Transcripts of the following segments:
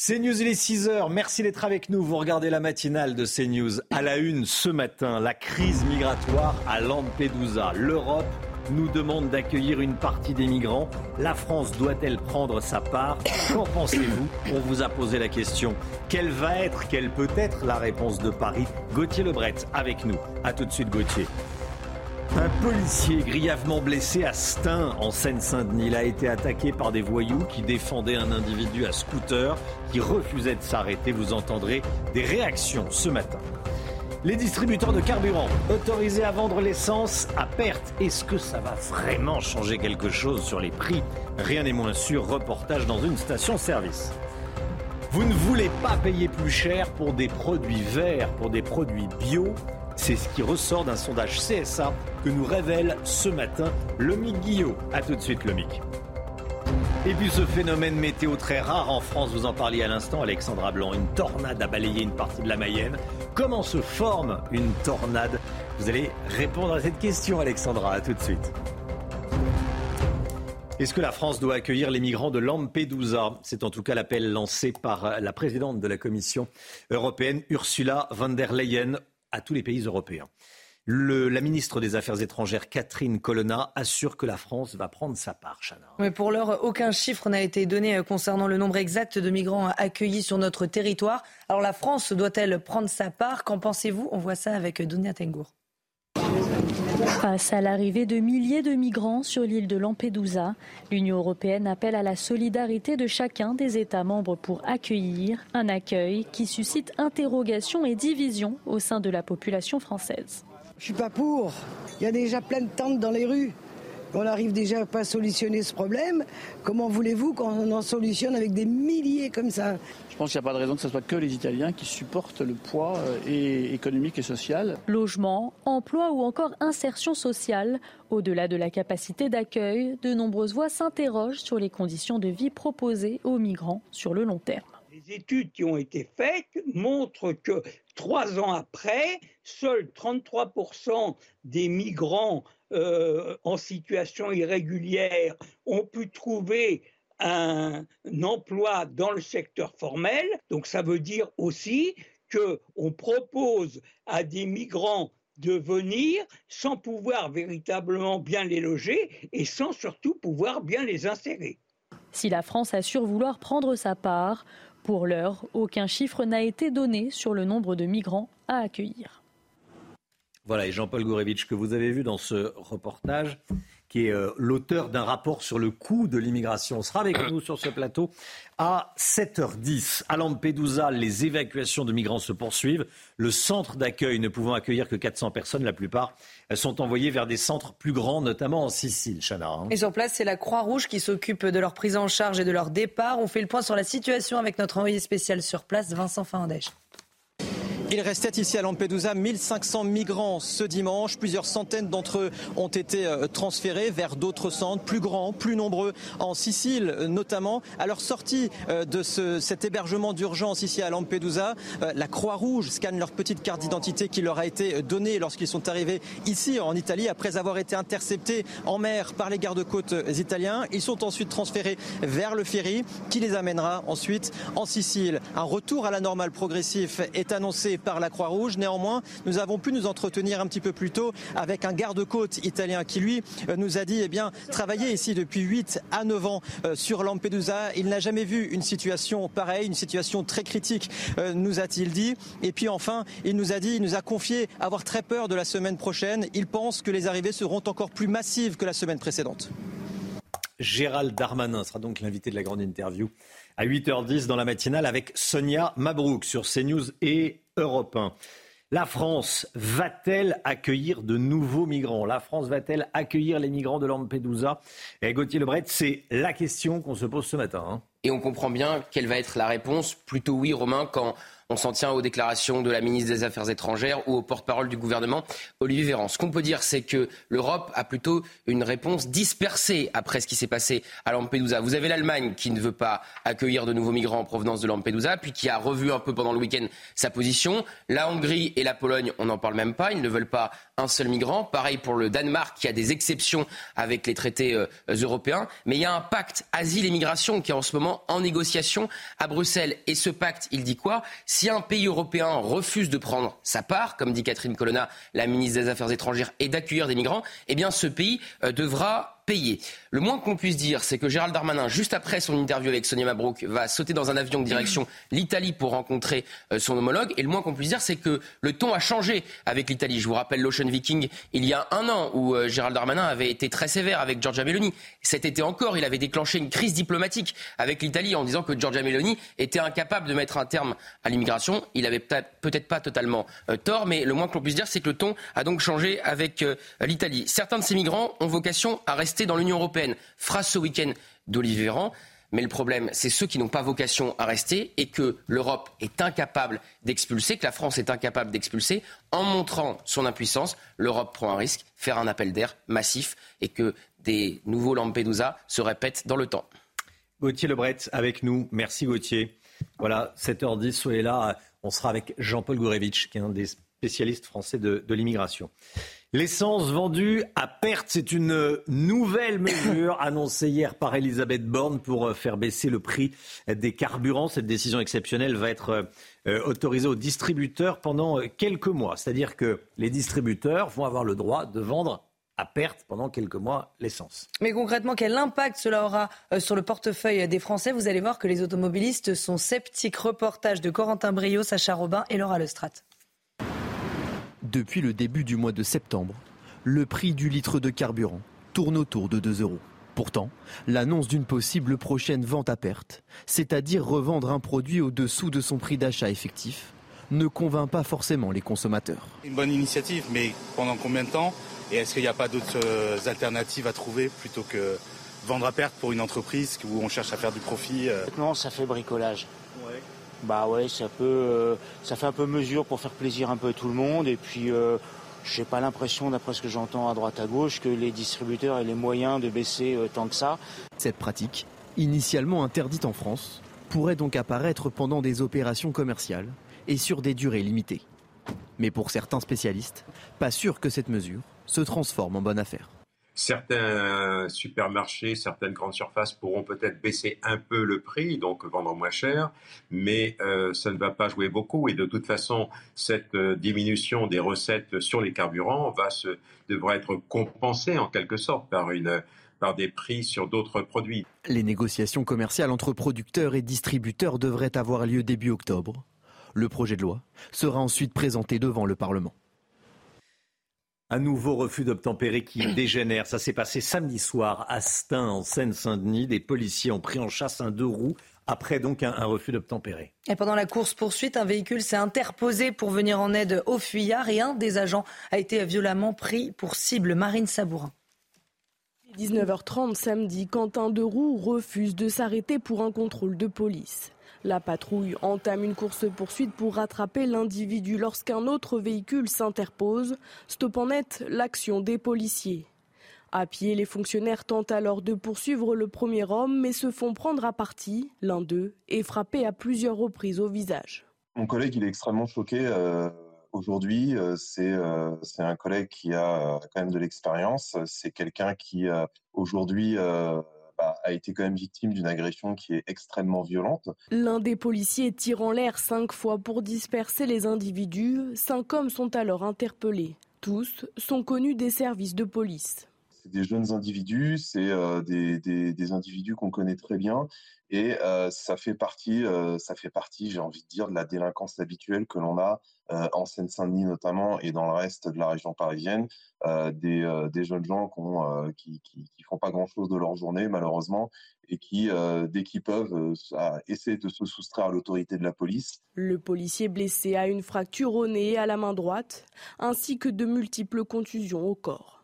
CNews, il est 6h. Merci d'être avec nous. Vous regardez la matinale de CNews. À la une ce matin, la crise migratoire à Lampedusa. L'Europe nous demande d'accueillir une partie des migrants. La France doit-elle prendre sa part? Qu'en pensez-vous? On vous a posé la question. Quelle va être, quelle peut être la réponse de Paris? Gauthier Lebret avec nous. A tout de suite Gauthier. Un policier grièvement blessé à Stein, en Seine-Saint-Denis, a été attaqué par des voyous qui défendaient un individu à scooter qui refusait de s'arrêter. Vous entendrez des réactions ce matin. Les distributeurs de carburant autorisés à vendre l'essence à perte. Est-ce que ça va vraiment changer quelque chose sur les prix? Rien n'est moins sûr. Reportage dans une station-service. Vous ne voulez pas payer plus cher pour des produits verts, pour des produits bio? C'est ce qui ressort d'un sondage CSA que nous révèle ce matin Lomic Guillot. A tout de suite, Lomic. Et puis ce phénomène météo très rare en France, vous en parliez à l'instant, Alexandra Blanc. Une tornade a balayé une partie de la Mayenne. Comment se forme une tornade? Vous allez répondre à cette question, Alexandra. A tout de suite. Est-ce que la France doit accueillir les migrants de Lampedusa? C'est en tout cas l'appel lancé par la présidente de la Commission européenne, Ursula von der Leyen, à tous les pays européens. la ministre des Affaires étrangères, Catherine Colonna, assure que la France va prendre sa part, Chana. Mais pour l'heure, aucun chiffre n'a été donné euh, concernant le nombre exact de migrants accueillis sur notre territoire. Alors la France doit-elle prendre sa part? Qu'en pensez-vous? On voit ça avec Dunia Tengour. Face à l'arrivée de milliers de migrants sur l'île de Lampedusa, l'Union européenne appelle à la solidarité de chacun des États membres pour accueillir un accueil qui suscite interrogations et divisions au sein de la population française. Je suis pas pour. Il y a déjà plein de tentes dans les rues. On n'arrive déjà pas à solutionner ce problème. Comment voulez-vous qu'on en solutionne avec des milliers comme ça? Pense qu'il n'y a pas de raison que ce soit que les Italiens qui supportent le poids euh, économique et social. Logement, emploi ou encore insertion sociale. Au-delà de la capacité d'accueil, de nombreuses voix s'interrogent sur les conditions de vie proposées aux migrants sur le long terme. Les études qui ont été faites montrent que trois ans après, seuls 33% des migrants euh, en situation irrégulière ont pu trouver un, emploi dans le secteur formel. Donc ça veut dire aussi qu'on propose à des migrants de venir sans pouvoir véritablement bien les loger et sans surtout pouvoir bien les insérer. Si la France assure vouloir prendre sa part, pour l'heure, aucun chiffre n'a été donné sur le nombre de migrants à accueillir. Voilà, et Jean-Paul Gourevitch, que vous avez vu dans ce reportage, qui est euh, l'auteur d'un rapport sur le coût de l'immigration, sera avec nous sur ce plateau à 7h10. À Lampedusa, les évacuations de migrants se poursuivent. Le centre d'accueil ne pouvant accueillir que 400 personnes, la plupart sont envoyées vers des centres plus grands, notamment en Sicile, Chana. Et sur place, c'est la Croix-Rouge qui s'occupe de leur prise en charge et de leur départ. On fait le point sur la situation avec notre envoyé spécial sur place, Vincent Fandèche. Il restait ici à Lampedusa 1500 migrants ce dimanche. Plusieurs centaines d'entre eux ont été euh, transférés vers d'autres centres plus grands, plus nombreux en Sicile notamment. À leur sortie euh, de cet hébergement d'urgence ici à Lampedusa, euh, la Croix-Rouge scanne leur petite carte d'identité qui leur a été donnée lorsqu'ils sont arrivés ici en Italie après avoir été interceptés en mer par les gardes-côtes italiens. Ils sont ensuite transférés vers le ferry qui les amènera ensuite en Sicile. Un retour à la normale progressif est annoncé par la Croix-Rouge. Néanmoins, nous avons pu nous entretenir un petit peu plus tôt avec un garde-côte italien qui, lui, euh, nous a dit eh bien, travailler ici depuis 8 à 9 ans euh, sur Lampedusa. Il n'a jamais vu une situation pareille, une situation très critique, euh, nous a-t-il dit. Et puis enfin, il nous a dit, il nous a confié avoir très peur de la semaine prochaine. Il pense que les arrivées seront encore plus massives que la semaine précédente. Gérald Darmanin sera donc l'invité de la grande interview à 8h10 dans la matinale avec Sonia Mabrouk sur CNews et Europe 1. La France va-t-elle accueillir de nouveaux migrants? La France va-t-elle accueillir les migrants de Lampedusa? Et Gauthier Lebret, c'est la question qu'on se pose ce matin. Hein. Et on comprend bien quelle va être la réponse. Plutôt oui, Romain, quand On s'en tient aux déclarations de la ministre des Affaires étrangères ou au porte-parole du gouvernement, Olivier Véran. Ce qu'on peut dire, c'est que l'Europe a plutôt une réponse dispersée après ce qui s'est passé à Lampedusa. Vous avez l'Allemagne qui ne veut pas accueillir de nouveaux migrants en provenance de Lampedusa, puis qui a revu un peu pendant le week-end sa position. La Hongrie et la Pologne, on n'en parle même pas. Ils ne veulent pas un seul migrant. Pareil pour le Danemark qui a des exceptions avec les traités euh, européens. Mais il y a un pacte asile et migration qui est en ce moment en négociation à Bruxelles. Et ce pacte, il dit quoi? Si un pays européen refuse de prendre sa part, comme dit Catherine Colonna, la ministre des Affaires étrangères, et d'accueillir des migrants, eh bien ce pays euh, devra Le moins qu'on puisse dire, c'est que Gérald Darmanin, juste après son interview avec Sonia Mabrouk, va sauter dans un avion direction l'Italie pour rencontrer euh, son homologue. Et le moins qu'on puisse dire, c'est que le ton a changé avec l'Italie. Je vous rappelle l'Ocean Viking il y a un an où euh, Gérald Darmanin avait été très sévère avec Giorgia Meloni. Cet été encore, il avait déclenché une crise diplomatique avec l'Italie en disant que Giorgia Meloni était incapable de mettre un terme à l'immigration. Il avait peut-être pas totalement euh, tort, mais le moins qu'on puisse dire, c'est que le ton a donc changé avec l'Italie. Certains de ces migrants ont vocation à rester dans l'Union européenne. Phrase ce week-end d'Olivier Véran. Mais le problème, c'est ceux qui n'ont pas vocation à rester et que l'Europe est incapable d'expulser, que la France est incapable d'expulser. En montrant son impuissance, l'Europe prend un risque, faire un appel d'air massif et que des nouveaux Lampedusa se répètent dans le temps. Gauthier Lebret avec nous. Merci Gauthier. Voilà, 7h10, soyez là. On sera avec Jean-Paul Gourevitch, qui est un des spécialistes français de l'immigration. L'essence vendue à perte, c'est une nouvelle mesure annoncée hier par Elisabeth Borne pour euh, faire baisser le prix des carburants. Cette décision exceptionnelle va être euh, autorisée aux distributeurs pendant euh, quelques mois. C'est-à-dire que les distributeurs vont avoir le droit de vendre à perte pendant quelques mois l'essence. Mais concrètement, quel impact cela aura sur le portefeuille des Français? Vous allez voir que les automobilistes sont sceptiques. Reportage de Corentin Brio, Sacha Robin et Laura Lestrade. Depuis le début du mois de septembre, le prix du litre de carburant tourne autour de 2 euros. Pourtant, l'annonce d'une possible prochaine vente à perte, c'est-à-dire revendre un produit au-dessous de son prix d'achat effectif, ne convainc pas forcément les consommateurs. Une bonne initiative, mais pendant combien de temps Et est-ce qu'il n'y a pas d'autres euh, alternatives à trouver plutôt que vendre à perte pour une entreprise où on cherche à faire du profit euh? Non, ça fait bricolage. Bah ouais, ça peut, euh, ça fait un peu mesure pour faire plaisir un peu à tout le monde. Et puis, euh, j'ai pas l'impression, d'après ce que j'entends à droite à gauche, que les distributeurs aient les moyens de baisser euh, tant que ça. Cette pratique, initialement interdite en France, pourrait donc apparaître pendant des opérations commerciales et sur des durées limitées. Mais pour certains spécialistes, pas sûr que cette mesure se transforme en bonne affaire. Certains supermarchés, certaines grandes surfaces pourront peut-être baisser un peu le prix, donc vendre moins cher, mais euh, ça ne va pas jouer beaucoup. Et de toute façon, cette euh, diminution des recettes sur les carburants va se, devra être compensée en quelque sorte par, une, par des prix sur d'autres produits. Les négociations commerciales entre producteurs et distributeurs devraient avoir lieu début octobre. Le projet de loi sera ensuite présenté devant le Parlement. Un nouveau refus d'obtempérer qui dégénère. Ça s'est passé samedi soir à Stein, en Seine-Saint-Denis. Des policiers ont pris en chasse un deux roues après donc un, refus d'obtempérer. Et pendant la course-poursuite, un véhicule s'est interposé pour venir en aide aux fuyards et un des agents a été violemment pris pour cible. Marine Sabourin. 19h30 samedi, Quentin Deroux refuse de s'arrêter pour un contrôle de police. La patrouille entame une course-poursuite pour rattraper l'individu lorsqu'un autre véhicule s'interpose, stoppant net l'action des policiers. À pied, les fonctionnaires tentent alors de poursuivre le premier homme, mais se font prendre à partie. L'un d'eux est frappé à plusieurs reprises au visage. Mon collègue, il est extrêmement choqué. Euh, aujourd'hui, euh, euh, c'est un collègue qui a quand même de l'expérience. C'est quelqu'un qui, aujourd'hui, a été quand même victime d'une agression qui est extrêmement violente. L'un des policiers tire en l'air cinq fois pour disperser les individus. Cinq hommes sont alors interpellés. Tous sont connus des services de police. C'est des jeunes individus, c'est euh, des, individus qu'on connaît très bien et euh, ça fait partie, euh, ça fait partie, j'ai envie de dire, de la délinquance habituelle que l'on a en Seine-Saint-Denis notamment et dans le reste de la région parisienne, des, jeunes gens qui, qui, font pas grand-chose de leur journée malheureusement et qui, dès qu'ils peuvent, essaient de se soustraire à l'autorité de la police. Le policier blessé a une fracture au nez et à la main droite, ainsi que de multiples contusions au corps.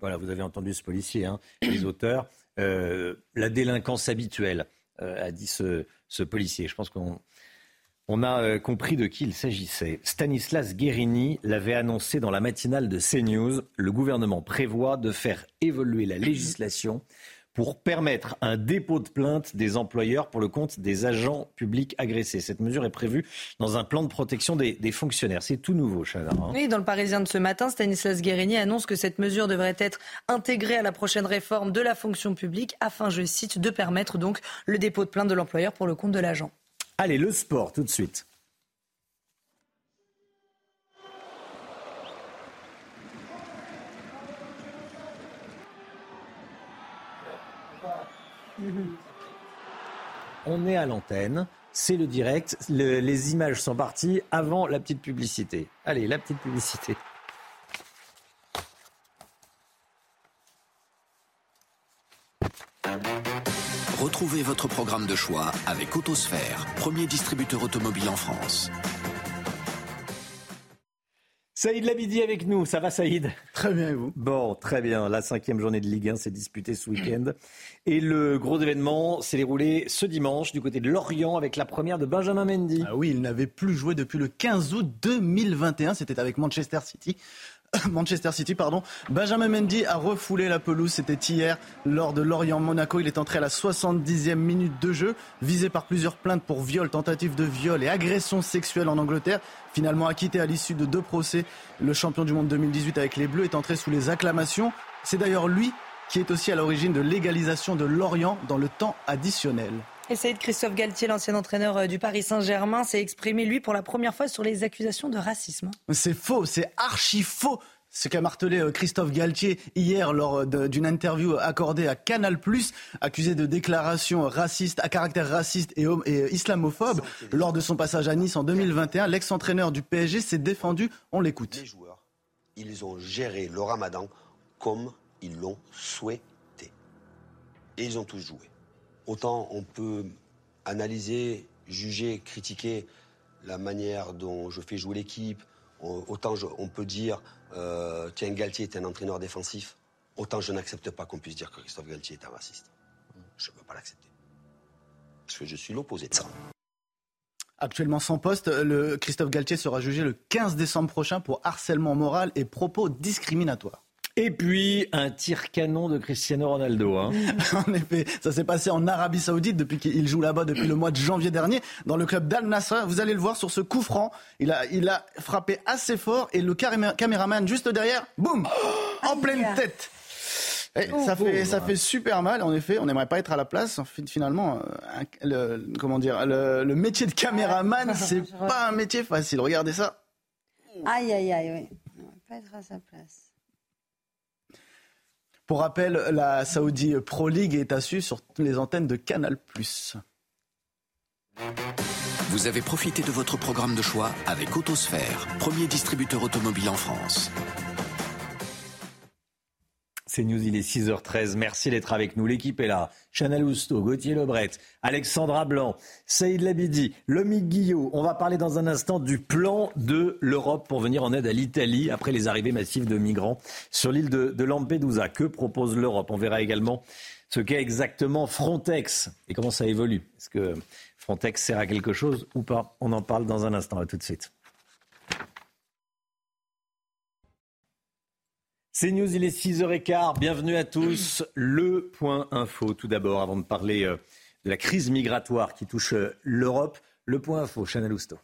Voilà, vous avez entendu ce policier, hein, les auteurs. Euh, la délinquance habituelle, euh, a dit ce, policier. Je pense qu'on On a euh, compris de qui il s'agissait. Stanislas Guérini l'avait annoncé dans la matinale de CNews. Le gouvernement prévoit de faire évoluer la législation pour permettre un dépôt de plainte des employeurs pour le compte des agents publics agressés. Cette mesure est prévue dans un plan de protection des, fonctionnaires. C'est tout nouveau, Chana. Hein. Oui, dans le Parisien de ce matin, Stanislas Guérini annonce que cette mesure devrait être intégrée à la prochaine réforme de la fonction publique afin, je cite, de permettre donc le dépôt de plainte de l'employeur pour le compte de l'agent. Allez, le sport tout de suite. On est à l'antenne, c'est le direct, les images sont parties avant la petite publicité. Allez, la petite publicité. Retrouvez votre programme de choix avec Autosphère, premier distributeur automobile en France. Saïd Labidi avec nous, ça va Saïd? Très bien et vous? Bon, très bien. La cinquième journée de Ligue 1 s'est disputée ce week-end. Et le gros événement s'est déroulé ce dimanche du côté de Lorient avec la première de Benjamin Mendy. Ah oui, il n'avait plus joué depuis le 15 août 2021. C'était avec Manchester City. Manchester City, pardon. Benjamin Mendy a refoulé la pelouse. C'était hier lors de Lorient-Monaco. Il est entré à la 70e minute de jeu, visé par plusieurs plaintes pour viol, tentative de viol et agression sexuelle en Angleterre. Finalement acquitté à l'issue de deux procès, le champion du monde 2018 avec les Bleus est entré sous les acclamations. C'est d'ailleurs lui qui est aussi à l'origine de l'égalisation de Lorient dans le temps additionnel. Et Saïd Christophe Galtier, l'ancien entraîneur euh, du Paris Saint-Germain, s'est exprimé, lui, pour la première fois sur les accusations de racisme. C'est faux, c'est archi faux. Ce qu'a martelé euh, Christophe Galtier hier lors euh, d'une interview accordée à Canal+, accusé de déclarations racistes, à caractère raciste et, islamophobe. Lors de son passage à Nice en 2021, l'ex-entraîneur du PSG s'est défendu. On l'écoute. Les joueurs, ils ont géré le ramadan comme ils l'ont souhaité. Et ils ont tous joué. Autant on peut analyser, juger, critiquer la manière dont je fais jouer l'équipe, autant on peut dire euh, tiens Galtier est un entraîneur défensif, autant je n'accepte pas qu'on puisse dire que Christophe Galtier est un raciste. Je ne peux pas l'accepter. Parce que je suis l'opposé de ça. Actuellement sans poste, Christophe Galtier sera jugé le 15 décembre prochain pour harcèlement moral et propos discriminatoires. Et puis un tir canon de Cristiano Ronaldo. Hein. en effet, ça s'est passé en Arabie Saoudite depuis qu'il joue là-bas depuis le mois de janvier dernier dans le club d'Al Nassr. Vous allez le voir sur ce coup franc. Il a, il a frappé assez fort et le caméraman juste derrière, boum, en pleine tête. Et oh, ça fait ça fait super mal. En effet, on n'aimerait pas être à la place. Finalement, euh, le, comment dire, le, métier de caméraman, c'est pas un métier facile. Regardez ça. Aïe aïe aïe, oui. On va pas être à sa place. Pour rappel, la Saudi Pro League est à suivre sur les antennes de Canal+. Vous avez profité de votre programme de choix avec Autosphère, premier distributeur automobile en France. C'est News, il est 6h13. Merci d'être avec nous. L'équipe est là. Chanel Housteau, Gauthier Lebret, Alexandra Blanc, Saïd Labidi, Lomique Guillot. On va parler dans un instant du plan de l'Europe pour venir en aide à l'Italie après les arrivées massives de migrants sur l'île de, de Lampedusa. Que propose l'Europe? On verra également ce qu'est exactement Frontex et comment ça évolue. Est-ce que Frontex sert à quelque chose ou pas? On en parle dans un instant. À tout de suite. C'est News, il est 6h15. Bienvenue à tous. Le point info, tout d'abord, avant de parler euh, de la crise migratoire qui touche euh, l'Europe. Le point info, Chanel Housteau.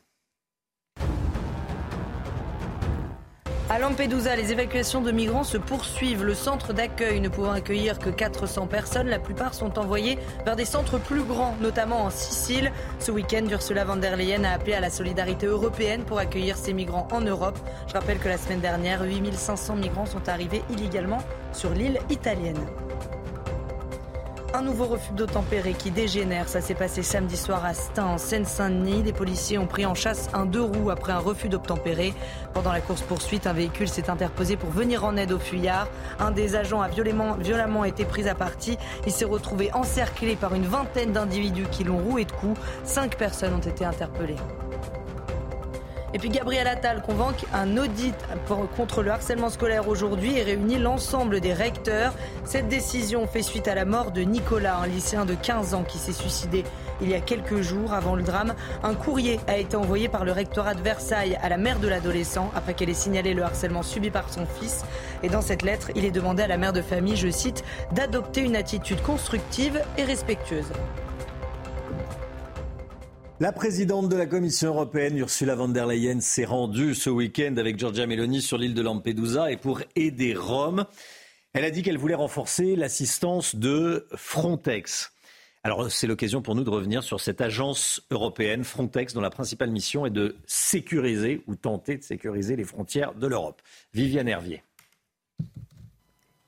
À Lampedusa, les évacuations de migrants se poursuivent. Le centre d'accueil ne pouvant accueillir que 400 personnes, la plupart sont envoyés vers des centres plus grands, notamment en Sicile. Ce week-end, Ursula von der Leyen a appelé à la solidarité européenne pour accueillir ces migrants en Europe. Je rappelle que la semaine dernière, 8500 migrants sont arrivés illégalement sur l'île italienne. Un nouveau refus d'obtempérer qui dégénère. Ça s'est passé samedi soir à Stein, en Seine-Saint-Denis. Des policiers ont pris en chasse un deux roues après un refus d'obtempérer. Pendant la course-poursuite, un véhicule s'est interposé pour venir en aide aux fuyards. Un des agents a violemment, violemment été pris à partie. Il s'est retrouvé encerclé par une vingtaine d'individus qui l'ont roué de coups. Cinq personnes ont été interpellées. Et puis Gabriel Attal convoque un audit contre le harcèlement scolaire aujourd'hui et réunit l'ensemble des recteurs. Cette décision fait suite à la mort de Nicolas, un lycéen de 15 ans qui s'est suicidé il y a quelques jours avant le drame. Un courrier a été envoyé par le rectorat de Versailles à la mère de l'adolescent après qu'elle ait signalé le harcèlement subi par son fils. Et dans cette lettre, il est demandé à la mère de famille, je cite, d'adopter une attitude constructive et respectueuse. La présidente de la Commission européenne, Ursula von der Leyen, s'est rendue ce week-end avec Giorgia Meloni sur l'île de Lampedusa et pour aider Rome, elle a dit qu'elle voulait renforcer l'assistance de Frontex. Alors c'est l'occasion pour nous de revenir sur cette agence européenne Frontex dont la principale mission est de sécuriser ou tenter de sécuriser les frontières de l'Europe. Viviane Hervier.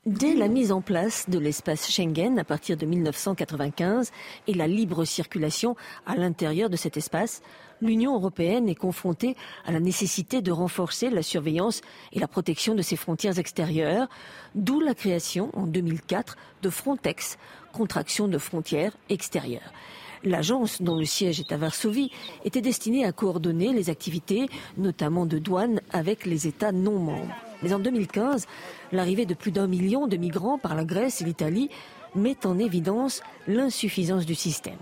Dès la mise en place de l'espace Schengen à partir de 1995 et la libre circulation à l'intérieur de cet espace, l'Union européenne est confrontée à la nécessité de renforcer la surveillance et la protection de ses frontières extérieures, d'où la création en 2004 de Frontex, contraction de frontières extérieures. L'agence, dont le siège est à Varsovie, était destinée à coordonner les activités, notamment de douane, avec les États non membres. Mais en 2015, l'arrivée de plus d'un million de migrants par la Grèce et l'Italie met en évidence l'insuffisance du système.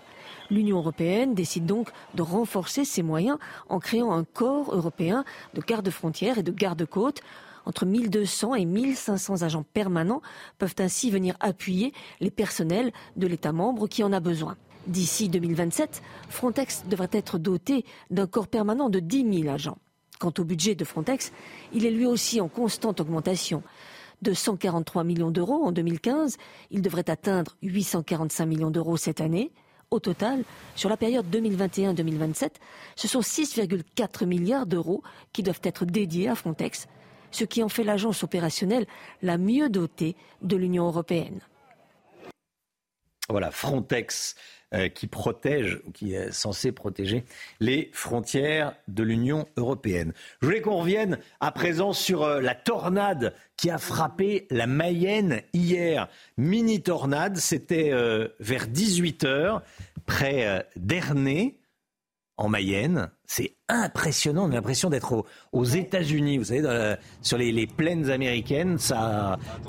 L'Union européenne décide donc de renforcer ses moyens en créant un corps européen de garde-frontières et de garde-côtes. Entre 1200 et 1500 agents permanents peuvent ainsi venir appuyer les personnels de l'État membre qui en a besoin. D'ici 2027, Frontex devrait être doté d'un corps permanent de 10 000 agents. Quant au budget de Frontex, il est lui aussi en constante augmentation. De 143 millions d'euros en 2015, il devrait atteindre 845 millions d'euros cette année. Au total, sur la période 2021-2027, ce sont 6,4 milliards d'euros qui doivent être dédiés à Frontex, ce qui en fait l'agence opérationnelle la mieux dotée de l'Union européenne. Voilà, Frontex qui protège, ou qui est censé protéger les frontières de l'Union européenne. Je voulais qu'on revienne à présent sur euh, la tornade qui a frappé la Mayenne hier. Mini tornade, c'était euh, vers 18h, près d'Ernée en Mayenne. C'est impressionnant. On a l'impression d'être aux, États-Unis. Vous savez, sur les, plaines américaines,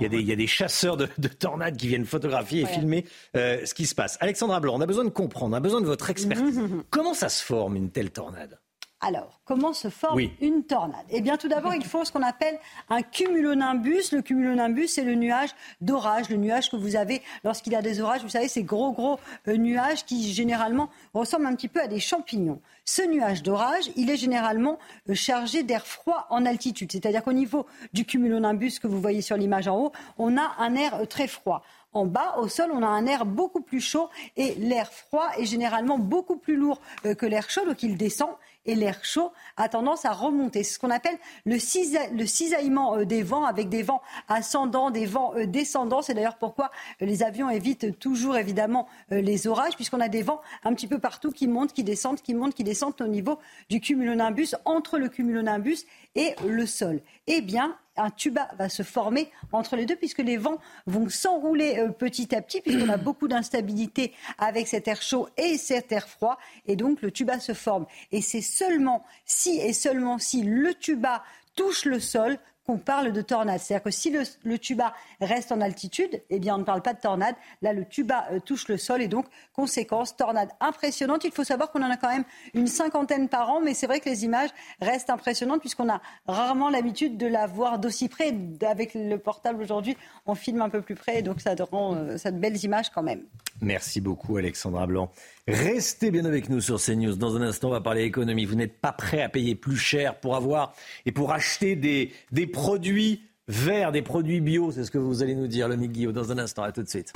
il y, a des chasseurs de, tornades qui viennent photographier et filmer euh, ce qui se passe. Alexandra Blanc, on a besoin de comprendre, on a besoin de votre expertise. Comment ça se forme une telle tornade? Alors, comment se forme une tornade? Eh bien, tout d'abord, il faut ce qu'on appelle un cumulonimbus. Le cumulonimbus, c'est le nuage d'orage, le nuage que vous avez lorsqu'il y a des orages. Vous savez, ces gros, gros euh, nuages qui, généralement, ressemblent un petit peu à des champignons. Ce nuage d'orage, il est généralement euh, chargé d'air froid en altitude. C'est-à-dire qu'au niveau du cumulonimbus que vous voyez sur l'image en haut, on a un air euh, très froid. En bas, au sol, on a un air beaucoup plus chaud et l'air froid est généralement beaucoup plus lourd que l'air chaud, donc il descend et l'air chaud a tendance à remonter. C'est ce qu'on appelle le, cisaillement euh, des vents, avec des vents ascendants, des vents euh, descendants. C'est d'ailleurs pourquoi euh, les avions évitent toujours évidemment les orages, puisqu'on a des vents un petit peu partout qui montent, qui descendent, qui montent, qui descendent au niveau du cumulonimbus, entre le cumulonimbus et le sol. Eh bien, un tuba va se former entre les deux puisque les vents vont s'enrouler euh, petit à petit puisqu'on a beaucoup d'instabilité avec cet air chaud et cet air froid et donc le tuba se forme. Et c'est seulement si et seulement si le tuba touche le sol qu'on parle de tornade. C'est-à-dire que si le, tuba reste en altitude, eh bien on ne parle pas de tornade. Là, le tuba euh, touche le sol et donc, conséquence, tornade impressionnante. Il faut savoir qu'on en a quand même une cinquantaine par an, mais c'est vrai que les images restent impressionnantes puisqu'on a rarement l'habitude de la voir d'aussi près. Avec le portable aujourd'hui, on filme un peu plus près, donc ça rend euh, de belles images quand même. Merci beaucoup, Alexandra Blanc. Restez bien avec nous sur CNews. Dans un instant, on va parler économie. Vous n'êtes pas prêt à payer plus cher pour avoir et pour acheter des produits verts, des produits bio. C'est ce que vous allez nous dire, le Guillaume, dans un instant. À tout de suite.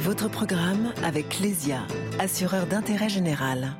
Votre programme avec Clésia, assureur d'intérêt général.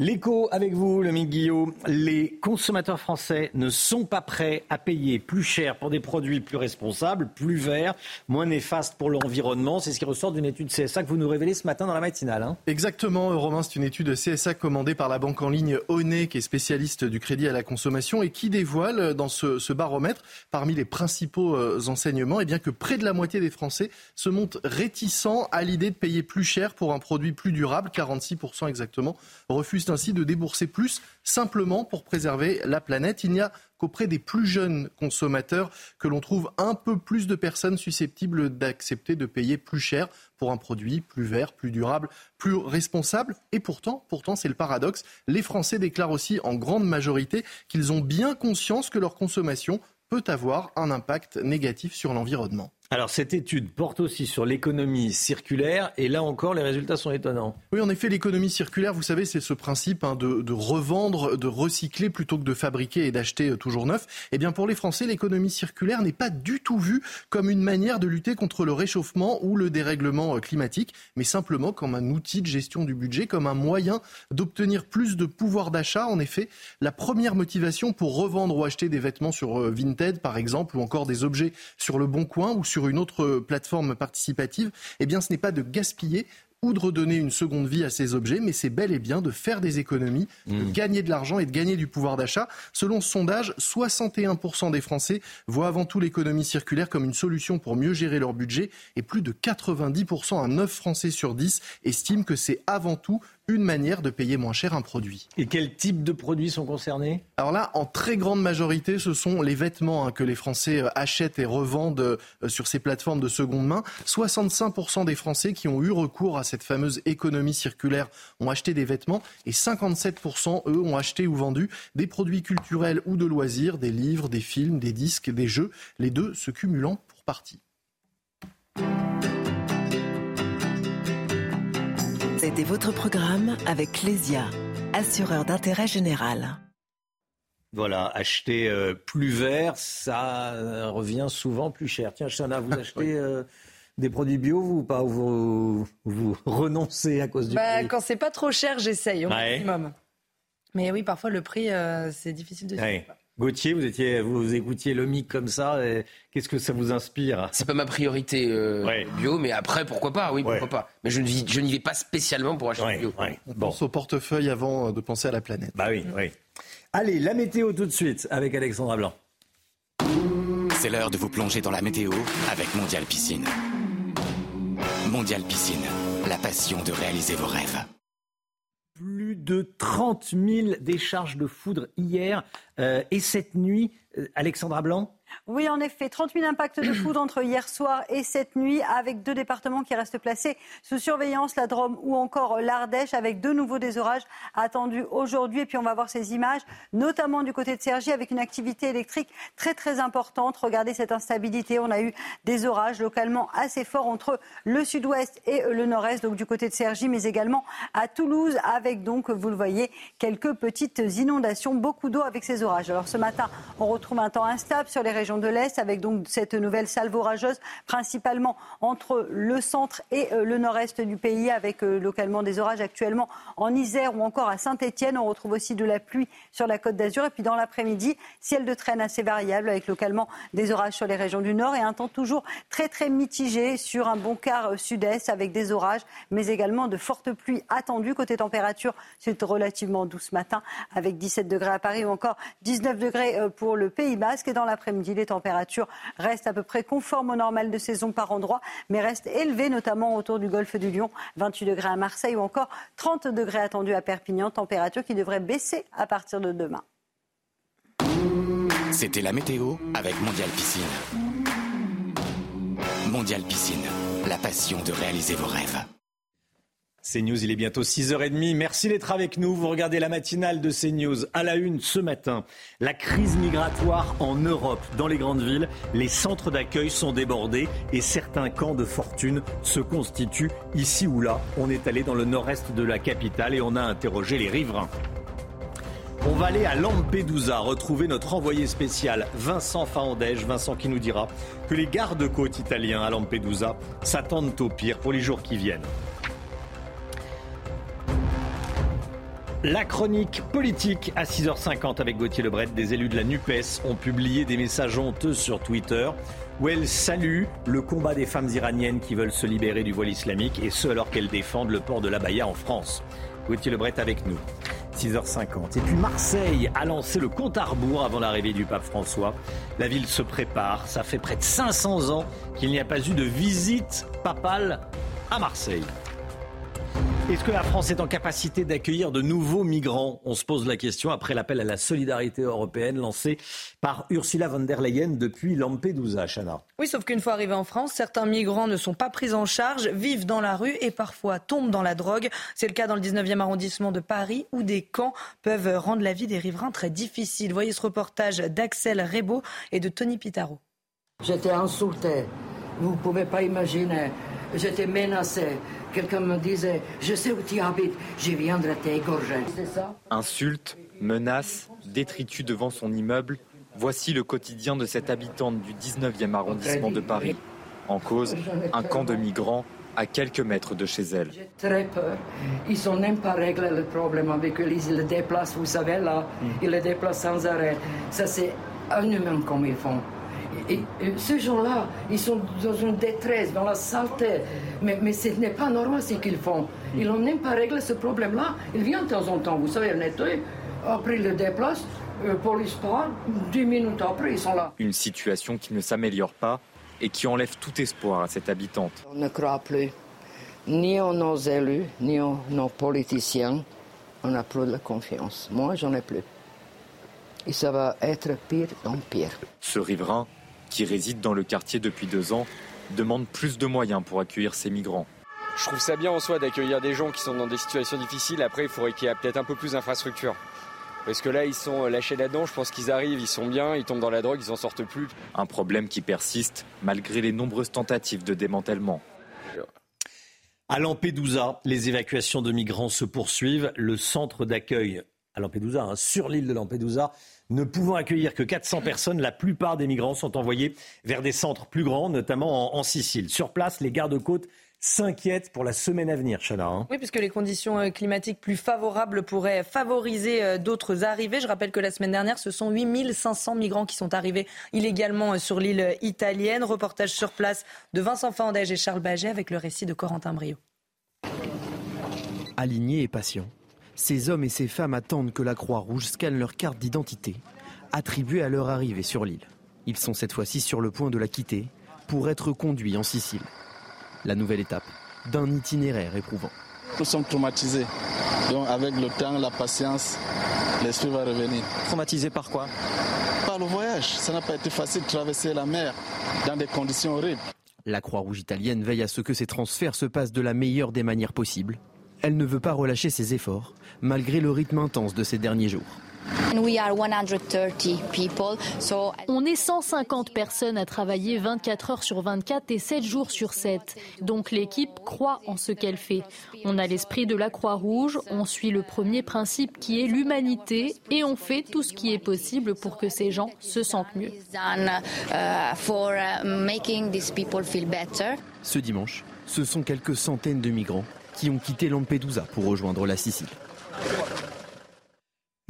L'écho avec vous, le Guillaume. Les consommateurs français ne sont pas prêts à payer plus cher pour des produits plus responsables, plus verts, moins néfastes pour l'environnement. C'est ce qui ressort d'une étude CSA que vous nous révélez ce matin dans la matinale. Hein. Exactement, Romain. C'est une étude CSA commandée par la banque en ligne Onet, qui est spécialiste du crédit à la consommation et qui dévoile dans ce, baromètre, parmi les principaux euh, enseignements, eh bien que près de la moitié des Français se montrent réticents à l'idée de payer plus cher pour un produit plus durable. 46% exactement refusent ainsi de débourser plus simplement pour préserver la planète. Il n'y a qu'auprès des plus jeunes consommateurs que l'on trouve un peu plus de personnes susceptibles d'accepter de payer plus cher pour un produit plus vert, plus durable, plus responsable. Et pourtant, pourtant, c'est le paradoxe. Les Français déclarent aussi en grande majorité qu'ils ont bien conscience que leur consommation peut avoir un impact négatif sur l'environnement. Alors cette étude porte aussi sur l'économie circulaire et là encore les résultats sont étonnants. Oui en effet l'économie circulaire vous savez c'est ce principe hein, de, revendre, de recycler plutôt que de fabriquer et d'acheter euh, toujours neuf. Eh bien pour les Français l'économie circulaire n'est pas du tout vue comme une manière de lutter contre le réchauffement ou le dérèglement euh, climatique mais simplement comme un outil de gestion du budget, comme un moyen d'obtenir plus de pouvoir d'achat. En effet la première motivation pour revendre ou acheter des vêtements sur euh, Vinted par exemple ou encore des objets sur le Bon Coin ou sur sur une autre plateforme participative, eh bien ce n'est pas de gaspiller, ou de redonner une seconde vie à ces objets, mais c'est bel et bien de faire des économies, de mmh. gagner de l'argent et de gagner du pouvoir d'achat. Selon ce sondage, 61% des Français voient avant tout l'économie circulaire comme une solution pour mieux gérer leur budget et plus de 90%, à 9 Français sur 10, estiment que c'est avant tout une manière de payer moins cher un produit. Et quels types de produits sont concernés? Alors là, en très grande majorité, ce sont les vêtements hein, que les Français euh, achètent et revendent euh, sur ces plateformes de seconde main. 65% des Français qui ont eu recours à cette fameuse économie circulaire ont acheté des vêtements et 57% eux ont acheté ou vendu des produits culturels ou de loisirs, des livres, des films, des disques, des jeux, les deux se cumulant pour partie. C'était votre programme avec Lesia, assureur d'intérêt général. Voilà, acheter euh, plus vert, ça revient souvent plus cher. Tiens, Chana, vous achetez euh, des produits bio ou pas vous, vous renoncez à cause du bah, prix? Quand c'est pas trop cher, j'essaye au maximum. Mais oui, parfois le prix, euh, c'est difficile de suivre. Gauthier, vous étiez, vous écoutiez le mic comme ça. Qu'est-ce que ça vous inspire? C'est pas ma priorité euh, bio, mais après pourquoi pas? Oui, pourquoi pas. Mais je n'y vais pas spécialement pour acheter bio. On pense au portefeuille avant euh, de penser à la planète. Bah oui, oui. Allez, la météo tout de suite avec Alexandra Blanc. C'est l'heure de vous plonger dans la météo avec Mondial Piscine. Mondial Piscine, la passion de réaliser vos rêves plus de 30 000 décharges de foudre hier euh, et cette nuit. Euh, Alexandra Blanc oui, en effet, 30 000 impacts de foudre entre hier soir et cette nuit, avec deux départements qui restent placés sous surveillance, la Drôme ou encore l'Ardèche, avec de nouveau des orages attendus aujourd'hui. Et puis on va voir ces images, notamment du côté de Cergy, avec une activité électrique très très importante. Regardez cette instabilité. On a eu des orages localement assez forts entre le sud-ouest et le nord-est, donc du côté de Cergy, mais également à Toulouse, avec donc, vous le voyez, quelques petites inondations, beaucoup d'eau avec ces orages. Alors ce matin, on retrouve un temps instable sur les région de l'Est, avec donc cette nouvelle salve orageuse, principalement entre le centre et euh, le nord-est du pays, avec euh, localement des orages actuellement en Isère ou encore à Saint-Étienne. On retrouve aussi de la pluie sur la côte d'Azur. Et puis dans l'après-midi, ciel de traîne assez variable, avec localement des orages sur les régions du nord et un temps toujours très très mitigé sur un bon quart euh, sud-est, avec des orages, mais également de fortes pluies attendues. Côté température, c'est relativement doux ce matin, avec 17 degrés à Paris ou encore 19 degrés pour le Pays Basque. Et dans l'après-midi, les températures restent à peu près conformes au normal de saison par endroit, mais restent élevées, notamment autour du golfe du Lion. 28 degrés à Marseille ou encore 30 degrés attendus à Perpignan, température qui devrait baisser à partir de demain. C'était la météo avec Mondial Piscine. Mondial Piscine, la passion de réaliser vos rêves. CNews, il est bientôt 6h30. Merci d'être avec nous. Vous regardez la matinale de CNews à la une ce matin. La crise migratoire en Europe, dans les grandes villes, les centres d'accueil sont débordés et certains camps de fortune se constituent ici ou là. On est allé dans le nord-est de la capitale et on a interrogé les riverains. On va aller à Lampedusa retrouver notre envoyé spécial Vincent Faandège. Vincent qui nous dira que les gardes-côtes italiens à Lampedusa s'attendent au pire pour les jours qui viennent. La chronique politique à 6h50 avec Gauthier Lebret. Des élus de la NUPES ont publié des messages honteux sur Twitter où elles saluent le combat des femmes iraniennes qui veulent se libérer du voile islamique et ce alors qu'elles défendent le port de l'abaya en France. Gauthier Lebret avec nous. 6h50. Et puis Marseille a lancé le compte à rebours avant l'arrivée du pape François. La ville se prépare. Ça fait près de 500 ans qu'il n'y a pas eu de visite papale à Marseille. Est-ce que la France est en capacité d'accueillir de nouveaux migrants? On se pose la question après l'appel à la solidarité européenne lancé par Ursula von der Leyen depuis Lampedusa, Chana. Oui, sauf qu'une fois arrivés en France, certains migrants ne sont pas pris en charge, vivent dans la rue et parfois tombent dans la drogue. C'est le cas dans le 19e arrondissement de Paris où des camps peuvent rendre la vie des riverains très difficile. Voyez ce reportage d'Axel Rebaud et de Tony Pitaro. J'étais insulté. Vous ne pouvez pas imaginer. J'étais menacé. Quelqu'un me disait Je sais où tu habites, je viendrai t'égorger. Insultes, menaces, détritus devant son immeuble. Voici le quotidien de cette habitante du 19e arrondissement de Paris. En cause, un camp de migrants à quelques mètres de chez elle. J'ai très peur. Ils n'ont même pas réglé le problème avec eux. Ils le déplacent, vous savez, là. Ils le déplacent sans arrêt. Ça, c'est inhumain comme ils font. Et, ces gens-là, ils sont dans une détresse, dans la saleté. Mais, mais ce n'est pas normal ce qu'ils font. Ils n'ont même pas réglé ce problème-là. Ils viennent de temps en temps, vous savez, nettoyer. Après, ils le déplacent. Euh, police part. Dix minutes après, ils sont là. Une situation qui ne s'améliore pas et qui enlève tout espoir à cette habitante. On ne croit plus ni en nos élus, ni en nos politiciens. On n'a plus de confiance. Moi, j'en ai plus. Et ça va être pire en pire. Ce riverain qui réside dans le quartier depuis deux ans, demande plus de moyens pour accueillir ces migrants. Je trouve ça bien en soi d'accueillir des gens qui sont dans des situations difficiles. Après, il faudrait qu'il y ait peut-être un peu plus d'infrastructures. Parce que là, ils sont lâchés là-dedans. Je pense qu'ils arrivent, ils sont bien, ils tombent dans la drogue, ils n'en sortent plus. Un problème qui persiste malgré les nombreuses tentatives de démantèlement. À Lampedusa, les évacuations de migrants se poursuivent. Le centre d'accueil à Lampedusa, hein, sur l'île de Lampedusa, ne pouvant accueillir que 400 personnes, la plupart des migrants sont envoyés vers des centres plus grands, notamment en, Sicile. Sur place, les gardes-côtes s'inquiètent pour la semaine à venir, Chana. Hein. Oui, puisque les conditions euh, climatiques plus favorables pourraient favoriser euh, d'autres arrivées. Je rappelle que la semaine dernière, ce sont 8500 migrants qui sont arrivés illégalement euh, sur l'île italienne. Reportage sur place de Vincent Fandège et Charles Baget avec le récit de Corentin Brio. Alignés et patients, ces hommes et ces femmes attendent que la Croix-Rouge scanne leur carte d'identité, attribuée à leur arrivée sur l'île. Ils sont cette fois-ci sur le point de la quitter pour être conduits en Sicile. La nouvelle étape d'un itinéraire éprouvant. Nous sommes traumatisés. Donc avec le temps, la patience, l'esprit va revenir. Traumatisés par quoi? Par le voyage. Ça n'a pas été facile de traverser la mer dans des conditions horribles. La Croix-Rouge italienne veille à ce que ces transferts se passent de la meilleure des manières possibles. Elle ne veut pas relâcher ses efforts malgré le rythme intense de ces derniers jours. On est 150 personnes à travailler 24 heures sur 24 et 7 jours sur 7. Donc l'équipe croit en ce qu'elle fait. On a l'esprit de la Croix-Rouge, on suit le premier principe qui est l'humanité et on fait tout ce qui est possible pour que ces gens se sentent mieux. Ce dimanche, ce sont quelques centaines de migrants qui ont quitté Lampedusa pour rejoindre la Sicile.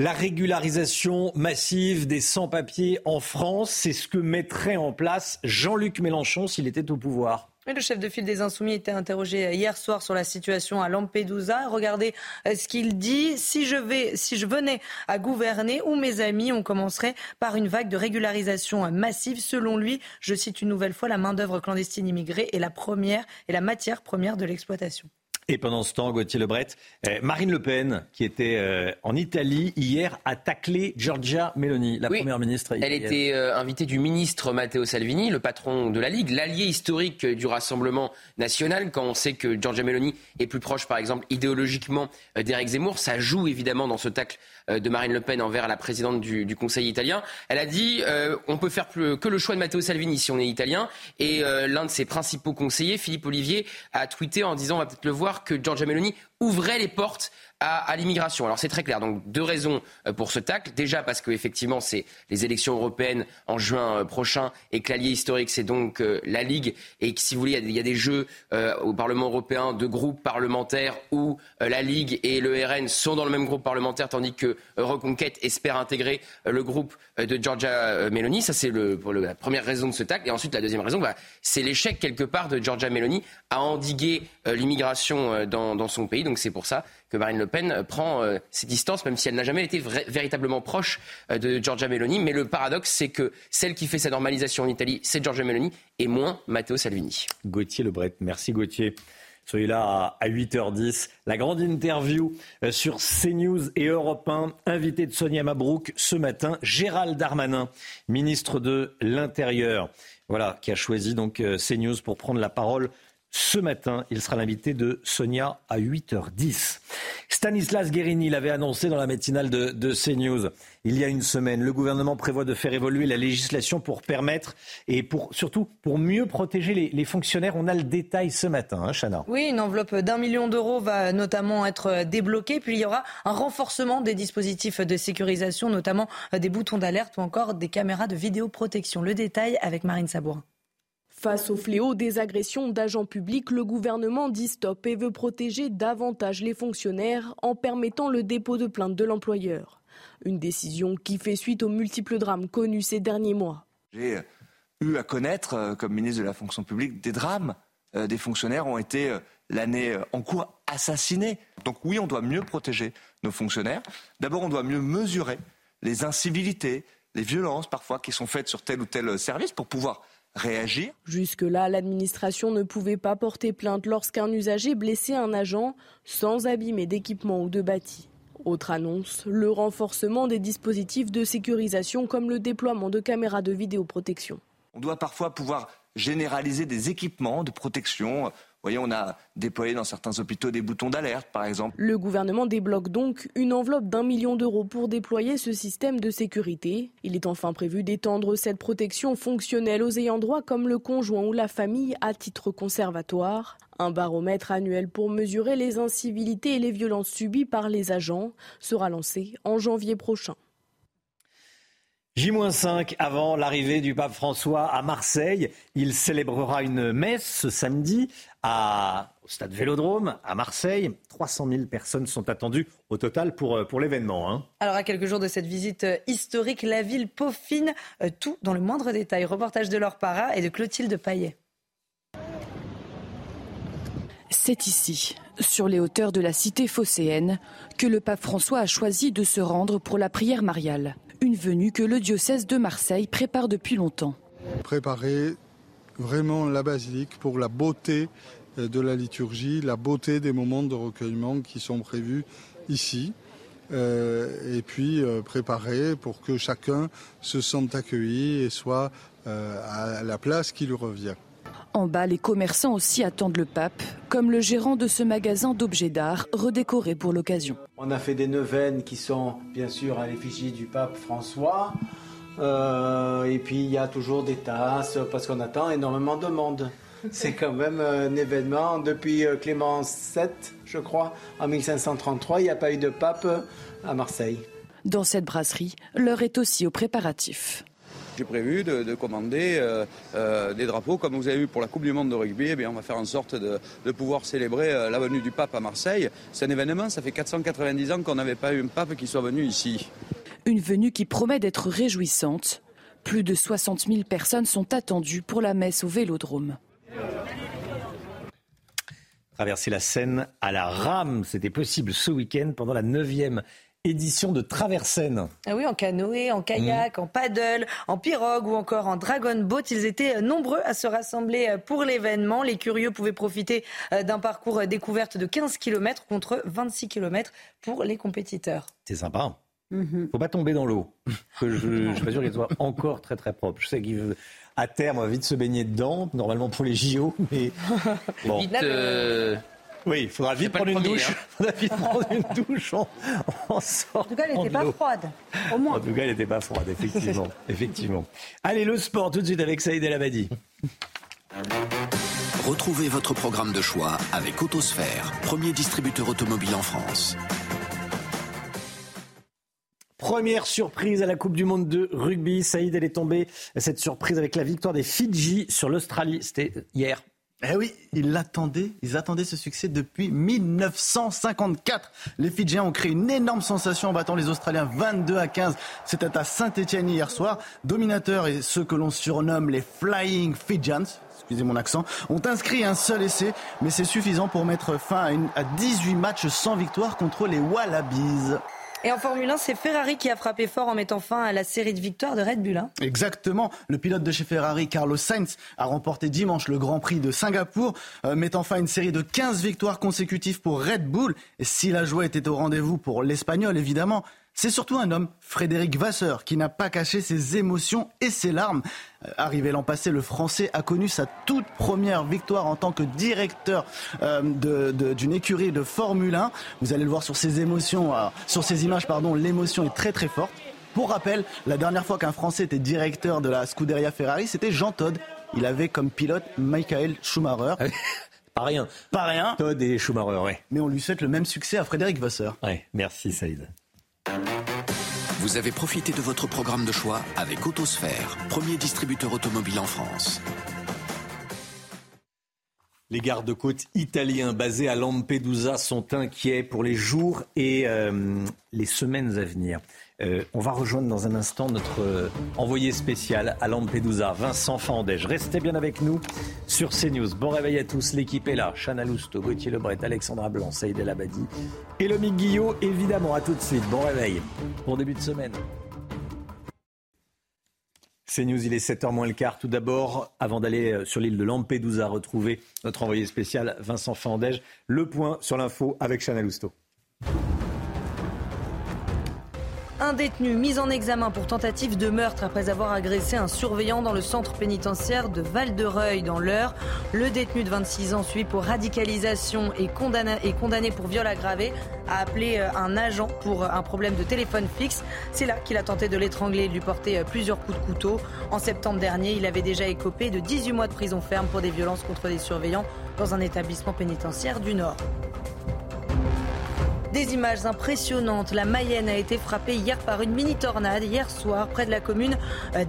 La régularisation massive des sans-papiers en France, c'est ce que mettrait en place Jean-Luc Mélenchon s'il était au pouvoir. le chef de file des Insoumis était interrogé hier soir sur la situation à Lampedusa. Regardez euh, ce qu'il dit. Si je, vais, si je venais à gouverner ou mes amis, on commencerait par une vague de régularisation massive. Selon lui, je cite une nouvelle fois, la main-d'œuvre clandestine immigrée est la première et la matière première de l'exploitation. Et pendant ce temps, Gauthier Lebret, euh, Marine Le Pen, qui était euh, en Italie hier, a taclé Giorgia Meloni, la première ministre. Elle était euh, invitée du ministre Matteo Salvini, le patron de la Ligue, l'allié historique du Rassemblement national. Quand on sait que Giorgia Meloni est plus proche, par exemple, idéologiquement d'Éric Zemmour, ça joue évidemment dans ce tacle de Marine Le Pen envers la présidente du, Conseil italien. Elle a dit on peut faire plus, que le choix de Matteo Salvini si on est italien. Et l'un de ses principaux conseillers, Philippe Olivier, a tweeté en disant on va peut-être le voir que Giorgia Meloni ouvrait les portes à, l'immigration. Alors c'est très clair. Donc deux raisons euh, pour ce tacle. Déjà parce que effectivement c'est les élections européennes en juin euh, prochain et que l'allié historique c'est donc euh, la Ligue et que si vous voulez il y, a des jeux au Parlement européen de groupes parlementaires où la Ligue et le RN sont dans le même groupe parlementaire tandis que Reconquête espère intégrer le groupe de Georgia Meloni. Ça c'est le, pour la première raison de ce tacle. Et ensuite la deuxième raison, bah, c'est l'échec quelque part de Georgia Meloni à endiguer l'immigration dans, dans son pays. Donc c'est pour ça que Marine Le Pen prend euh, ses distances, même si elle n'a jamais été véritablement proche euh, de Giorgia Meloni. Mais le paradoxe, c'est que celle qui fait sa normalisation en Italie, c'est Giorgia Meloni, et moins Matteo Salvini. Gauthier Lebret, merci Gauthier. Soyez là à 8h10. La grande interview euh, sur CNews et Europe 1. Invité de Sonia Mabrouk ce matin, Gérald Darmanin, ministre de l'Intérieur. Voilà, qui a choisi donc CNews pour prendre la parole ce matin. Il sera l'invité de Sonia à 8h10. Stanislas Guérini l'avait annoncé dans la matinale de, CNews il y a une semaine. Le gouvernement prévoit de faire évoluer la législation pour permettre et pour surtout pour mieux protéger les, fonctionnaires. On a le détail ce matin, hein, Chana. Oui, une enveloppe d'un million d'euros va notamment être débloquée. Puis il y aura un renforcement des dispositifs de sécurisation, notamment des boutons d'alerte ou encore des caméras de vidéoprotection. Le détail avec Marine Sabourin. Face au fléau des agressions d'agents publics, le gouvernement dit stop et veut protéger davantage les fonctionnaires en permettant le dépôt de plainte de l'employeur. Une décision qui fait suite aux multiples drames connus ces derniers mois. J'ai euh, eu à connaître, euh, comme ministre de la fonction publique, des drames. Euh, des fonctionnaires ont été, l'année en cours, assassinés. Donc oui, on doit mieux protéger nos fonctionnaires. D'abord, on doit mieux mesurer les incivilités, les violences parfois qui sont faites sur tel ou tel service pour pouvoir réagir. Jusque-là, l'administration ne pouvait pas porter plainte lorsqu'un usager blessait un agent sans abîmer d'équipement ou de bâti. Autre annonce, le renforcement des dispositifs de sécurisation comme le déploiement de caméras de vidéoprotection. On doit parfois pouvoir généraliser des équipements de protection voyez, on a déployé dans certains hôpitaux des boutons d'alerte, par exemple. Le gouvernement débloque donc une enveloppe d'un million d'euros pour déployer ce système de sécurité. Il est enfin prévu d'étendre cette protection fonctionnelle aux ayants droit comme le conjoint ou la famille à titre conservatoire. Un baromètre annuel pour mesurer les incivilités et les violences subies par les agents sera lancé en janvier prochain. J-5 avant l'arrivée du pape François à Marseille. Il célébrera une messe ce samedi à, au stade Vélodrome à Marseille. 300 000 personnes sont attendues au total pour, euh, pour l'événement. Hein. Alors à quelques jours de cette visite euh, historique, la ville peaufine euh, tout dans le moindre détail. Reportage de Laure Para et de Clotilde Paillet. C'est ici, sur les hauteurs de la cité phocéenne, que le pape François a choisi de se rendre pour la prière mariale. Une venue que le diocèse de Marseille prépare depuis longtemps. Préparer vraiment la basilique pour la beauté euh, de la liturgie, la beauté des moments de recueillement qui sont prévus ici. Euh, et puis euh, préparer pour que chacun se sente accueilli et soit à la place qui lui revient. En bas, les commerçants aussi attendent le pape, comme le gérant de ce magasin d'objets d'art redécoré pour l'occasion. On a fait des neuvaines qui sont bien sûr à l'effigie du pape François. Euh, et puis il y a toujours des tasses parce qu'on attend énormément de monde. C'est quand même un événement. Depuis euh, Clément VII, je crois, en 1533, il n'y a pas eu de pape à Marseille. Dans cette brasserie, l'heure est aussi aux préparatifs. J'ai prévu de, commander euh, des drapeaux comme vous avez vu pour la Coupe du Monde de rugby. Eh bien, on va faire en sorte de, pouvoir célébrer la venue du pape à Marseille. C'est un événement, ça fait 490 ans qu'on n'avait pas eu un pape qui soit venu ici. Une venue qui promet d'être réjouissante. Plus de 60 000 personnes sont attendues pour la messe au Vélodrome. Traverser la Seine à la rame, c'était possible ce week-end pendant la 9e édition de Traversaine. Ah oui, en canoë, en kayak, mmh. en paddle, en pirogue ou encore en dragon boat. Ils étaient nombreux à se rassembler pour l'événement. Les curieux pouvaient profiter euh, d'un parcours découverte de 15 km contre 26 km pour les compétiteurs. C'est sympa. Hein. Mhm. Faut pas tomber dans l'eau. je, je suis pas sûr qu'elle soit encore très très propre. Je sais qu'à terme, on va vite se baigner dedans, normalement pour les JO, mais bon. Euh, oui, il faudra vite prendre une douche. Il hein. faudra vite prendre une douche en, en En tout cas, elle n'était pas froide. Au moins. En tout cas, elle n'était pas froide, effectivement. effectivement. Allez, le sport tout de suite avec Saïd El Abadi. Retrouvez votre programme de choix avec Autosphère, premier distributeur automobile en France. Première surprise à la Coupe du Monde de rugby. Saïd, elle est tombée, cette surprise avec la victoire des Fidji sur l'Australie. C'était hier. Eh oui, ils l'attendaient, ils attendaient ce succès depuis 1954. Les Fidjiens ont créé une énorme sensation en battant les Australiens 22 à 15. C'était à Saint-Etienne hier soir. Dominateurs et ceux que l'on surnomme les Flying Fidjians, excusez mon accent, ont inscrit un seul essai, mais c'est suffisant pour mettre fin à, à 18 matchs sans victoire contre les Wallabies. Et en Formule 1, c'est Ferrari qui a frappé fort en mettant fin à la série de victoires de Red Bull. Hein. Exactement. Le pilote de chez Ferrari, Carlos Sainz, a remporté dimanche le Grand Prix de Singapour, euh, mettant fin à une série de 15 victoires consécutives pour Red Bull. Et si la joie était au rendez-vous pour l'Espagnol, évidemment, c'est surtout un homme, Frédéric Vasseur, qui n'a pas caché ses émotions et ses larmes. Euh, arrivé l'an passé, le Français a connu sa toute première victoire en tant que directeur euh, d'une écurie de Formule 1. Vous allez le voir sur ses émotions, euh, sur ses images, pardon, l'émotion est très très forte. Pour rappel, la dernière fois qu'un Français était directeur de la Scuderia Ferrari, c'était Jean Todt. Il avait comme pilote Michael Schumacher. Pas rien. Pas rien. Todd et Schumacher, oui. Mais on lui souhaite le même succès à Frédéric Vasseur. Ouais, merci Saïd. Vous avez profité de votre programme de choix avec Autosphère, premier distributeur automobile en France. Les gardes-côtes italiens basés à Lampedusa sont inquiets pour les jours et euh, les semaines à venir. Euh, on va rejoindre dans un instant notre euh, envoyé spécial à Lampedusa, Vincent Fandège. Restez bien avec nous sur CNews. Bon réveil à tous, l'équipe est là. Chana Lousteau, Gauthier Lebret, Alexandra Blanc, Saïd El Abadi et Lomique Guillot, évidemment. À tout de suite. Bon réveil. Bon début de semaine. CNews, il est 7h moins le quart. Tout d'abord, avant d'aller euh, sur l'île de Lampedusa, retrouver notre envoyé spécial Vincent Fandège. Le point sur l'info avec Chana Lousteau. Un détenu mis en examen pour tentative de meurtre après avoir agressé un surveillant dans le centre pénitentiaire de Val-de-Reuil dans l'Eure. Le détenu de 26 ans, suivi pour radicalisation et condamné, pour viol aggravé, a appelé euh, un agent pour un problème de téléphone fixe. C'est là qu'il a tenté de l'étrangler et de lui porter euh, plusieurs coups de couteau. En septembre dernier, il avait déjà écopé de 18 mois de prison ferme pour des violences contre des surveillants dans un établissement pénitentiaire du Nord. Des images impressionnantes. La Mayenne a été frappée hier par une mini tornade hier soir près de la commune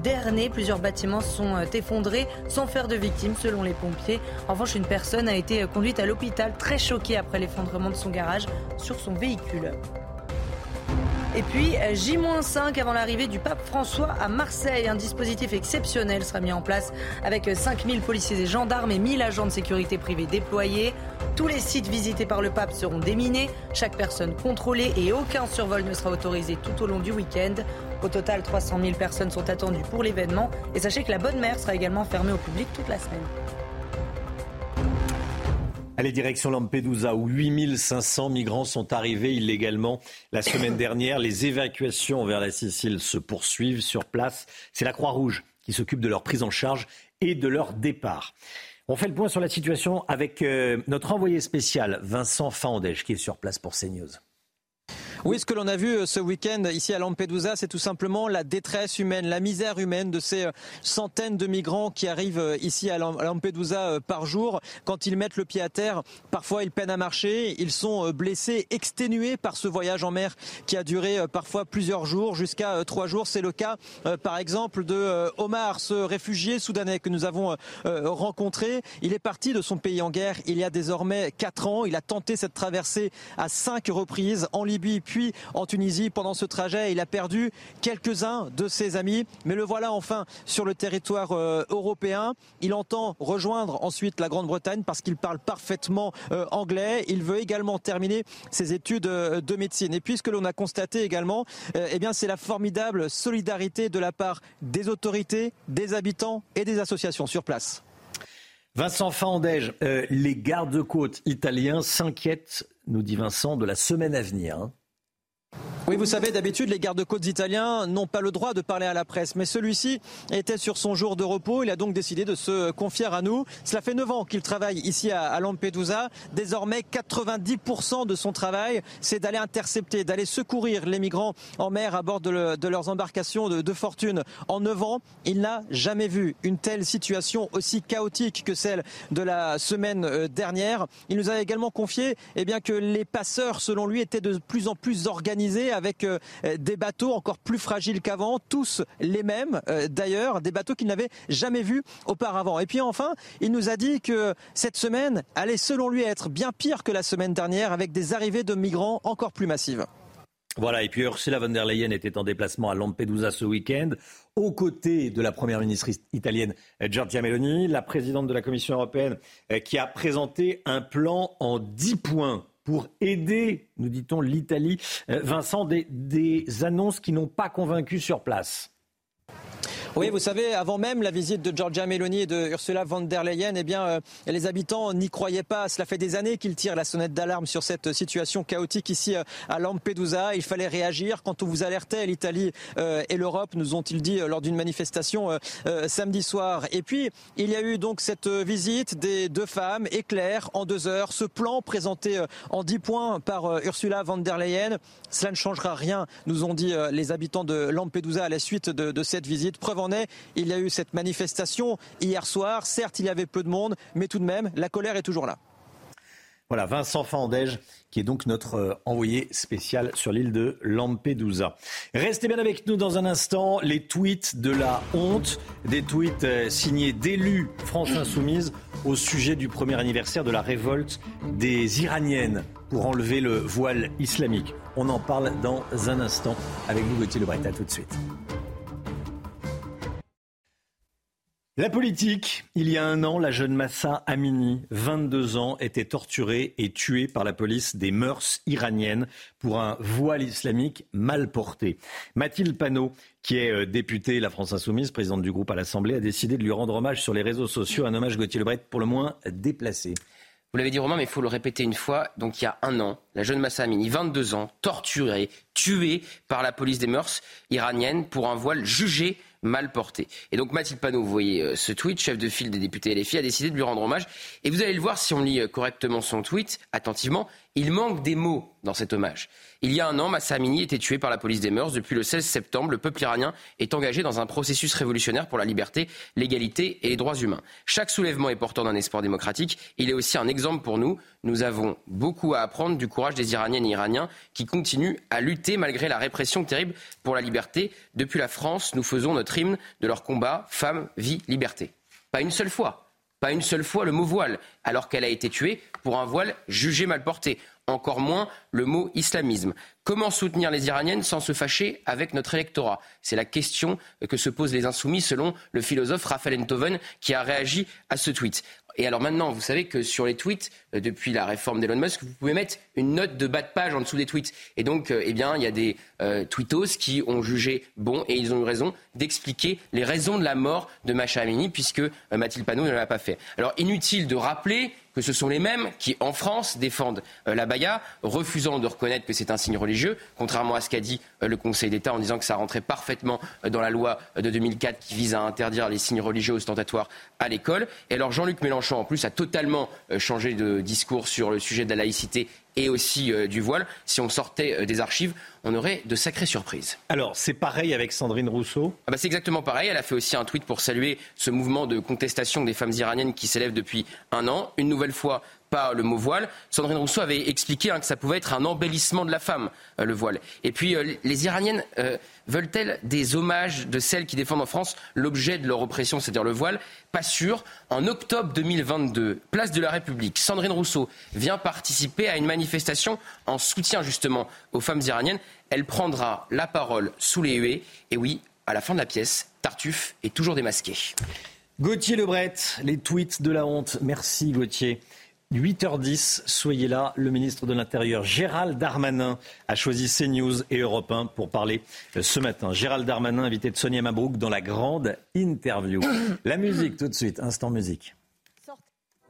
d'Ernée. Plusieurs bâtiments sont effondrés sans faire de victimes selon les pompiers. En revanche, une personne a été conduite à l'hôpital très choquée après l'effondrement de son garage sur son véhicule. Et puis, J-5 avant l'arrivée du pape François à Marseille. Un dispositif exceptionnel sera mis en place avec 5000 policiers et gendarmes et 1000 agents de sécurité privés déployés. Tous les sites visités par le pape seront déminés, chaque personne contrôlée et aucun survol ne sera autorisé tout au long du week-end. Au total, 300 000 personnes sont attendues pour l'événement. Et sachez que la Bonne Mère sera également fermée au public toute la semaine. Allez, direction Lampedusa, où 8500 migrants sont arrivés illégalement la semaine dernière. Les évacuations vers la Sicile se poursuivent sur place. C'est la Croix-Rouge qui s'occupe de leur prise en charge et de leur départ. On fait le point sur la situation avec euh, notre envoyé spécial, Vincent Fandège, qui est sur place pour CNews. Oui, ce que l'on a vu euh, ce week-end ici à Lampedusa, c'est tout simplement la détresse humaine, la misère humaine de ces euh, centaines de migrants qui arrivent euh, ici à Lampedusa par jour. Quand ils mettent le pied à terre, parfois ils peinent à marcher, ils sont blessés, exténués par ce voyage en mer qui a duré parfois plusieurs jours, jusqu'à trois jours. C'est le cas, par exemple, de Omar, ce réfugié soudanais que nous avons rencontré. Il est parti de son pays en guerre il y a désormais quatre ans. Il a tenté cette traversée à cinq reprises en Libye puis en Tunisie. Pendant ce trajet, il a perdu quelques-uns de ses amis, mais le voilà enfin sur le territoire euh, européen. Il entend rejoindre ensuite la Grande-Bretagne parce qu'il parle parfaitement euh, anglais. Il veut également terminer ses études euh, de médecine. Et puis ce que l'on a constaté également, eh bien c'est la formidable solidarité de la part des autorités, des habitants et des associations sur place. Vincent Fandège, les gardes-côtes italiens s'inquiètent, nous dit Vincent, de la semaine à venir. Hein. Oui, vous savez, d'habitude, les gardes-côtes italiens n'ont pas le droit de parler à la presse. Mais celui-ci était sur son jour de repos. Il a donc décidé de se confier à nous. Cela fait 9 ans qu'il travaille ici à Lampedusa. Désormais, 90% de son travail, c'est d'aller intercepter, d'aller secourir les migrants en mer à bord de, leurs embarcations de, fortune. En 9 ans, il n'a jamais vu une telle situation aussi chaotique que celle de la semaine euh, dernière. Il nous a également confié eh bien, que les passeurs, selon lui, étaient de plus en plus organisés avec des bateaux encore plus fragiles qu'avant, tous les mêmes d'ailleurs, des bateaux qu'il n'avait jamais vus auparavant. Et puis enfin, il nous a dit que cette semaine allait selon lui être bien pire que la semaine dernière avec des arrivées de migrants encore plus massives. Voilà, et puis Ursula von der Leyen était en déplacement à Lampedusa ce week-end, aux côtés de la première ministre italienne Giorgia Meloni, la présidente de la Commission européenne, euh, qui a présenté un plan en dix points pour aider, nous dit-on, l'Italie. Euh, Vincent, des, des annonces qui n'ont pas convaincu sur place. Oui, vous savez, avant même la visite de Giorgia Meloni et de Ursula von der Leyen, eh bien, euh, les habitants n'y croyaient pas. Cela fait des années qu'ils tirent la sonnette d'alarme sur cette situation chaotique ici euh, à Lampedusa. Il fallait réagir. Quand on vous alertait, l'Italie euh, et l'Europe, nous ont-ils dit lors d'une manifestation samedi soir. Et puis, il y a eu donc cette visite des deux femmes, éclair, en deux heures. Ce plan présenté en dix points par Ursula von der Leyen, cela ne changera rien, nous ont dit les habitants de Lampedusa à la suite de, de cette visite. Preuve il y a eu cette manifestation hier soir. Certes, il y avait peu de monde, mais tout de même, la colère est toujours là. Voilà, Vincent Fandège, qui est donc notre euh, envoyé spécial sur l'île de Lampedusa. Restez bien avec nous dans un instant. Les tweets de la honte, des tweets euh, signés d'élus France Insoumise au sujet du premier anniversaire de la révolte des Iraniennes pour enlever le voile islamique. On en parle dans un instant avec nous, Gauthier Lebret. À tout de suite. La politique. Il y a un an, la jeune Massa Amini, 22 ans, était torturée et tuée par la police des mœurs iraniennes pour un voile islamique mal porté. Mathilde Panot, qui est euh, députée La France Insoumise, présidente du groupe à l'Assemblée, a décidé de lui rendre hommage sur les réseaux sociaux, un hommage Gauthier Lebret pour le moins déplacé. Vous l'avez dit Romain, mais il faut le répéter une fois. Donc il y a un an, la jeune Massa Amini, 22 ans, torturée, tuée par la police des mœurs iraniennes pour un voile jugé mal porté. Et donc Mathilde Panot, vous voyez euh, ce tweet, chef de file des députés LFI, a décidé de lui rendre hommage. Et vous allez le voir si on lit euh, correctement son tweet, attentivement, il manque des mots dans cet hommage. Il y a un an, Massa Amini était tué par la police des mœurs. Depuis le 16 septembre, le peuple iranien est engagé dans un processus révolutionnaire pour la liberté, l'égalité et les droits humains. Chaque soulèvement est porteur d'un espoir démocratique. Il est aussi un exemple pour nous. Nous avons beaucoup à apprendre du courage des Iraniennes et Iraniens qui continuent à lutter malgré la répression terrible pour la liberté. Depuis la France, nous faisons notre hymne de leur combat Femmes, vie, liberté. Pas une seule fois. Pas une seule fois le mot voile, alors qu'elle a été tuée pour un voile jugé mal porté encore moins le mot islamisme. Comment soutenir les Iraniennes sans se fâcher avec notre électorat? C'est la question que se posent les insoumis selon le philosophe Raphaël Enthoven qui a réagi à ce tweet. Et alors maintenant, vous savez que sur les tweets, euh, depuis la réforme d'Elon Musk, vous pouvez mettre une note de bas de page en dessous des tweets. Et donc, euh, eh bien, il y a des euh, tweetos qui ont jugé bon, et ils ont eu raison, d'expliquer les raisons de la mort de Macha Amini, puisque Mathilde Panot ne l'a pas fait. Alors, inutile de rappeler que ce sont les mêmes qui, en France, défendent la baya, refusant de reconnaître que c'est un signe religieux, contrairement à ce qu'a dit le Conseil d'État en disant que ça rentrait parfaitement dans la loi de 2004 qui vise à interdire les signes religieux ostentatoires à l'école. Alors Jean-Luc Mélenchon, en plus, a totalement changé de discours sur le sujet de la laïcité et aussi euh, du voile. Si on sortait euh, des archives, on aurait de sacrées surprises. Alors, c'est pareil avec Sandrine Rousseau? Ah bah, C'est exactement pareil. Elle a fait aussi un tweet pour saluer ce mouvement de contestation des femmes iraniennes qui s'élève depuis un an. Une nouvelle fois, pas le mot voile. Sandrine Rousseau avait expliqué hein, que ça pouvait être un embellissement de la femme, euh, le voile. Et puis, les Iraniennes veulent-elles des hommages de celles qui défendent en France l'objet de leur oppression, c'est-à-dire le voile? Pas sûr. En octobre 2022, place de la République, Sandrine Rousseau vient participer à une manifestation en soutien justement aux femmes iraniennes. Elle prendra la parole sous les huées. Et oui, à la fin de la pièce, Tartuffe est toujours démasqué. Gauthier Lebret, les tweets de la honte. Merci Gauthier. 8h10, soyez là. Le ministre de l'Intérieur, Gérald Darmanin, a choisi CNews et Europe 1 pour parler euh, ce matin. Gérald Darmanin, invité de Sonia Mabrouk dans la grande interview. La musique, tout de suite, instant musique.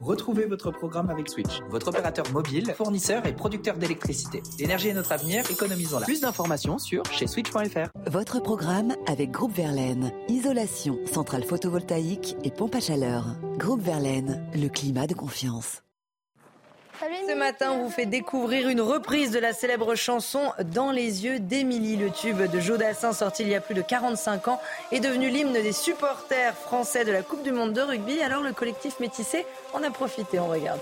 Retrouvez votre programme avec Switch, votre opérateur mobile, fournisseur et producteur d'électricité. L'énergie est notre avenir, économisons-la. Plus d'informations sur chez switch.fr. Votre programme avec Groupe Verlaine. Isolation, centrale photovoltaïque et pompe à chaleur. Groupe Verlaine, le climat de confiance. Ce matin, on vous fait découvrir une reprise de la célèbre chanson Dans les yeux d'Émilie. Le tube de Jodassin, sorti il y a plus de 45 ans, est devenu l'hymne des supporters français de la Coupe du Monde de rugby. Alors le collectif métissé en a profité. On regarde.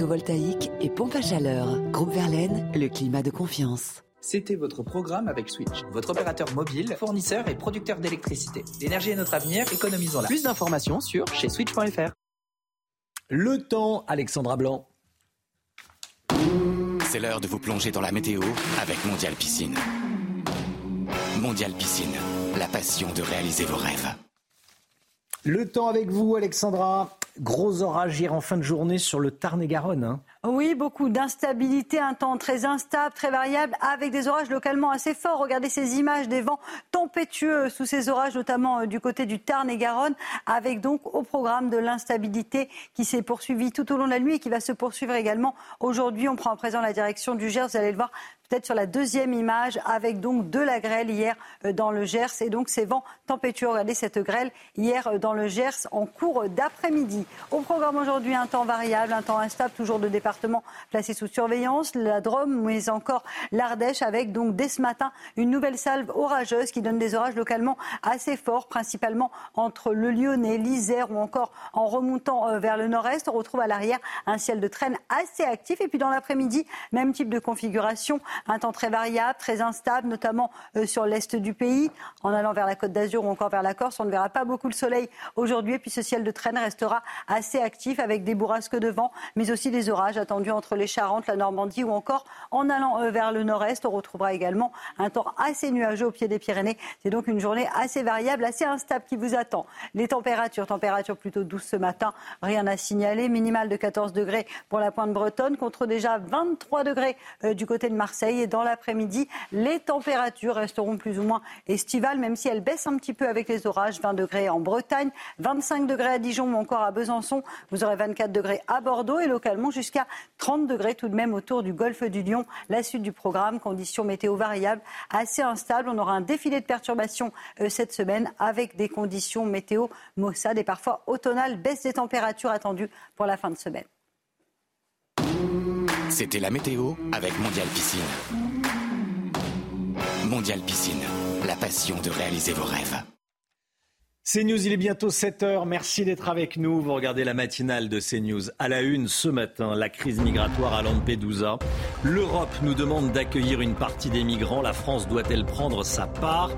Photovoltaïque et pompe à chaleur. Groupe Verlaine, le climat de confiance. C'était votre programme avec Switch, votre opérateur mobile, fournisseur et producteur d'électricité. L'énergie est notre avenir, économisons-la. Plus d'informations sur chez switch.fr. Le temps, Alexandra Blanc. C'est l'heure de vous plonger dans la météo avec Mondial Piscine. Mondial Piscine, la passion de réaliser vos rêves. Le temps avec vous, Alexandra. Gros orage hier en fin de journée sur le Tarn-et-Garonne. Hein. Oui, beaucoup d'instabilité, un temps très instable, très variable, avec des orages localement assez forts. Regardez ces images des vents tempétueux sous ces orages, notamment euh, du côté du Tarn et Garonne, avec donc au programme de l'instabilité qui s'est poursuivie tout au long de la nuit et qui va se poursuivre également aujourd'hui. On prend à présent la direction du Gers, vous allez le voir peut-être sur la deuxième image, avec donc de la grêle hier euh, dans le Gers et donc ces vents tempétueux. Regardez cette grêle hier euh, dans le Gers en cours d'après-midi. Au programme aujourd'hui, un temps variable, un temps instable, toujours de départements placés sous surveillance, la Drôme, mais encore l'Ardèche, avec donc dès ce matin une nouvelle salve orageuse qui donne des orages localement assez forts, principalement entre le Lyonnais, l'Isère ou encore en remontant euh, vers le nord-est. On retrouve à l'arrière un ciel de traîne assez actif et puis dans l'après-midi, même type de configuration un temps très variable, très instable, notamment euh, sur l'est du pays. En allant vers la Côte d'Azur ou encore vers la Corse, on ne verra pas beaucoup le soleil aujourd'hui. Et puis ce ciel de traîne restera assez actif avec des bourrasques de vent, mais aussi des orages attendus entre les Charentes, la Normandie ou encore en allant euh, vers le nord-est. On retrouvera également un temps assez nuageux au pied des Pyrénées. C'est donc une journée assez variable, assez instable qui vous attend. Les températures, températures plutôt douces ce matin, rien à signaler. Minimal de 14 degrés pour la pointe bretonne contre déjà 23 degrés euh, du côté de Marseille. Et dans l'après-midi, les températures resteront plus ou moins estivales, même si elles baissent un petit peu avec les orages. 20 degrés en Bretagne, 25 degrés à Dijon ou encore à Besançon. Vous aurez 24 degrés à Bordeaux et localement jusqu'à 30 degrés tout de même autour du golfe du Lion. La suite du programme, conditions météo variables, assez instables. On aura un défilé de perturbations euh, cette semaine avec des conditions météo maussades et parfois automnales. Baisse des températures attendues pour la fin de semaine. C'était la météo avec Mondial Piscine. Mondial Piscine, la passion de réaliser vos rêves. CNews, il est bientôt 7h. Merci d'être avec nous. Vous regardez la matinale de CNews. À la une ce matin, la crise migratoire à Lampedusa. L'Europe nous demande d'accueillir une partie des migrants. La France doit-elle prendre sa part?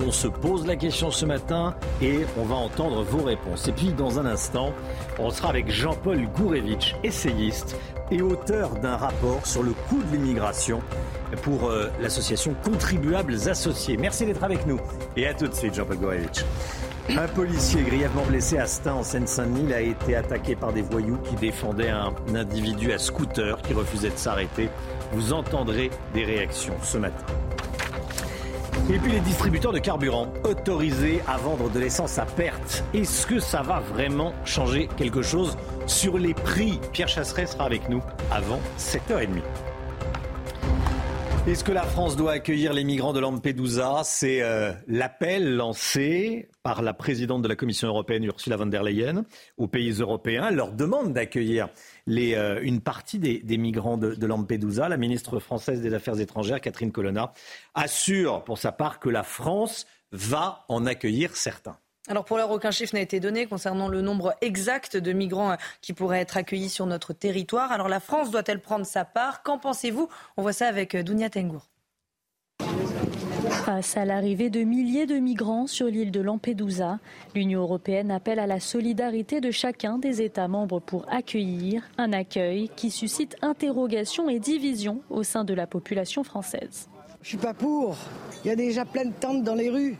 On se pose la question ce matin et on va entendre vos réponses. Et puis, dans un instant, on sera avec Jean-Paul Gourevitch, essayiste et auteur d'un rapport sur le coût de l'immigration pour euh, l'association Contribuables Associés. Merci d'être avec nous. Et à tout de suite, Jean-Paul Gourevitch. Un policier grièvement blessé à Stein en Seine-Saint-Denis a été attaqué par des voyous qui défendaient un individu à scooter qui refusait de s'arrêter. Vous entendrez des réactions ce matin. Et puis les distributeurs de carburant autorisés à vendre de l'essence à perte. Est-ce que ça va vraiment changer quelque chose sur les prix? Pierre Chasseret sera avec nous avant 7h30. Est-ce que la France doit accueillir les migrants de Lampedusa? C'est euh, l'appel lancé par la présidente de la Commission européenne, Ursula von der Leyen, aux pays européens. Elle leur demande d'accueillir euh, une partie des, migrants de, de, Lampedusa. La ministre française des Affaires étrangères, Catherine Colonna, assure pour sa part que la France va en accueillir certains. Alors pour l'heure, aucun chiffre n'a été donné concernant le nombre exact de migrants euh, qui pourraient être accueillis sur notre territoire. Alors la France doit-elle prendre sa part? Qu'en pensez-vous? On voit ça avec euh, Dounia Tengour. Face à l'arrivée de milliers de migrants sur l'île de Lampedusa, l'Union européenne appelle à la solidarité de chacun des États membres pour accueillir un accueil qui suscite interrogations et divisions au sein de la population française. Je suis pas pour. Il y a déjà plein de tentes dans les rues.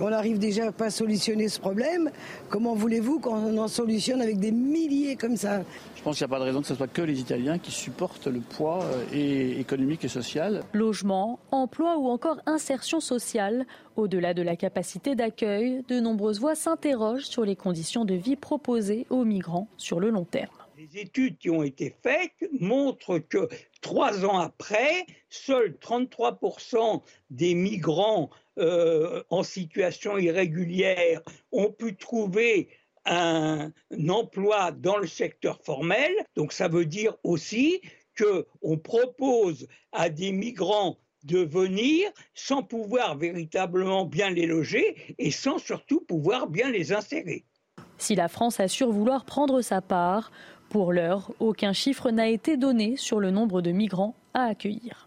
On n'arrive déjà pas à solutionner ce problème. Comment voulez-vous qu'on en solutionne avec des milliers comme ça? Je pense qu'il n'y a pas de raison que ce soit que les Italiens qui supportent le poids euh, économique et social. Logement, emploi ou encore insertion sociale. Au-delà de la capacité d'accueil, de nombreuses voix s'interrogent sur les conditions de vie proposées aux migrants sur le long terme. Les études qui ont été faites montrent que trois ans après, seuls 33% des migrants euh, en situation irrégulière ont pu trouver un, emploi dans le secteur formel. Donc ça veut dire aussi qu'on propose à des migrants de venir sans pouvoir véritablement bien les loger et sans surtout pouvoir bien les insérer. si la France assure vouloir prendre sa part. Pour l'heure, aucun chiffre n'a été donné sur le nombre de migrants à accueillir.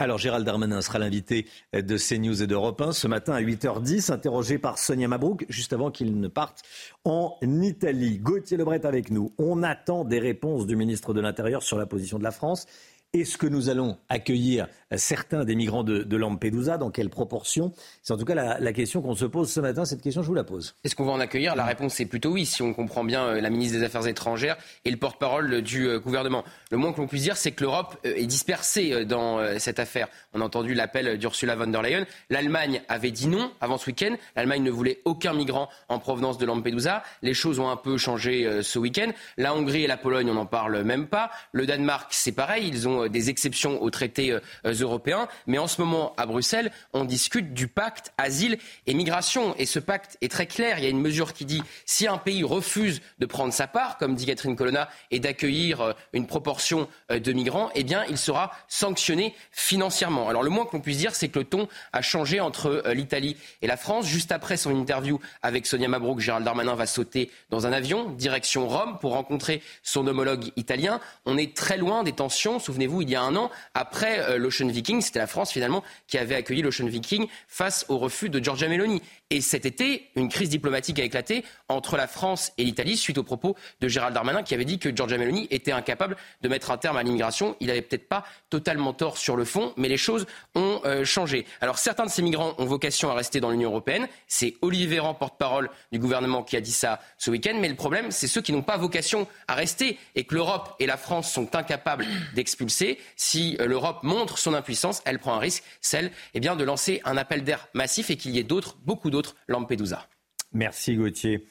Alors Gérald Darmanin sera l'invité de CNews et d'Europe 1 ce matin à 8h10, interrogé par Sonia Mabrouk, juste avant qu'il ne parte en Italie. Gauthier Lebret avec nous. On attend des réponses du ministre de l'Intérieur sur la position de la France est-ce que nous allons accueillir certains des migrants de, Lampedusa? Dans quelle proportion? C'est en tout cas la, question qu'on se pose ce matin. Cette question, je vous la pose. Est-ce qu'on va en accueillir? La réponse est plutôt oui, si on comprend bien euh, la ministre des Affaires étrangères et le porte-parole du euh, gouvernement. Le moins que l'on puisse dire, c'est que l'Europe euh, est dispersée dans cette affaire. On a entendu l'appel d'Ursula von der Leyen. L'Allemagne avait dit non avant ce week-end. L'Allemagne ne voulait aucun migrant en provenance de Lampedusa. Les choses ont un peu changé ce week-end. La Hongrie et la Pologne, on n'en parle même pas. Le Danemark, c'est pareil. Ils ont des exceptions aux traités euh, européens. Mais en ce moment, à Bruxelles, on discute du pacte asile et migration. Et ce pacte est très clair. Il y a une mesure qui dit si un pays refuse de prendre sa part, comme dit Catherine Colonna, et d'accueillir euh, une proportion euh, de migrants, eh bien, il sera sanctionné financièrement. Alors, le moins qu'on puisse dire, c'est que le ton a changé entre l'Italie et la France. Juste après son interview avec Sonia Mabrouk, Gérald Darmanin va sauter dans un avion, direction Rome, pour rencontrer son homologue italien. On est très loin des tensions. Souvenez-vous, il y a un an, après euh, l'Ocean Viking. C'était la France finalement qui avait accueilli l'Ocean Viking face au refus de Giorgia Meloni. Et cet été, une crise diplomatique a éclaté entre la France et l'Italie suite aux propos de Gérald Darmanin qui avait dit que Giorgia Meloni était incapable de mettre un terme à l'immigration. Il n'avait peut-être pas totalement tort sur le fond, mais les choses ont euh, changé. Alors certains de ces migrants ont vocation à rester dans l'Union européenne. C'est Olivier Véran, porte-parole du gouvernement, qui a dit ça ce week-end. Mais le problème, c'est ceux qui n'ont pas vocation à rester et que l'Europe et la France sont incapables d'expulser. Si euh, l'Europe montre son impuissance, elle prend un risque, celle eh bien, de lancer un appel d'air massif et qu'il y ait d'autres, beaucoup d'autres Lampedusa. Merci Gauthier.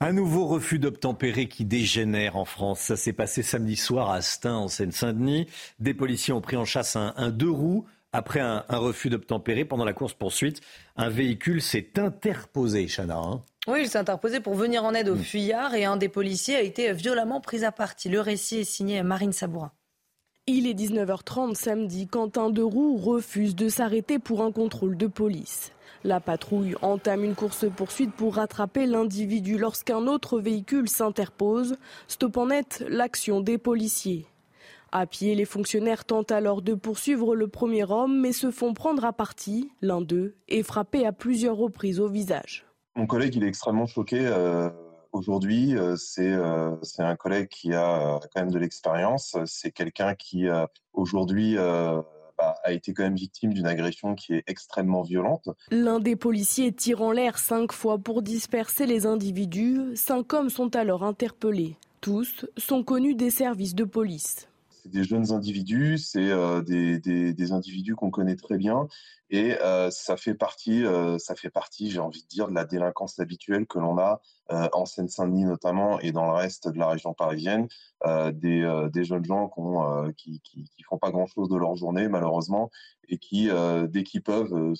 Un nouveau refus d'obtempérer qui dégénère en France. Ça s'est passé samedi soir à Stein, en Seine-Saint-Denis. Des policiers ont pris en chasse un, deux roues après un, refus d'obtempérer. Pendant la course-poursuite, un véhicule s'est interposé, Chana. Hein. oui, il s'est interposé pour venir en aide aux mm. fuyards et un des policiers a été violemment pris à partie. Le récit est signé Marine Sabourin. Il est 19h30 samedi deux roues refuse de s'arrêter pour un contrôle de police. La patrouille entame une course-poursuite pour rattraper l'individu lorsqu'un autre véhicule s'interpose, stoppant net l'action des policiers. À pied, les fonctionnaires tentent alors de poursuivre le premier homme, mais se font prendre à partie. L'un d'eux est frappé à plusieurs reprises au visage. Mon collègue, il est extrêmement choqué. Euh, aujourd'hui, euh, euh, c'est un collègue qui a quand même de l'expérience. C'est quelqu'un qui, aujourd'hui, bah, a été quand même victime d'une agression qui est extrêmement violente. L'un des policiers tire en l'air cinq fois pour disperser les individus. Cinq hommes sont alors interpellés. Tous sont connus des services de police. C'est des jeunes individus, c'est euh, des, des, individus qu'on connaît très bien et euh, ça fait partie, euh, ça fait partie, j'ai envie de dire, de la délinquance habituelle que l'on a en Seine-Saint-Denis notamment et dans le reste de la région parisienne, des, des, jeunes gens qui, qui, qui, font pas grand-chose de leur journée malheureusement et qui, dès qu'ils peuvent,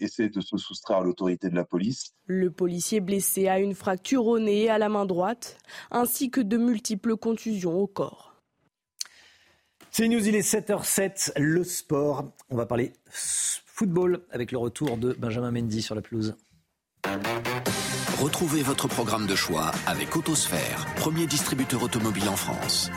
essaient de se soustraire à l'autorité de la police. Le policier blessé a une fracture au nez et à la main droite, ainsi que de multiples contusions au corps. C'est News, il est 7h07, le sport. On va parler football avec le retour de Benjamin Mendy sur la pelouse. Retrouvez votre programme de choix avec Autosphère, premier distributeur automobile en France.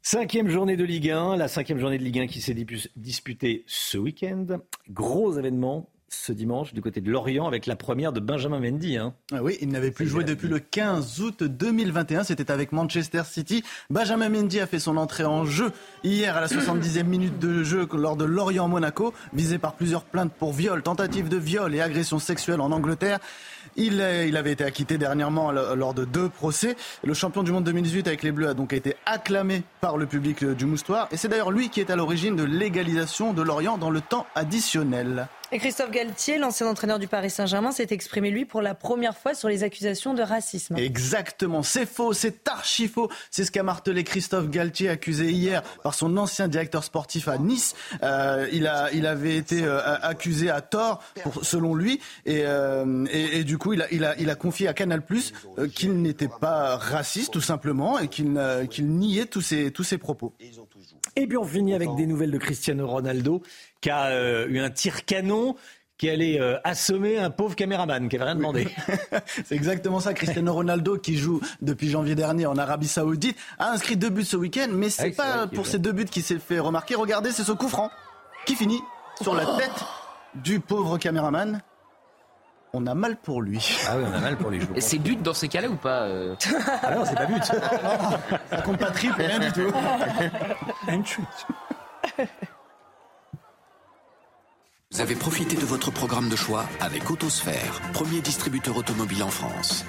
Cinquième journée de Ligue 1, la cinquième journée de Ligue 1 qui s'est disputée ce week-end. Gros événement, ce dimanche du côté de Lorient avec la première de Benjamin Mendy. Hein. Ah oui, il n'avait plus joué depuis le 15 août 2021. C'était avec Manchester City. Benjamin Mendy a fait son entrée en jeu hier à la 70e minute de jeu lors de Lorient-Monaco, visé par plusieurs plaintes pour viol, tentative de viol et agression sexuelle en Angleterre. Il, il, avait été acquitté dernièrement lors de deux procès. Le champion du monde 2018 avec les Bleus a donc été acclamé par le public du Moustoir. Et c'est d'ailleurs lui qui est à l'origine de l'égalisation de Lorient dans le temps additionnel. Et Christophe Galtier, l'ancien entraîneur du Paris Saint-Germain, s'est exprimé lui pour la première fois sur les accusations de racisme. Exactement, c'est faux, c'est archi faux. C'est ce qu'a martelé Christophe Galtier, accusé hier par son ancien directeur sportif à Nice. Euh, il, a, il avait été euh, accusé à tort, pour, selon lui, et, euh, et, et, du coup, il a, il, a, il a confié à Canal Plus euh, qu'il n'était pas raciste, tout simplement, et qu'il qu'il niait tous ses, tous ses propos. Et puis on finit avec des nouvelles de Cristiano Ronaldo qui a euh, eu un tir canon qui allait euh, assommer un pauvre caméraman qui n'avait rien demandé. C'est exactement ça. Cristiano Ronaldo, qui joue depuis janvier dernier en Arabie Saoudite, a inscrit deux buts ce week-end, mais c'est Ah pas pour ces deux buts qu'il s'est fait remarquer. Regardez, c'est ce coup franc qui finit sur la tête du pauvre caméraman. On a mal pour lui. Ah oui, on a mal pour lui. Et c'est but dans ces cas-là ou pas euh Ah non, c'est pas but. Ça compte pas triple, rien du tout. Une chute. Vous avez profité de votre programme de choix avec Autosphère, premier distributeur automobile en France.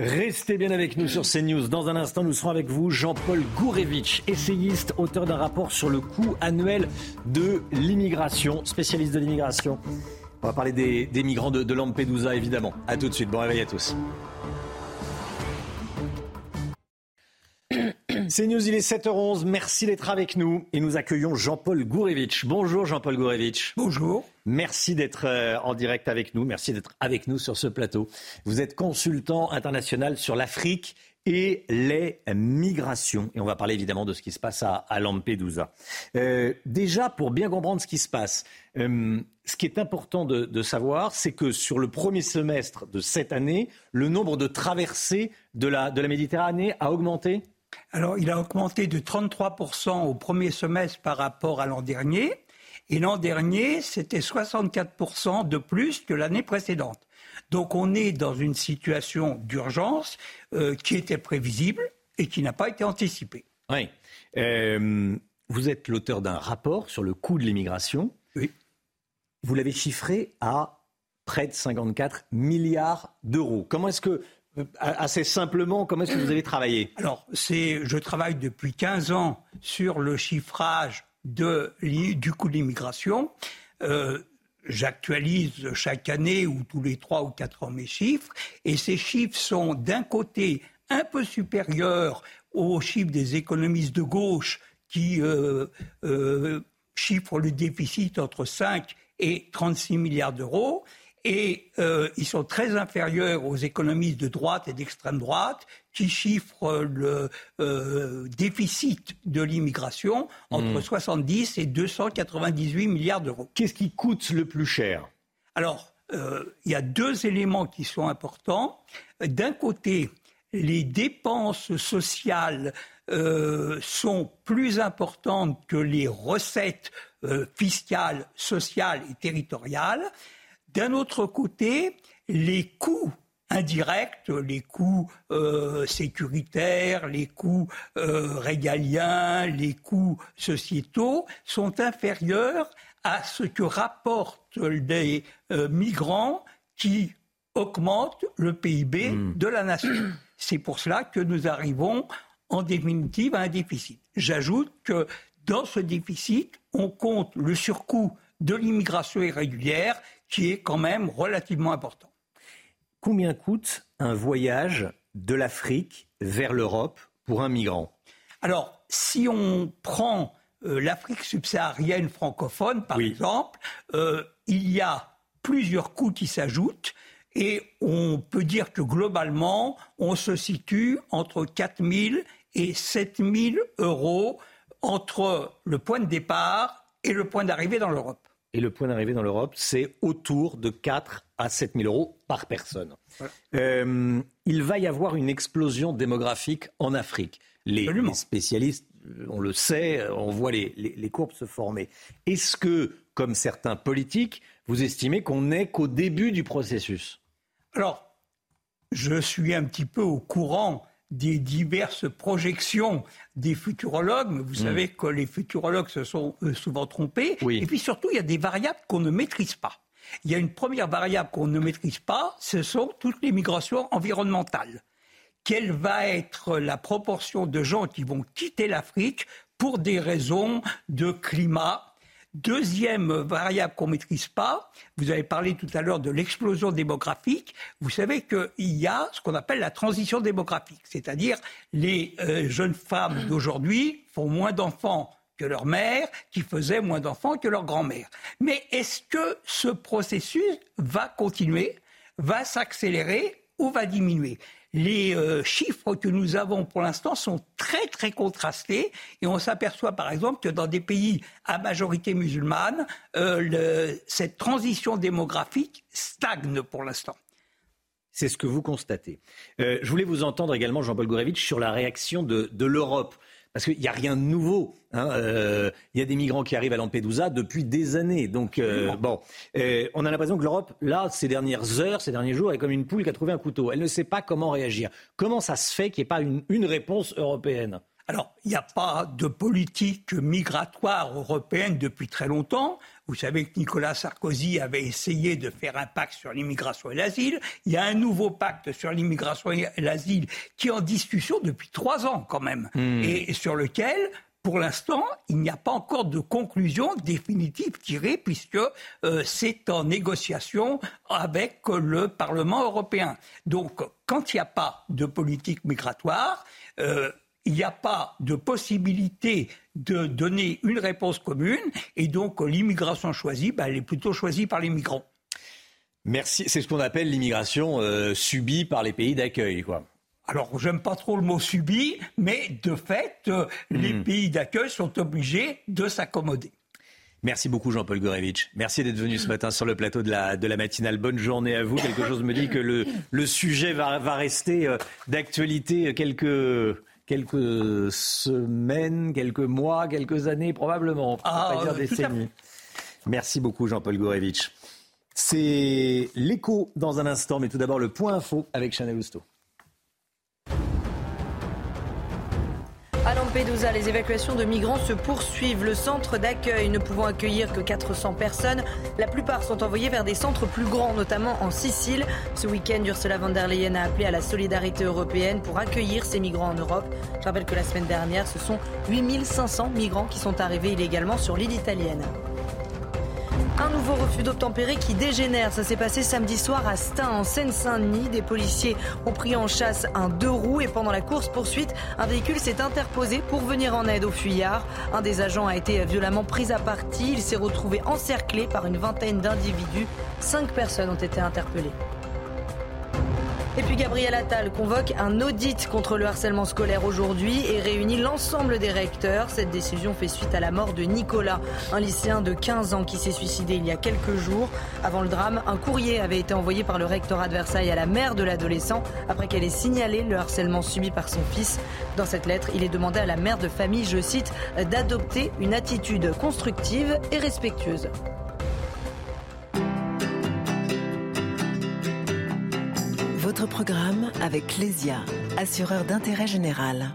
Restez bien avec nous sur CNews. Dans un instant, nous serons avec vous, Jean-Paul Gourevitch, essayiste, auteur d'un rapport sur le coût annuel de l'immigration, spécialiste de l'immigration. On va parler des, migrants de, de Lampedusa, évidemment. À tout de suite. Bon réveil à tous. CNews, il est 7h11. Merci d'être avec nous. Et nous accueillons Jean-Paul Gourevitch. Bonjour Jean-Paul Gourevitch. Bonjour. Merci d'être euh, en direct avec nous. Merci d'être avec nous sur ce plateau. Vous êtes consultant international sur l'Afrique et les migrations. Et on va parler évidemment de ce qui se passe à, à Lampedusa. Euh, déjà, pour bien comprendre ce qui se passe, euh, ce qui est important de, de savoir, c'est que sur le premier semestre de cette année, le nombre de traversées de la, de la Méditerranée a augmenté? Alors, il a augmenté de 33% au premier semestre par rapport à l'an dernier. Et l'an dernier, c'était 64% de plus que l'année précédente. Donc, on est dans une situation d'urgence euh, qui était prévisible et qui n'a pas été anticipée. Oui. Euh, vous êtes l'auteur d'un rapport sur le coût de l'immigration. Oui. Vous l'avez chiffré à près de 54 milliards d'euros. Comment est-ce que, assez simplement, comment est-ce que vous avez travaillé? Alors, c'est, je travaille depuis 15 ans sur le chiffrage du coût de l'immigration. Euh, J'actualise chaque année ou tous les trois ou quatre ans mes chiffres, et ces chiffres sont d'un côté un peu supérieurs aux chiffres des économistes de gauche qui euh, euh, chiffrent le déficit entre 5 et 36 milliards d'euros, et euh, ils sont très inférieurs aux économistes de droite et d'extrême droite qui chiffrent le euh, déficit de l'immigration entre Mm. 70 et 298 milliards d'euros. Qu'est-ce qui coûte le plus cher? Alors, euh, il y a deux éléments qui sont importants. D'un côté, les dépenses sociales euh, sont plus importantes que les recettes euh, fiscales, sociales et territoriales. D'un autre côté, les coûts indirects, les coûts euh, sécuritaires, les coûts euh, régaliens, les coûts sociétaux sont inférieurs à ce que rapportent les euh, migrants qui augmentent le PIB de la nation. C'est pour cela que nous arrivons en définitive à un déficit. J'ajoute que dans ce déficit, on compte le surcoût de l'immigration irrégulière qui est quand même relativement important. Combien coûte un voyage de l'Afrique vers l'Europe pour un migrant? Alors, si on prend euh, l'Afrique subsaharienne francophone, par exemple, euh, il y a plusieurs coûts qui s'ajoutent et on peut dire que globalement, on se situe entre 4 000 et 7 000 euros entre le point de départ et le point d'arrivée dans l'Europe. Et le point d'arrivée dans l'Europe, c'est autour de 4 à 7 000 euros par personne. Euh, il va y avoir une explosion démographique en Afrique. Les, les spécialistes, on le sait, on voit les, les- les courbes se former. Est-ce que, comme certains politiques, vous estimez qu'on n'est qu'au début du processus? Alors, je suis un petit peu au courant des diverses projections des futurologues, mais vous Mm. savez que les futurologues se sont euh, souvent trompés. Et puis surtout, il y a des variables qu'on ne maîtrise pas. Il y a une première variable qu'on ne maîtrise pas, ce sont toutes les migrations environnementales. Quelle va être la proportion de gens qui vont quitter l'Afrique pour des raisons de climat Deuxième variable qu'on ne maîtrise pas, vous avez parlé tout à l'heure de l'explosion démographique. Vous savez qu'il y a ce qu'on appelle la transition démographique, c'est-à-dire les euh, jeunes femmes d'aujourd'hui font moins d'enfants que leur mère, qui faisaient moins d'enfants que leur grand-mère. Mais est-ce que ce processus va continuer, va s'accélérer ou va diminuer? Les euh, chiffres que nous avons pour l'instant sont très très contrastés et on s'aperçoit par exemple que dans des pays à majorité musulmane, euh, cette transition démographique stagne pour l'instant. C'est ce que vous constatez. Euh, je voulais vous entendre également, Jean-Paul Gourevitch, sur la réaction de, de l'Europe parce qu'il n'y a rien de nouveau. Hein, euh, il y a des migrants qui arrivent à Lampedusa depuis des années. Donc, euh, bon, euh, on a l'impression que l'Europe, là, ces dernières heures, ces derniers jours, est comme une poule qui a trouvé un couteau. Elle ne sait pas comment réagir. Comment ça se fait qu'il n'y ait pas une réponse européenne? Alors, il n'y a pas de politique migratoire européenne depuis très longtemps. Vous savez que Nicolas Sarkozy avait essayé de faire un pacte sur l'immigration et l'asile. Il y a un nouveau pacte sur l'immigration et l'asile qui est en discussion depuis trois ans quand même, hmm. et sur lequel pour l'instant, il n'y a pas encore de conclusion définitive tirée puisque euh, c'est en négociation avec le Parlement européen. Donc, quand il n'y a pas de politique migratoire, euh, il n'y a pas de possibilité de donner une réponse commune et donc l'immigration choisie, ben, elle est plutôt choisie par les migrants. Merci. C'est ce qu'on appelle l'immigration euh, subie par les pays d'accueil, quoi. Alors, j'aime pas trop le mot subi, mais de fait, euh, les hmm. pays d'accueil sont obligés de s'accommoder. Merci beaucoup Jean-Paul Gorevitch. Merci d'être venu ce matin sur le plateau de la, de la matinale. Bonne journée à vous. Quelque chose me dit que le, le sujet va, va rester euh, d'actualité quelques quelques semaines, quelques mois, quelques années probablement. Ah, pas dire décennies. Merci beaucoup Jean-Paul Gourevitch. C'est l'écho dans un instant, mais tout d'abord le point info avec Chanel Housteau. À Lampedusa, les évacuations de migrants se poursuivent. Le centre d'accueil ne pouvant accueillir que 400 personnes, la plupart sont envoyés vers des centres plus grands, notamment en Sicile. Ce week-end, Ursula von der Leyen a appelé à la solidarité européenne pour accueillir ces migrants en Europe. Je rappelle que la semaine dernière, ce sont 8500 migrants qui sont arrivés illégalement sur l'île italienne. Un nouveau refus d'obtempérer qui dégénère. Ça s'est passé samedi soir à Stein, en Seine-Saint-Denis. Des policiers ont pris en chasse un deux roues et pendant la course-poursuite, un véhicule s'est interposé pour venir en aide aux fuyards. Un des agents a été violemment pris à partie. Il s'est retrouvé encerclé par une vingtaine d'individus. Cinq personnes ont été interpellées. Et puis Gabriel Attal convoque un audit contre le harcèlement scolaire aujourd'hui et réunit l'ensemble des recteurs. Cette décision fait suite à la mort de Nicolas, un lycéen de 15 ans qui s'est suicidé il y a quelques jours. Avant le drame, un courrier avait été envoyé par le rectorat de Versailles à la mère de l'adolescent après qu'elle ait signalé le harcèlement subi par son fils. Dans cette lettre, il est demandé à la mère de famille, je cite, d'adopter une attitude constructive et respectueuse. Votre programme avec Lesia, assureur d'intérêt général.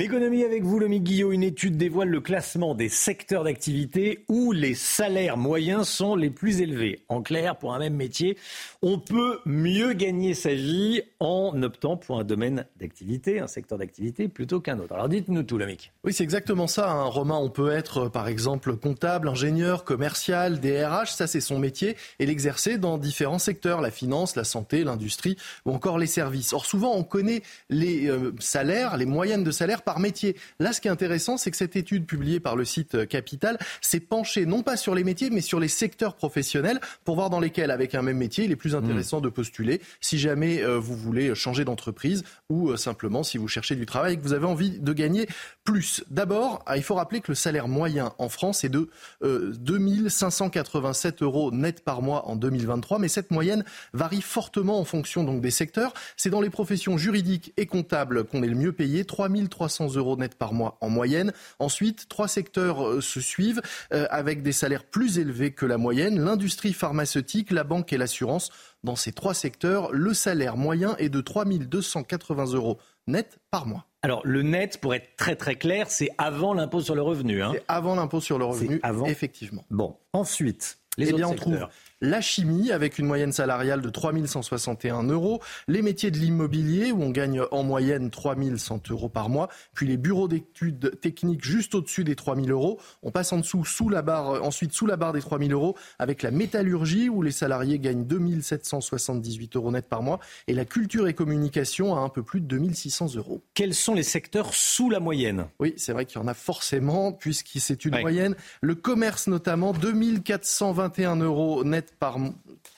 L'économie avec vous, Lomi Guillot. Une étude dévoile le classement des secteurs d'activité où les salaires moyens sont les plus élevés. En clair, pour un même métier, on peut mieux gagner sa vie en optant pour un domaine d'activité, un secteur d'activité plutôt qu'un autre. Alors dites-nous tout, Lomic. Oui, c'est exactement ça. Hein. Romain, on peut être par exemple comptable, ingénieur, commercial, DRH, ça c'est son métier, et l'exercer dans différents secteurs, la finance, la santé, l'industrie ou encore les services. Or souvent, on connaît les euh, salaires, les moyennes de salaire par métier. Là, ce qui est intéressant, c'est que cette étude publiée par le site Capital s'est penchée non pas sur les métiers, mais sur les secteurs professionnels pour voir dans lesquels, avec un même métier, il est plus intéressant hmm. de postuler si jamais euh, vous voulez changer d'entreprise ou euh, simplement si vous cherchez du travail et que vous avez envie de gagner plus. D'abord, ah, il faut rappeler que le salaire moyen en France est de euh, 2587 euros net par mois en 2023, mais cette moyenne varie fortement en fonction donc des secteurs. C'est dans les professions juridiques et comptables qu'on est le mieux payé, 3300 euros net par mois en moyenne. Ensuite, trois secteurs euh, se suivent euh, avec des salaires plus élevés que la moyenne. L'industrie pharmaceutique, la banque et l'assurance. Dans ces trois secteurs, le salaire moyen est de 3 280 euros net par mois. Alors le net, pour être très très clair, c'est avant l'impôt sur le revenu. Hein. C'est avant l'impôt sur le revenu, avant. effectivement. Bon, ensuite, les eh autres secteurs la chimie avec une moyenne salariale de 3161 euros, les métiers de l'immobilier où on gagne en moyenne 3100 euros par mois, puis les bureaux d'études techniques juste au-dessus des 3000 euros. On passe en dessous, sous la barre, ensuite sous la barre des 3000 euros avec la métallurgie où les salariés gagnent 2778 euros net par mois et la culture et communication à un peu plus de 2600 euros. Quels sont les secteurs sous la moyenne? Oui, c'est vrai qu'il y en a forcément puisque c'est une moyenne. Le commerce notamment, 2421 euros net par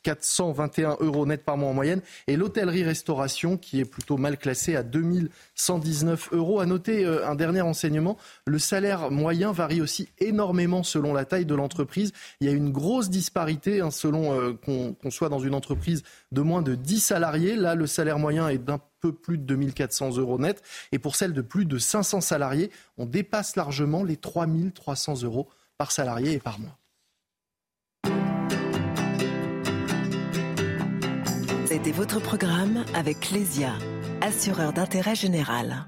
421 euros net par mois en moyenne. Et l'hôtellerie-restauration, qui est plutôt mal classée à 2119 euros. À noter euh, un dernier enseignement, le salaire moyen varie aussi énormément selon la taille de l'entreprise. Il y a une grosse disparité hein, selon euh, qu'on soit dans une entreprise de moins de 10 salariés. Là, le salaire moyen est d'un peu plus de 2400 euros net. Et pour celle de plus de 500 salariés, on dépasse largement les 3300 euros par salarié et par mois. C'était votre programme avec Clésia, assureur d'intérêt général.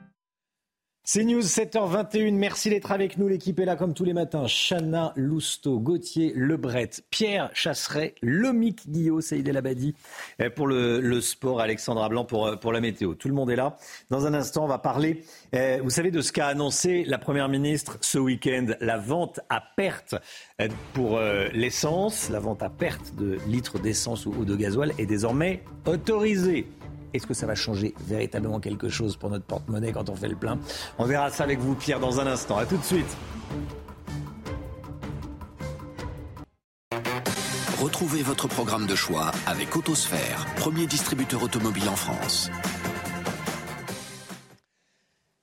C'est News 7h21. Merci d'être avec nous. L'équipe est là comme tous les matins. Chana Lousteau, Gauthier Lebret, Pierre Chasseret, Lomic Guillot, Saïd El Abadi eh, pour le, sport, Alexandra Blanc pour, euh, pour la météo. Tout le monde est là. Dans un instant, on va parler, eh, vous savez, de ce qu'a annoncé la Première ministre ce week-end. La vente à perte eh, pour euh, l'essence, la vente à perte de litres d'essence ou de gasoil est désormais autorisée. Est-ce que ça va changer véritablement quelque chose pour notre porte-monnaie quand on fait le plein? On verra ça avec vous, Pierre, dans un instant. A tout de suite. Retrouvez votre programme de choix avec Autosphère, premier distributeur automobile en France.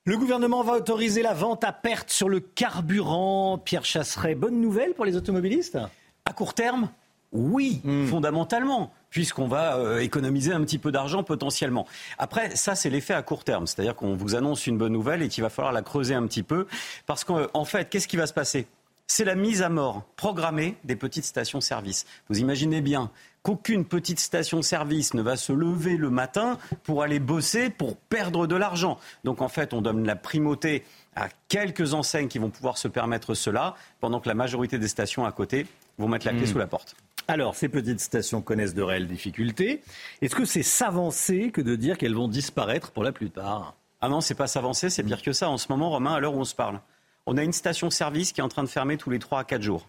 Le gouvernement va autoriser la vente à perte sur le carburant. Pierre Chasseret, bonne nouvelle pour les automobilistes? À court terme, oui, hmm. fondamentalement puisqu'on va euh, économiser un petit peu d'argent potentiellement. Après, ça, c'est l'effet à court terme. C'est-à-dire qu'on vous annonce une bonne nouvelle et qu'il va falloir la creuser un petit peu. Parce qu'en fait, qu'est-ce qui va se passer? C'est la mise à mort programmée des petites stations-service. Vous imaginez bien qu'aucune petite station-service ne va se lever le matin pour aller bosser, pour perdre de l'argent. Donc en fait, on donne la primauté à quelques enseignes qui vont pouvoir se permettre cela, pendant que la majorité des stations à côté vont mettre la clé hmm. sous la porte. Alors, ces petites stations connaissent de réelles difficultés. Est-ce que c'est s'avancer que de dire qu'elles vont disparaître pour la plupart? Ah non, c'est pas s'avancer, c'est pire que ça. En ce moment, Romain, à l'heure où on se parle, on a une station-service qui est en train de fermer tous les 3 à 4 jours.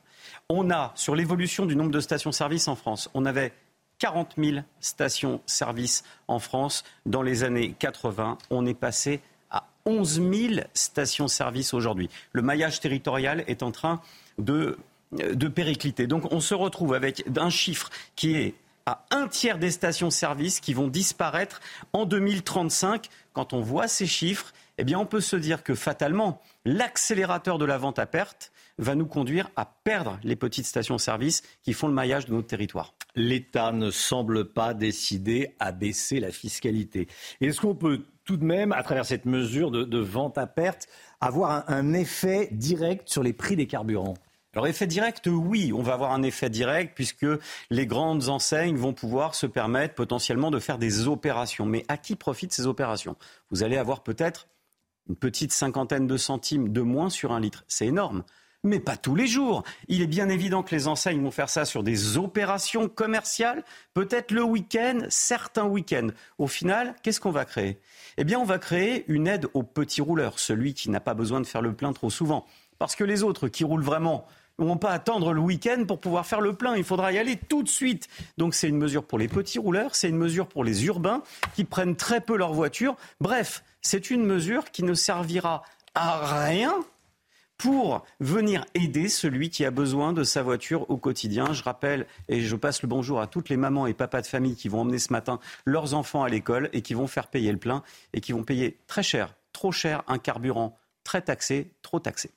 On a, sur l'évolution du nombre de stations-service en France, on avait 40 000 stations-service en France dans les années 80. On est passé à 11 000 stations-service aujourd'hui. Le maillage territorial est en train de de péricliter. Donc on se retrouve avec un chiffre qui est à un tiers des stations-service qui vont disparaître en 2035. Quand on voit ces chiffres, eh on peut se dire que fatalement, l'accélérateur de la vente à perte va nous conduire à perdre les petites stations-service qui font le maillage de notre territoire. L'État ne semble pas décider à baisser la fiscalité. Est-ce qu'on peut tout de même, à travers cette mesure de, vente à perte, avoir un effet direct sur les prix des carburants? Alors effet direct, oui, on va avoir un effet direct puisque les grandes enseignes vont pouvoir se permettre potentiellement de faire des opérations. Mais à qui profitent ces opérations? Vous allez avoir peut-être une petite cinquantaine de centimes de moins sur un litre. C'est énorme. Mais pas tous les jours. Il est bien évident que les enseignes vont faire ça sur des opérations commerciales, peut-être le week-end, certains week-ends. Au final, qu'est-ce qu'on va créer? Eh bien, on va créer une aide au petit rouleur, celui qui n'a pas besoin de faire le plein trop souvent. Parce que les autres qui roulent vraiment, ne vont pas attendre le week-end pour pouvoir faire le plein. Il faudra y aller tout de suite. Donc c'est une mesure pour les petits rouleurs, c'est une mesure pour les urbains qui prennent très peu leur voiture. Bref, c'est une mesure qui ne servira à rien pour venir aider celui qui a besoin de sa voiture au quotidien. Je rappelle et je passe le bonjour à toutes les mamans et papas de famille qui vont emmener ce matin leurs enfants à l'école et qui vont faire payer le plein et qui vont payer très cher, trop cher, un carburant très taxé, trop taxé.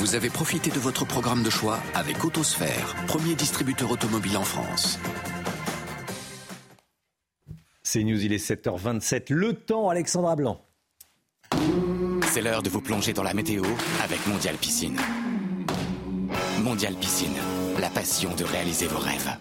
Vous avez profité de votre programme de choix avec Autosphère, premier distributeur automobile en France. C'est News, il est 7h27. Le temps, Alexandra Blanc. C'est l'heure de vous plonger dans la météo avec Mondial Piscine. Mondial Piscine, la passion de réaliser vos rêves.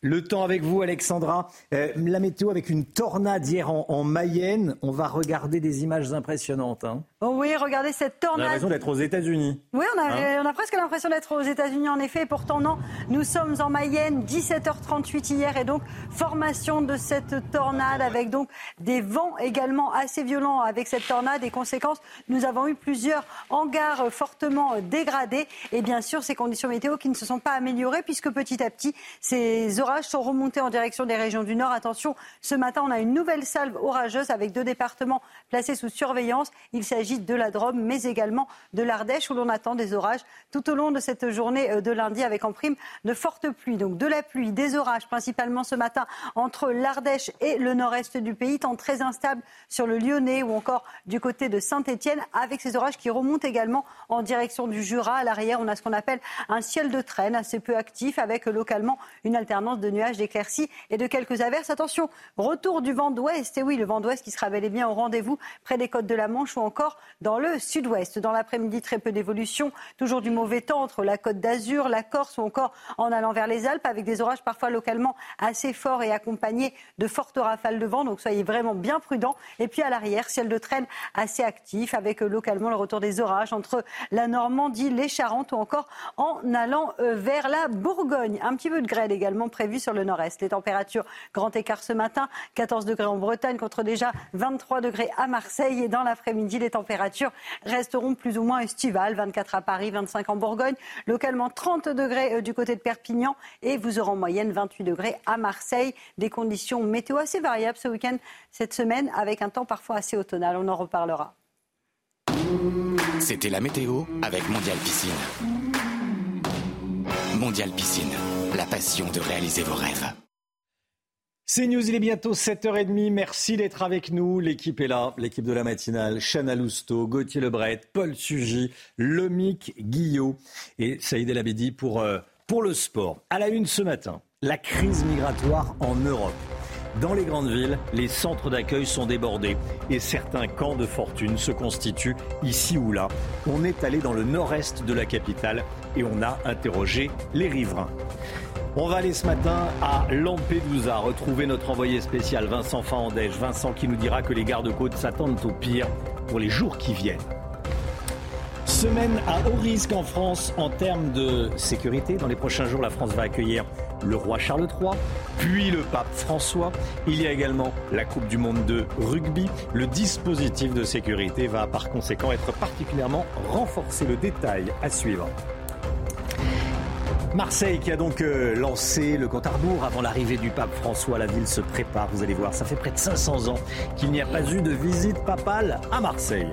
Le temps avec vous, Alexandra. Euh, la météo avec une tornade hier en, Mayenne. On va regarder des images impressionnantes. Hein. Oui, regardez cette tornade. On a l'impression d'être aux États-Unis. Oui, on a, hein on a presque l'impression d'être aux États-Unis en effet. pourtant, non. Nous sommes en Mayenne, 17h38 hier, et donc formation de cette tornade avec donc des vents également assez violents avec cette tornade. Et conséquences, nous avons eu plusieurs hangars fortement dégradés. Et bien sûr, ces conditions météo qui ne se sont pas améliorées puisque petit à petit, ces orages sont remontés en direction des régions du Nord. Attention, ce matin, on a une nouvelle salve orageuse avec deux départements placés sous surveillance. Il s'agit de la Drôme, mais également de l'Ardèche, où l'on attend des orages tout au long de cette journée euh, de lundi, avec en prime de fortes pluies. Donc de la pluie, des orages, principalement ce matin entre l'Ardèche et le nord-est du pays, temps très instable sur le Lyonnais ou encore du côté de Saint-Étienne, avec ces orages qui remontent également en direction du Jura. À l'arrière, on a ce qu'on appelle un ciel de traîne assez peu actif, avec localement une alternance de nuages, d'éclaircies et de quelques averses. Attention, retour du vent d'ouest. Et oui, le vent d'ouest qui sera bel et bien au rendez-vous près des côtes de la Manche ou encore dans le sud-ouest. Dans l'après-midi, très peu d'évolution. Toujours du mauvais temps entre la côte d'Azur, la Corse ou encore en allant vers les Alpes avec des orages parfois localement assez forts et accompagnés de fortes rafales de vent. Donc soyez vraiment bien prudents. Et puis à l'arrière, ciel de traîne assez actif avec localement le retour des orages entre la Normandie, les Charentes ou encore en allant euh, vers la Bourgogne. Un petit peu de grêle également prévu sur le nord-est. Les températures, grand écart ce matin, 14 degrés en Bretagne contre déjà 23 degrés à Marseille. Et dans l'après-midi, les températures resteront plus ou moins estivales. 24 à Paris, 25 en Bourgogne, localement 30 degrés euh, du côté de Perpignan et vous aurez en moyenne 28 degrés à Marseille. Des conditions météo assez variables ce week-end, cette semaine, avec un temps parfois assez automnal. On en reparlera. C'était la météo avec Mondial Piscine. Mondial Piscine, la passion de réaliser vos rêves. C'est News, il est bientôt 7h30. Merci d'être avec nous. L'équipe est là, l'équipe de la matinale. Chana Lousteau, Gauthier Lebret, Paul Sugy, Lomic Guillot et Saïd El Abedi pour, euh, pour le sport. À la une ce matin, la crise migratoire en Europe. Dans les grandes villes, les centres d'accueil sont débordés et certains camps de fortune se constituent ici ou là. On est allé dans le nord-est de la capitale et on a interrogé les riverains. On va aller ce matin à Lampedusa retrouver notre envoyé spécial Vincent Fahandège. Vincent qui nous dira que les gardes-côtes s'attendent au pire pour les jours qui viennent. Semaine à haut risque en France en termes de sécurité. Dans les prochains jours, la France va accueillir le roi Charles III, puis le pape François. Il y a également la Coupe du Monde de rugby. Le dispositif de sécurité va par conséquent être particulièrement renforcé. Le détail à suivre. Marseille qui a donc euh, lancé le compte avant l'arrivée du pape François. La ville se prépare, vous allez voir. Ça fait près de 500 ans qu'il n'y a pas eu de visite papale à Marseille.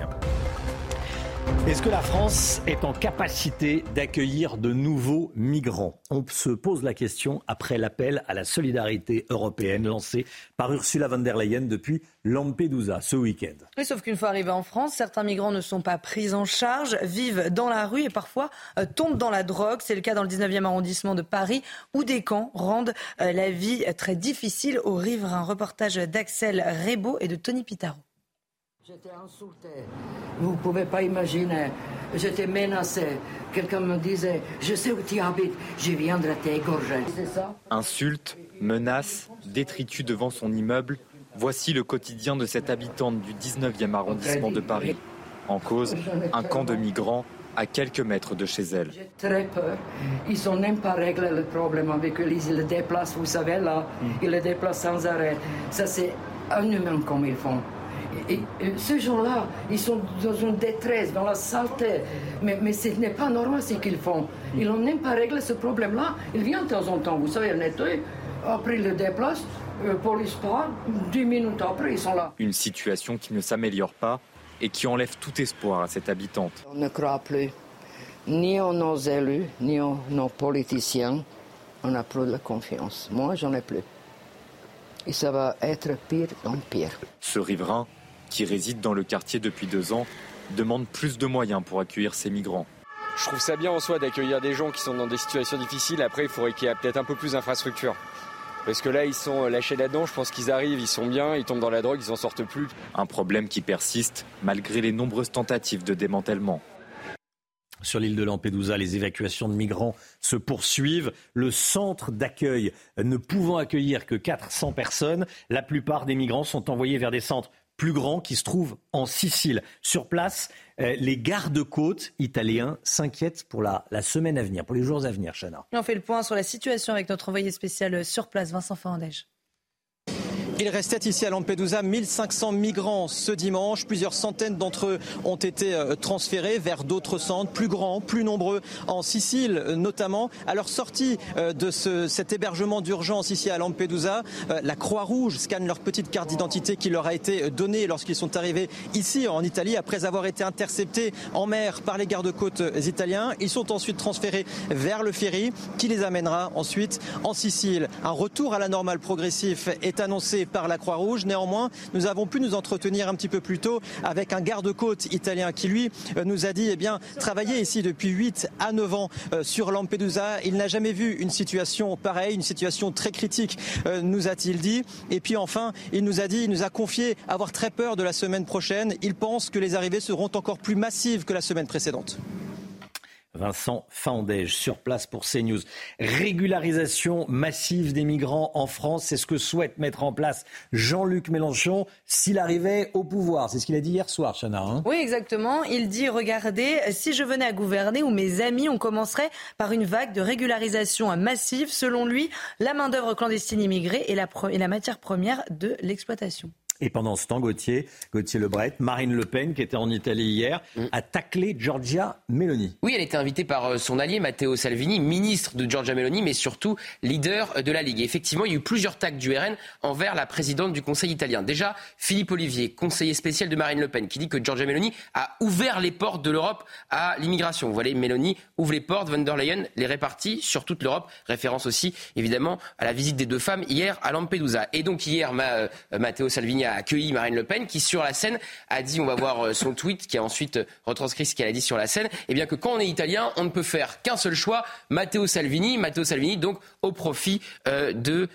Est-ce que la France est en capacité d'accueillir de nouveaux migrants? On se pose la question après l'appel à la solidarité européenne lancé par Ursula von der Leyen depuis Lampedusa ce week-end. Sauf qu'une fois arrivés en France, certains migrants ne sont pas pris en charge, vivent dans la rue et parfois euh, tombent dans la drogue. C'est le cas dans le 19e arrondissement de Paris où des camps rendent euh, la vie très difficile aux riverains. Reportage d'Axel Rebaud et de Tony Pitaro. J'étais insultée. Vous ne pouvez pas imaginer. J'étais menacée. Quelqu'un me disait Je sais où tu habites, je viendrai t'égorger. Insultes, menaces, détritus devant son immeuble. Voici le quotidien de cette habitante du 19e arrondissement de Paris. En cause, un camp de migrants à quelques mètres de chez elle. J'ai très peur. Ils sont même pas réglé le problème avec eux. Ils le déplacent, vous savez, là. Ils le déplacent sans arrêt. Ça, c'est inhumain comme ils font. Et, et ces gens-là, ils sont dans une détresse, dans la saleté. Mais, mais ce n'est pas normal ce qu'ils font. Ils n'ont même pas réglé ce problème-là. Ils viennent de temps en temps, vous savez, nettoyer. Après, ils le déplacent. Euh, police part. Dix minutes après, ils sont là. Une situation qui ne s'améliore pas et qui enlève tout espoir à cette habitante. On ne croit plus ni en nos élus, ni en nos politiciens. On n'a plus de confiance. Moi, j'en ai plus. Et ça va être pire en pire. Ce riverain, qui réside dans le quartier depuis deux ans, demande plus de moyens pour accueillir ces migrants. Je trouve ça bien en soi d'accueillir des gens qui sont dans des situations difficiles. Après, il faudrait qu'il y ait peut-être un peu plus d'infrastructures. Parce que là, ils sont lâchés là-dedans. Je pense qu'ils arrivent, ils sont bien, ils tombent dans la drogue, ils n'en sortent plus. Un problème qui persiste malgré les nombreuses tentatives de démantèlement. Sur l'île de Lampedusa, les évacuations de migrants se poursuivent. Le centre d'accueil ne pouvant accueillir que 400 personnes, la plupart des migrants sont envoyés vers des centres plus grands qui se trouvent en Sicile. Sur place, euh, les gardes-côtes italiens s'inquiètent pour la, semaine à venir, pour les jours à venir, Chana. On fait le point sur la situation avec notre envoyé spécial sur place, Vincent Fernandez. Il restait ici à Lampedusa 1500 migrants ce dimanche. Plusieurs centaines d'entre eux ont été euh, transférés vers d'autres centres plus grands, plus nombreux, en Sicile notamment. À leur sortie euh, de ce, cet hébergement d'urgence ici à Lampedusa, euh, la Croix-Rouge scanne leur petite carte d'identité qui leur a été donnée lorsqu'ils sont arrivés ici en Italie après avoir été interceptés en mer par les gardes-côtes italiens. Ils sont ensuite transférés vers le ferry qui les amènera ensuite en Sicile. Un retour à la normale progressif est annoncé par la Croix-Rouge. Néanmoins, nous avons pu nous entretenir un petit peu plus tôt avec un garde-côte italien qui, lui, euh, nous a dit eh bien, travailler ici depuis 8 à 9 ans euh, sur Lampedusa. Il n'a jamais vu une situation pareille, une situation très critique, euh, nous a-t-il dit. Et puis enfin, il nous a dit, il nous a confié avoir très peur de la semaine prochaine. Il pense que les arrivées seront encore plus massives que la semaine précédente. Vincent Fandège sur place pour CNews. Régularisation massive des migrants en France, c'est ce que souhaite mettre en place Jean-Luc Mélenchon s'il arrivait au pouvoir. C'est ce qu'il a dit hier soir, Chana. Hein. oui, exactement. Il dit, regardez, si je venais à gouverner ou mes amis, on commencerait par une vague de régularisation massive. Selon lui, la main-d'œuvre clandestine immigrée est la matière première de l'exploitation. Et pendant ce temps, Gauthier, Gauthier Lebret, Marine Le Pen, qui était en Italie hier, mm. a taclé Giorgia Meloni. Oui, elle était invitée par euh, son allié Matteo Salvini, ministre de Giorgia Meloni, mais surtout leader de la Ligue. effectivement, il y a eu plusieurs tacs du RN envers la présidente du Conseil italien. Déjà, Philippe Olivier, conseiller spécial de Marine Le Pen, qui dit que Giorgia Meloni a ouvert les portes de l'Europe à l'immigration. Vous voyez, Meloni ouvre les portes, von der Leyen les répartit sur toute l'Europe. Référence aussi, évidemment, à la visite des deux femmes hier à Lampedusa. Et donc hier, euh, Matteo Salvini a accueilli Marine Le Pen, qui sur la scène a dit, on va voir euh, son tweet, qui a ensuite euh, retranscrit ce qu'elle a dit sur la scène, eh bien que quand on est italien, on ne peut faire qu'un seul choix, Matteo Salvini, Matteo Salvini, donc au profit euh, de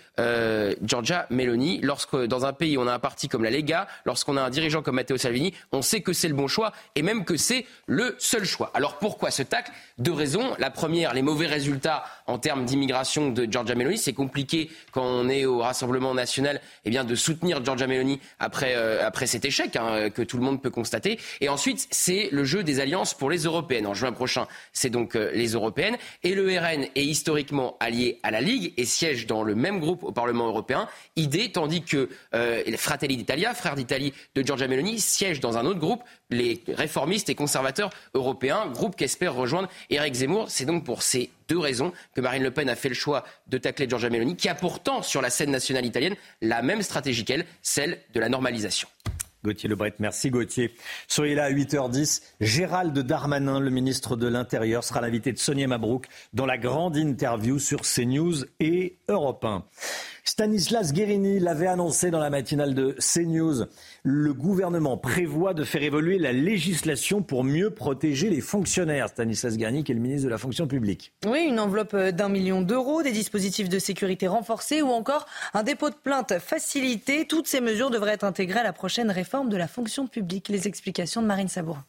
Giorgia Meloni. Lorsque dans un pays on a un parti comme la Lega, lorsqu'on a un dirigeant comme Matteo Salvini, on sait que c'est le bon choix et même que c'est le seul choix. Alors pourquoi ce tacle? Deux raisons. La première, les mauvais résultats en termes d'immigration de Giorgia Meloni. C'est compliqué quand on est au Rassemblement national, eh bien de soutenir Giorgia Meloni après, euh, après cet échec hein, que tout le monde peut constater. Et ensuite, c'est le jeu des alliances pour les européennes. En juin prochain, c'est donc euh, les européennes. Et le RN est historiquement allié à la Ligue et siège dans le même groupe au Parlement européen, idée, tandis que euh, Fratelli d'Italia, frère d'Italie de Giorgia Meloni, siège dans un autre groupe, les réformistes et conservateurs européens, groupe qu'espère rejoindre Éric Zemmour. C'est donc pour ces deux raisons que Marine Le Pen a fait le choix de tacler Giorgia Meloni, qui a pourtant sur la scène nationale italienne la même stratégie qu'elle, celle de la normalisation. Gauthier Lebret, merci Gauthier. Soyez là à 8h10. Gérald Darmanin, le ministre de l'Intérieur, sera l'invité de Sonia Mabrouk dans la grande interview sur CNews et Europe 1. Stanislas Guérini l'avait annoncé dans la matinale de CNews. Le gouvernement prévoit de faire évoluer la législation pour mieux protéger les fonctionnaires. Stanislas Guérini, qui est le ministre de la fonction publique. Oui, une enveloppe d'un million d'euros, des dispositifs de sécurité renforcés ou encore un dépôt de plainte facilité. Toutes ces mesures devraient être intégrées à la prochaine réforme de la fonction publique. Les explications de Marine Sabourin.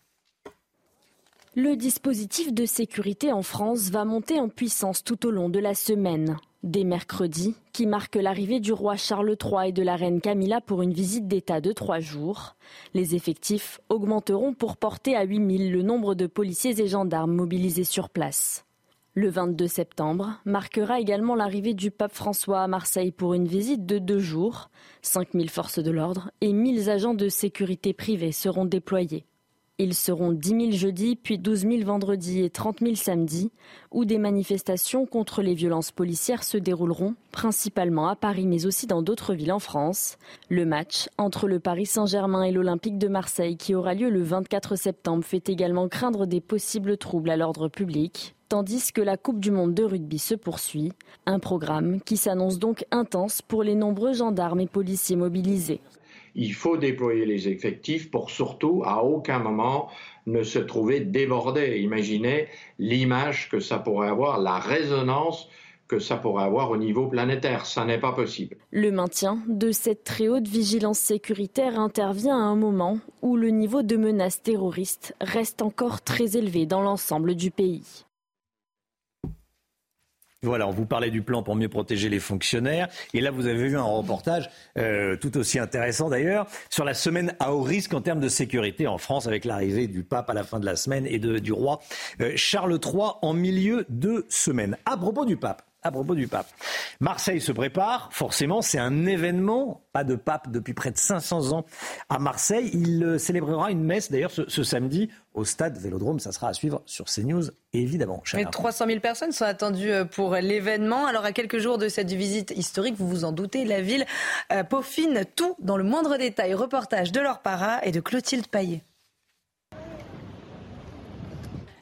Le dispositif de sécurité en France va monter en puissance tout au long de la semaine. Dès mercredi, qui marque l'arrivée du roi Charles III et de la reine Camilla pour une visite d'État de trois jours, les effectifs augmenteront pour porter à 8000 le nombre de policiers et gendarmes mobilisés sur place. Le 22 septembre marquera également l'arrivée du pape François à Marseille pour une visite de deux jours. 5000 forces de l'ordre et 1000 agents de sécurité privés seront déployés. Ils seront 10 000 jeudi, puis 12 000 vendredi et 30 000 samedi, où des manifestations contre les violences policières se dérouleront, principalement à Paris mais aussi dans d'autres villes en France. Le match entre le Paris Saint-Germain et l'Olympique de Marseille, qui aura lieu le 24 septembre, fait également craindre des possibles troubles à l'ordre public tandis que la Coupe du Monde de rugby se poursuit, un programme qui s'annonce donc intense pour les nombreux gendarmes et policiers mobilisés il faut déployer les effectifs pour surtout à aucun moment ne se trouver débordé. Imaginez l'image que ça pourrait avoir, la résonance que ça pourrait avoir au niveau planétaire. Ça n'est pas possible. Le maintien de cette très haute vigilance sécuritaire intervient à un moment où le niveau de menace terroriste reste encore très élevé dans l'ensemble du pays. Voilà, on vous parlait du plan pour mieux protéger les fonctionnaires. Et là, vous avez vu un reportage euh, tout aussi intéressant d'ailleurs sur la semaine à haut risque en termes de sécurité en France avec l'arrivée du pape à la fin de la semaine et du roi euh, Charles III en milieu de semaine. À propos du pape, à propos du pape. Marseille se prépare, forcément, c'est un événement, pas de pape depuis près de 500 ans à Marseille. Il euh, célébrera une messe d'ailleurs ce, samedi au stade Vélodrome, ça sera à suivre sur CNews évidemment. Mais 300 000 personnes sont attendues euh, pour l'événement. Alors à quelques jours de cette visite historique, vous vous en doutez, la ville euh, peaufine tout dans le moindre détail. Reportage de Laure Para et de Clotilde Paillet.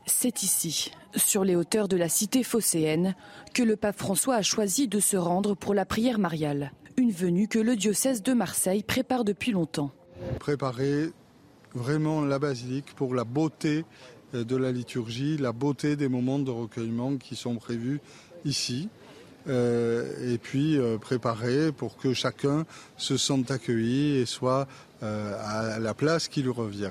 C'est ici, sur les hauteurs de la cité phocéenne, que le pape François a choisi de se rendre pour la prière mariale. Une venue que le diocèse de Marseille prépare depuis longtemps. Préparer vraiment la basilique pour la beauté euh, de la liturgie, la beauté des moments de recueillement qui sont prévus ici. Euh, et puis euh, préparer pour que chacun se sente accueilli et soit à la place qui lui revient.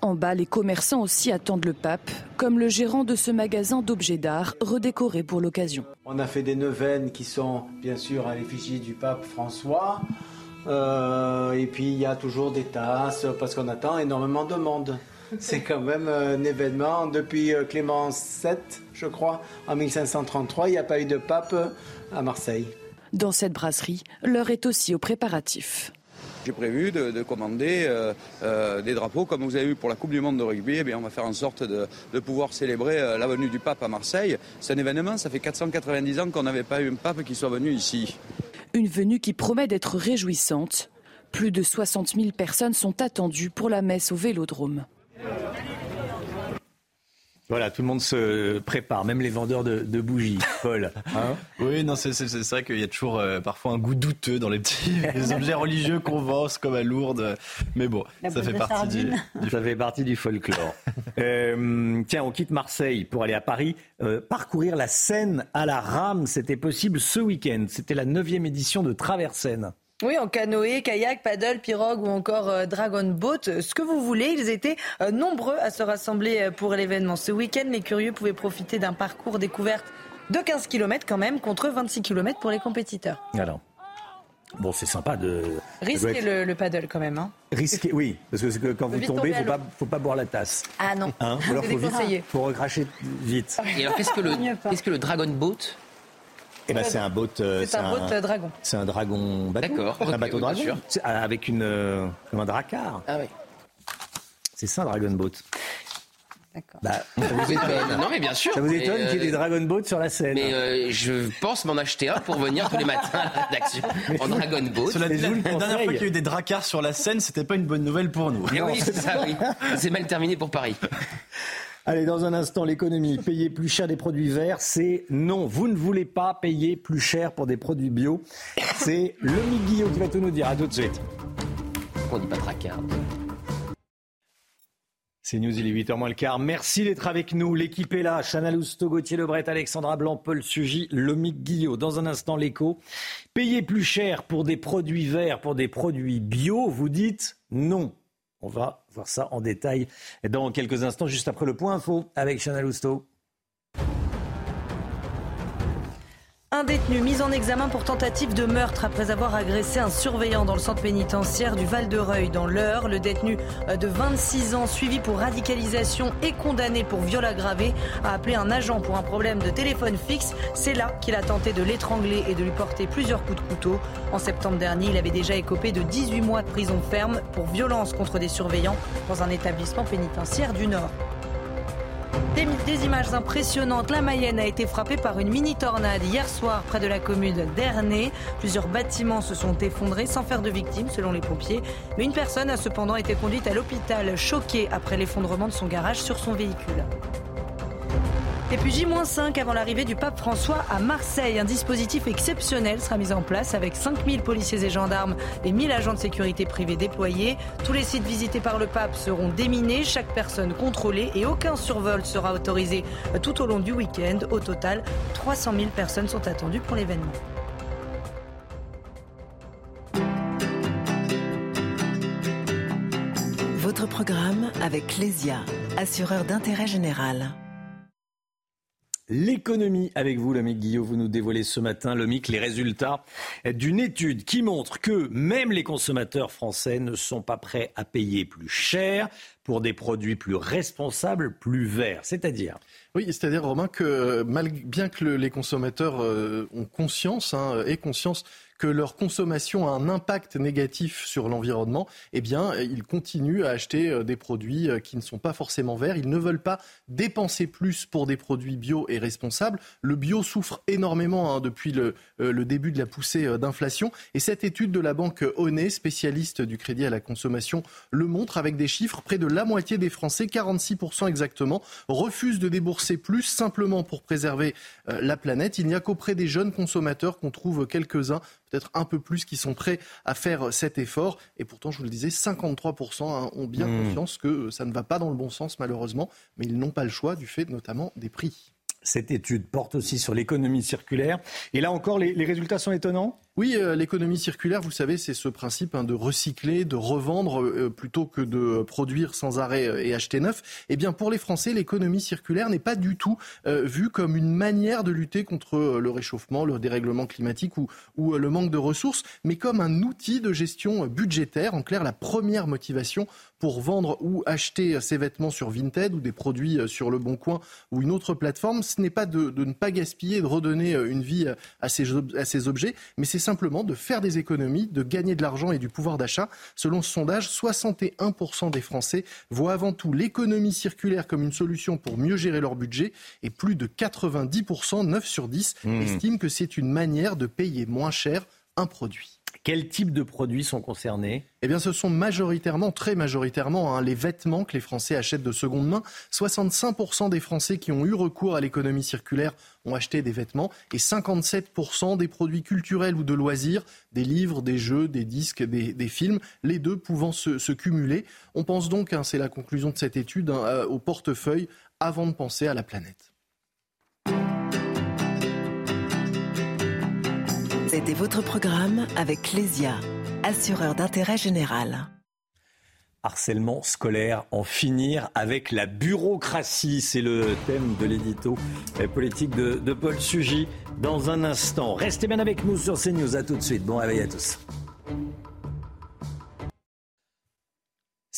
En bas, les commerçants aussi attendent le pape, comme le gérant de ce magasin d'objets d'art redécoré pour l'occasion. On a fait des neuvaines qui sont bien sûr à l'effigie du pape François. Euh, et puis il y a toujours des tasses parce qu'on attend énormément de monde. C'est quand même un événement. Depuis euh, Clément VII, je crois, en 1533, il n'y a pas eu de pape à Marseille. Dans cette brasserie, l'heure est aussi aux préparatifs. J'ai prévu de, commander euh, euh, des drapeaux comme vous avez eu pour la Coupe du Monde de rugby. Eh bien, on va faire en sorte de, pouvoir célébrer euh, la venue du pape à Marseille. C'est un événement, ça fait 490 ans qu'on n'avait pas eu un pape qui soit venu ici. Une venue qui promet d'être réjouissante. Plus de 60 000 personnes sont attendues pour la messe au Vélodrome. Voilà, tout le monde se prépare, même les vendeurs de, bougies. Paul. Hein oui, non, c'est vrai qu'il y a toujours euh, parfois un goût douteux dans les petits les objets religieux qu'on vend, comme à Lourdes. Mais bon, ça fait, partie du, ça fait partie du folklore. euh, tiens, on quitte Marseille pour aller à Paris. Euh, parcourir la Seine à la rame, c'était possible ce week-end. C'était la neuvième édition de Traversaine. Oui, en canoë, kayak, paddle, pirogue ou encore euh, dragon boat, ce que vous voulez. Ils étaient euh, nombreux à se rassembler euh, pour l'événement. Ce week-end, les curieux pouvaient profiter d'un parcours découverte de 15 km quand même, contre 26 km pour les compétiteurs. Alors, bon, c'est sympa de... Risquer le, paddle quand même. Hein. Risquer, oui, parce que quand vous tombez, il ne faut pas, boire la tasse. Ah non, hein alors, faut, faut recracher vite. Et alors, qu'est-ce que le, qu'est-ce que le dragon boat? Ben, c'est un boat. Euh, c'est un, boat dragon. C'est un dragon bateau. D'accord. un bateau dragon. Euh, avec une, euh, comme un dracar. Ah oui. C'est ça, un dragon boat. D'accord. Bah, ça vous étonne. Non, mais bien sûr. Ça vous étonne qu'il y ait des Dragon Boat sur la scène Mais je pense m'en acheter un pour venir tous les matins à la rédaction en Dragon Boat. la, dernière fois qu'il y a eu des dracars sur la scène, c'était pas une bonne nouvelle pour nous. Mais oui, c'est ça, oui. C'est mal terminé pour Paris. Allez, dans un instant, l'économie. Payer plus cher des produits verts, c'est non. Vous ne voulez pas payer plus cher pour des produits bio. C'est le Guillaume qui va tout nous dire. À tout de suite. On dit pas tracard. C'est News, il est 8h moins le quart. Merci d'être avec nous. L'équipe est là. Chana Lousteau, Gauthier Lebret, Alexandra Blanc, Paul Sugy, Lomic Guillot. Dans un instant, l'écho. Payer plus cher pour des produits verts, pour des produits bio, vous dites non. On va voir ça en détail dans quelques instants, juste après le point info avec Chanel Lousteau. Un détenu mis en examen pour tentative de meurtre après avoir agressé un surveillant dans le centre pénitentiaire du Val-de-Reuil dans l'heure. Le détenu de 26 ans suivi pour radicalisation et condamné pour viol aggravé a appelé un agent pour un problème de téléphone fixe. C'est là qu'il a tenté de l'étrangler et de lui porter plusieurs coups de couteau. En septembre dernier, il avait déjà écopé de 18 mois de prison ferme pour violence contre des surveillants dans un établissement pénitentiaire du Nord. Des, images impressionnantes. La Mayenne a été frappée par une mini-tornade hier soir près de la commune d'Ernée. Plusieurs bâtiments se sont effondrés sans faire de victimes selon les pompiers. Mais une personne a cependant été conduite à l'hôpital choquée après l'effondrement de son garage sur son véhicule. Et puis J-5 avant l'arrivée du pape François à Marseille. Un dispositif exceptionnel sera mis en place avec 5000 policiers et gendarmes et 1000 agents de sécurité privés déployés. Tous les sites visités par le pape seront déminés, chaque personne contrôlée et aucun survol sera autorisé tout au long du week-end. Au total, 300 000 personnes sont attendues pour l'événement. Votre programme avec Clésia, assureur d'intérêt général. L'économie avec vous, Lomique Guillaume, vous nous dévoilez ce matin, Lomique, les résultats d'une étude qui montre que même les consommateurs français ne sont pas prêts à payer plus cher pour des produits plus responsables, plus verts. C'est-à-dire oui, c'est-à-dire, Romain, que bien que les consommateurs euh, ont conscience, hein, conscience que leur consommation a un impact négatif sur l'environnement, eh bien, ils continuent à acheter euh, des produits euh, qui ne sont pas forcément verts. Ils ne veulent pas dépenser plus pour des produits bio et responsables. Le bio souffre énormément hein, depuis le, euh, le, début de la poussée d'inflation. Et cette étude de la banque Onet, spécialiste du crédit à la consommation, le montre avec des chiffres. Près de la moitié des Français, 46% exactement, refusent de débourser plus simplement pour préserver la planète. Il n'y a qu'auprès des jeunes consommateurs qu'on trouve quelques-uns peut-être un peu plus qui sont prêts à faire cet effort. Et pourtant, je vous le disais, 53% hein, ont bien mmh. conscience que ça ne va pas dans le bon sens, malheureusement, mais ils n'ont pas le choix du fait notamment des prix. Cette étude porte aussi sur l'économie circulaire. Et là encore, les, résultats sont étonnants? Oui, euh, l'économie circulaire, vous savez, c'est ce principe hein, de recycler, de revendre euh, plutôt que de produire sans arrêt euh, et acheter neuf. Eh bien, pour les Français, l'économie circulaire n'est pas du tout vue comme une manière de lutter contre le réchauffement, le dérèglement climatique ou, le manque de ressources, mais comme un outil de gestion budgétaire. En clair, la première motivation pour vendre ou acheter ses vêtements sur Vinted ou des produits sur Le Bon Coin ou une autre plateforme, ce n'est pas de, ne pas gaspiller, de redonner une vie à ces, à ces objets, mais c'est simplement de faire des économies, de gagner de l'argent et du pouvoir d'achat. Selon ce sondage, 61% des Français voient avant tout l'économie circulaire comme une solution pour mieux gérer leur budget et plus de 90%, 9 sur 10, mmh. estiment que c'est une manière de payer moins cher un produit. Quels types de produits sont concernés? Eh bien, ce sont majoritairement, très majoritairement, hein, les vêtements que les Français achètent de seconde main. 65% des Français qui ont eu recours à l'économie circulaire ont acheté des vêtements et 57% des produits culturels ou de loisirs, des livres, des jeux, des disques, des, films, les deux pouvant se, cumuler. On pense donc, hein, c'est la conclusion de cette étude, hein, au portefeuille avant de penser à la planète. C'était votre programme avec Clésia, assureur d'intérêt général. Harcèlement scolaire, en finir avec la bureaucratie. C'est le thème de l'édito politique de, de Paul Sugy. Dans un instant, restez bien avec nous sur CNews. À tout de suite. Bon réveil à tous.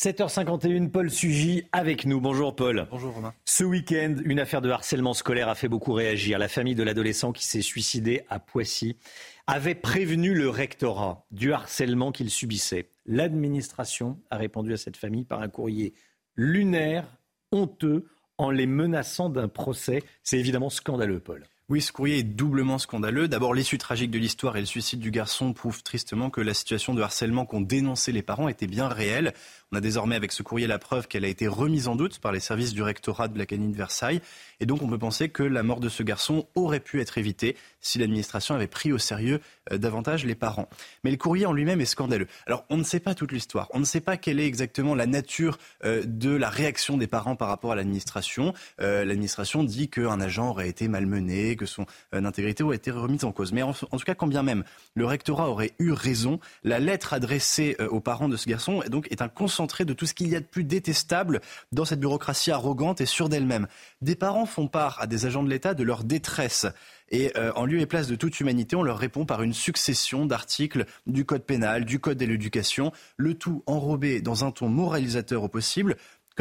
7h51, Paul Sugy avec nous. Bonjour Paul. Bonjour Romain. Ce week-end, une affaire de harcèlement scolaire a fait beaucoup réagir. La famille de l'adolescent qui s'est suicidé à Poissy avait prévenu le rectorat du harcèlement qu'il subissait. L'administration a répondu à cette famille par un courrier lunaire, honteux, en les menaçant d'un procès. C'est évidemment scandaleux, Paul. Oui, ce courrier est doublement scandaleux. D'abord, l'issue tragique de l'histoire et le suicide du garçon prouvent tristement que la situation de harcèlement qu'ont dénoncé les parents était bien réelle. On a désormais avec ce courrier la preuve qu'elle a été remise en doute par les services du rectorat de la canine de Versailles. Et donc on peut penser que la mort de ce garçon aurait pu être évitée si l'administration avait pris au sérieux euh, davantage les parents. Mais le courrier en lui-même est scandaleux. Alors on ne sait pas toute l'histoire. On ne sait pas quelle est exactement la nature euh, de la réaction des parents par rapport à l'administration. Euh, l'administration dit qu'un agent aurait été malmené, que son intégrité aurait été remise en cause. Mais en, tout cas, quand bien même le rectorat aurait eu raison, la lettre adressée aux parents de ce garçon donc, est un consentement de tout ce qu'il y a de plus détestable dans cette bureaucratie arrogante et sûre d'elle-même. Des parents font part à des agents de l'État de leur détresse. Et euh, en lieu et place de toute humanité, on leur répond par une succession d'articles du Code pénal, du Code de l'éducation, le tout enrobé dans un ton moralisateur au possible,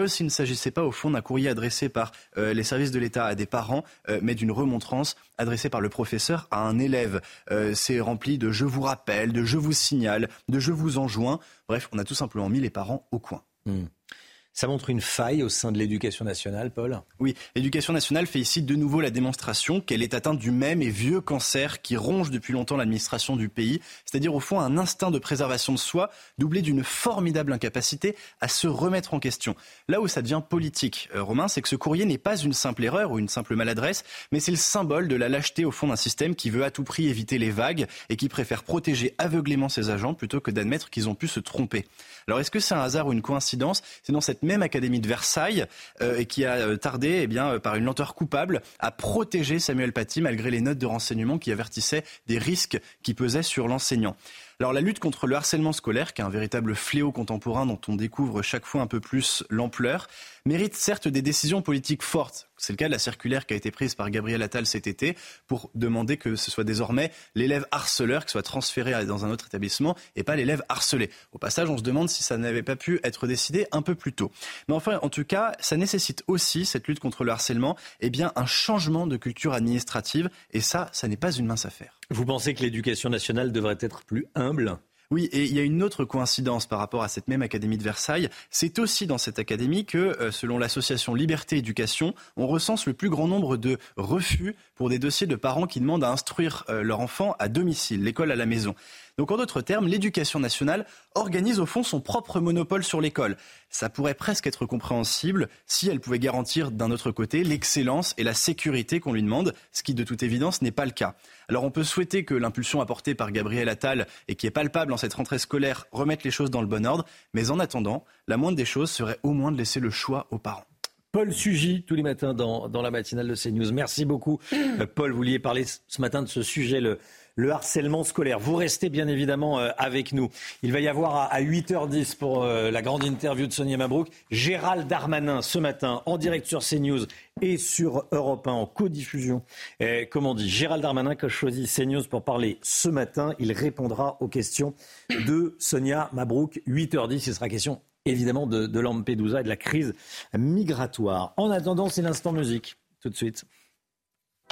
s'il ne s'agissait pas au fond d'un courrier adressé par euh, les services de l'État à des parents, euh, mais d'une remontrance adressée par le professeur à un élève. Euh, c'est rempli de je vous rappelle, de je vous signale, de je vous enjoins. Bref, on a tout simplement mis les parents au coin. Hmm. Ça montre une faille au sein de l'éducation nationale, Paul Oui, l'éducation nationale fait ici de nouveau la démonstration qu'elle est atteinte du même et vieux cancer qui ronge depuis longtemps l'administration du pays, c'est-à-dire au fond un instinct de préservation de soi doublé d'une formidable incapacité à se remettre en question. Là où ça devient politique, euh, Romain, c'est que ce courrier n'est pas une simple erreur ou une simple maladresse, mais c'est le symbole de la lâcheté au fond d'un système qui veut à tout prix éviter les vagues et qui préfère protéger aveuglément ses agents plutôt que d'admettre qu'ils ont pu se tromper. Alors est-ce que c'est un hasard ou une coïncidence? C'est dans cette même académie de Versailles euh, qui a euh, tardé, eh bien, euh, par une lenteur coupable, à protéger Samuel Paty malgré les notes de renseignement qui avertissaient des risques qui pesaient sur l'enseignant. Alors la lutte contre le harcèlement scolaire, qui est un véritable fléau contemporain dont on découvre chaque fois un peu plus l'ampleur, mérite certes des décisions politiques fortes. C'est le cas de la circulaire qui a été prise par Gabriel Attal cet été pour demander que ce soit désormais l'élève harceleur qui soit transféré dans un autre établissement et pas l'élève harcelé. Au passage, on se demande si ça n'avait pas pu être décidé un peu plus tôt. Mais enfin, en tout cas, ça nécessite aussi, cette lutte contre le harcèlement, eh bien, un changement de culture administrative. Et ça, ça n'est pas une mince affaire. Vous pensez que l'éducation nationale devrait être plus humble? Oui, et il y a une autre coïncidence par rapport à cette même Académie de Versailles. C'est aussi dans cette académie que, euh, selon l'association Liberté Éducation, on recense le plus grand nombre de refus pour des dossiers de parents qui demandent à instruire euh, leur enfant à domicile, l'école à la maison. Donc en d'autres termes, l'éducation nationale organise au fond son propre monopole sur l'école. Ça pourrait presque être compréhensible si elle pouvait garantir d'un autre côté l'excellence et la sécurité qu'on lui demande, ce qui de toute évidence n'est pas le cas. Alors on peut souhaiter que l'impulsion apportée par Gabriel Attal et qui est palpable en cette rentrée scolaire remette les choses dans le bon ordre, mais en attendant, la moindre des choses serait au moins de laisser le choix aux parents. Paul Sugy, tous les matins dans, dans la matinale de CNews. Merci beaucoup. Euh, Paul, vous vouliez parler ce matin de ce sujet, le, le harcèlement scolaire. Vous restez bien évidemment euh, avec nous. Il va y avoir à 8h10 pour euh, la grande interview de Sonia Mabrouk, Gérald Darmanin ce matin en direct sur CNews et sur Europe 1 en codiffusion. Comme on dit, Gérald Darmanin qui a choisi CNews pour parler ce matin. Il répondra aux questions de Sonia Mabrouk. 8h10, ce sera question évidemment de, de Lampedusa et de la crise migratoire. En attendant, c'est l'instant musique. Tout de suite.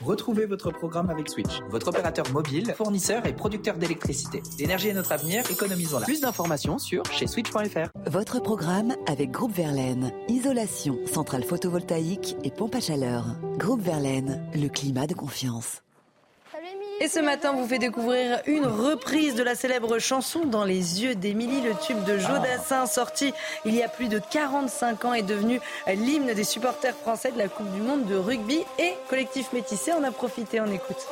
Retrouvez votre programme avec Switch, votre opérateur mobile, fournisseur et producteur d'électricité. L'énergie est notre avenir, économisons-la. Plus d'informations sur chez switch.fr. Votre programme avec Groupe Verlaine. Isolation, centrale photovoltaïque et pompe à chaleur. Groupe Verlaine, le climat de confiance. Et ce matin, vous fait découvrir une reprise de la célèbre chanson Dans les yeux d'Émilie. Le tube de Jodassin, sorti il y a plus de 45 ans, est devenu l'hymne des supporters français de la Coupe du Monde de rugby et collectif métissé en a profité. On écoute.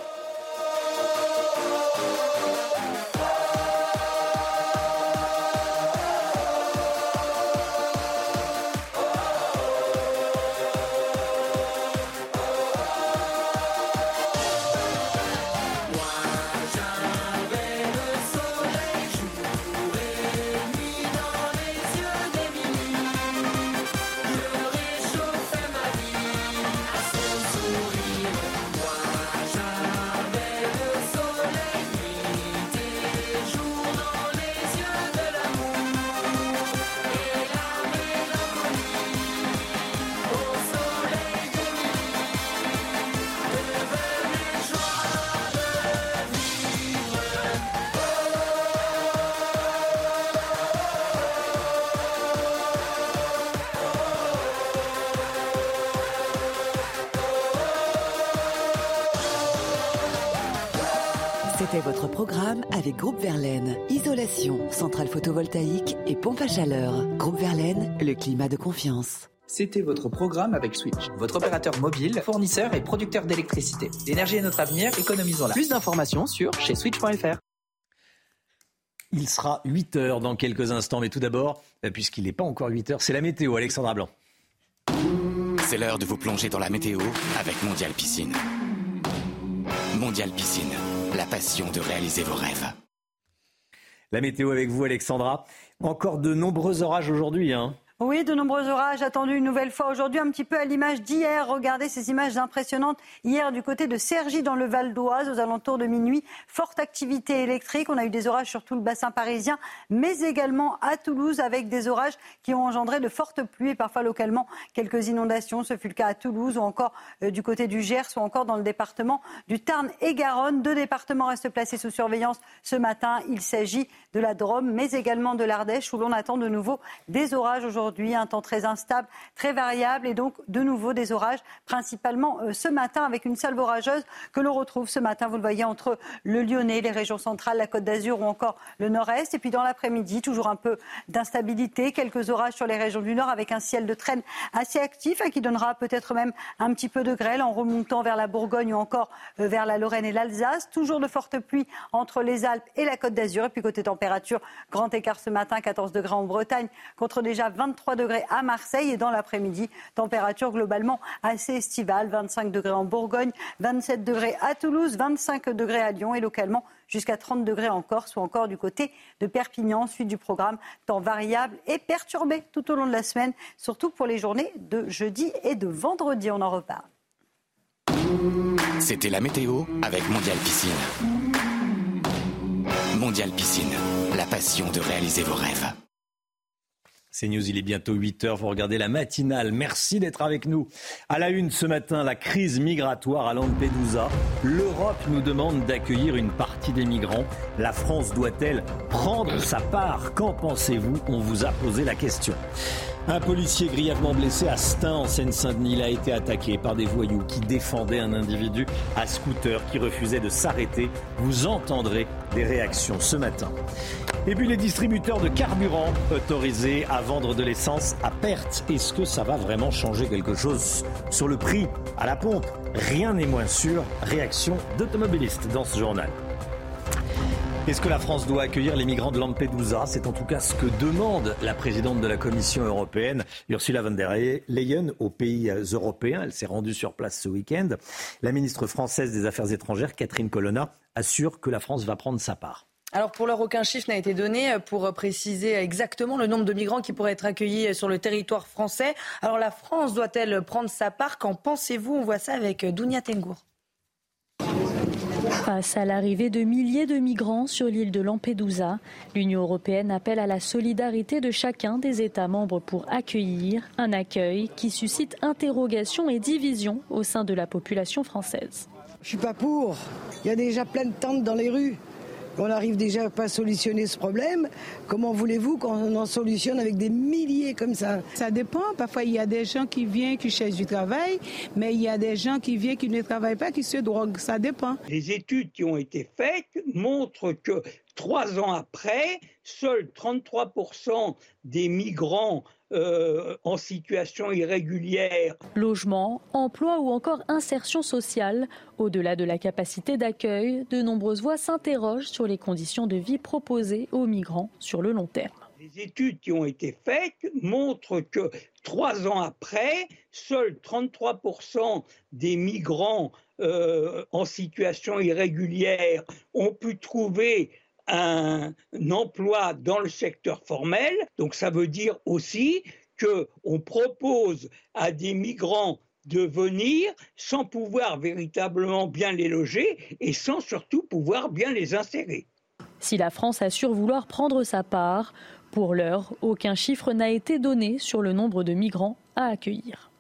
Programme avec Groupe Verlaine. Isolation, centrale photovoltaïque et pompe à chaleur. Groupe Verlaine, le climat de confiance. C'était votre programme avec Switch, votre opérateur mobile, fournisseur et producteur d'électricité. L'énergie est notre avenir, économisons-la. Plus d'informations sur chez switch.fr. Il sera 8 heures dans quelques instants, mais tout d'abord, euh, puisqu'il n'est pas encore 8 heures, c'est la météo, Alexandra Blanc. C'est l'heure de vous plonger dans la météo avec Mondial Piscine. Mondial Piscine, la passion de réaliser vos rêves. La météo avec vous, Alexandra. Encore de nombreux orages aujourd'hui. Hein. Oui, de nombreux orages attendus une nouvelle fois aujourd'hui, un petit peu à l'image d'hier. Regardez ces images impressionnantes. Hier, du côté de Cergy, dans le Val d'Oise, aux alentours de minuit, forte activité électrique. On a eu des orages sur tout le bassin parisien, mais également à Toulouse, avec des orages qui ont engendré de fortes pluies et parfois localement quelques inondations. Ce fut le cas à Toulouse ou encore euh, du côté du Gers ou encore dans le département du Tarn et Garonne. Deux départements restent placés sous surveillance ce matin. Il s'agit de la Drôme, mais également de l'Ardèche, où l'on attend de nouveau des orages aujourd'hui aujourd'hui, un temps très instable, très variable et donc de nouveau des orages, principalement euh, ce matin avec une salve orageuse que l'on retrouve ce matin, vous le voyez, entre le Lyonnais, les régions centrales, la Côte d'Azur ou encore le Nord-Est. Et puis dans l'après-midi, toujours un peu d'instabilité, quelques orages sur les régions du Nord avec un ciel de traîne assez actif hein, qui donnera peut-être même un petit peu de grêle en remontant vers la Bourgogne ou encore euh, vers la Lorraine et l'Alsace. Toujours de fortes pluies entre les Alpes et la Côte d'Azur. Et puis côté température, grand écart ce matin, 14 degrés en Bretagne contre déjà 23 23 degrés à Marseille et dans l'après-midi, température globalement assez estivale, 25 degrés en Bourgogne, 27 degrés à Toulouse, 25 degrés à Lyon et localement jusqu'à 30 degrés en Corse ou encore du côté de Perpignan. Suite du programme, temps variable et perturbé tout au long de la semaine, surtout pour les journées de jeudi et de vendredi. On en reparle. C'était la météo avec Mondial Piscine. Mondial Piscine, la passion de réaliser vos rêves. C'est News, il est bientôt 8h, vous regardez la matinale. Merci d'être avec nous. À la une ce matin, la crise migratoire à Lampedusa. L'Europe nous demande d'accueillir une partie des migrants. La France doit-elle prendre sa part? Qu'en pensez-vous? On vous a posé la question. Un policier grièvement blessé à Stein en Seine-Saint-Denis a été attaqué par des voyous qui défendaient un individu à scooter qui refusait de s'arrêter. Vous entendrez des réactions ce matin. Et puis les distributeurs de carburant autorisés à vendre de l'essence à perte. Est-ce que ça va vraiment changer quelque chose sur le prix à la pompe? Rien n'est moins sûr. Réaction d'automobilistes dans ce journal. Est-ce que la France doit accueillir les migrants de Lampedusa? C'est en tout cas ce que demande la présidente de la Commission européenne, Ursula von der Leyen, aux pays européens. Elle s'est rendue sur place ce week-end. La ministre française des Affaires étrangères, Catherine Colonna, assure que la France va prendre sa part. Alors pour l'heure, aucun chiffre n'a été donné pour préciser exactement le nombre de migrants qui pourraient être accueillis sur le territoire français. Alors la France doit-elle prendre sa part? Qu'en pensez-vous? On voit ça avec Dounia Tengour. Face à l'arrivée de milliers de migrants sur l'île de Lampedusa, l'Union européenne appelle à la solidarité de chacun des États membres pour accueillir un accueil qui suscite interrogations et divisions au sein de la population française. Je suis pas pour. Il y a déjà plein de tentes dans les rues. On n'arrive déjà pas à solutionner ce problème. Comment voulez-vous qu'on en solutionne avec des milliers comme ça? Ça dépend. Parfois, il y a des gens qui viennent, qui cherchent du travail, mais il y a des gens qui viennent, qui ne travaillent pas, qui se droguent. Ça dépend. Les études qui ont été faites montrent que trois ans après, seuls 33% des migrants euh, en situation irrégulière. Logement, emploi ou encore insertion sociale. Au-delà de la capacité d'accueil, de nombreuses voix s'interrogent sur les conditions de vie proposées aux migrants sur le long terme. Les études qui ont été faites montrent que trois ans après, seuls 33% des migrants euh, en situation irrégulière ont pu trouver un emploi dans le secteur formel. Donc ça veut dire aussi qu'on propose à des migrants de venir sans pouvoir véritablement bien les loger et sans surtout pouvoir bien les insérer. Si la France assure vouloir prendre sa part, pour l'heure, aucun chiffre n'a été donné sur le nombre de migrants à accueillir.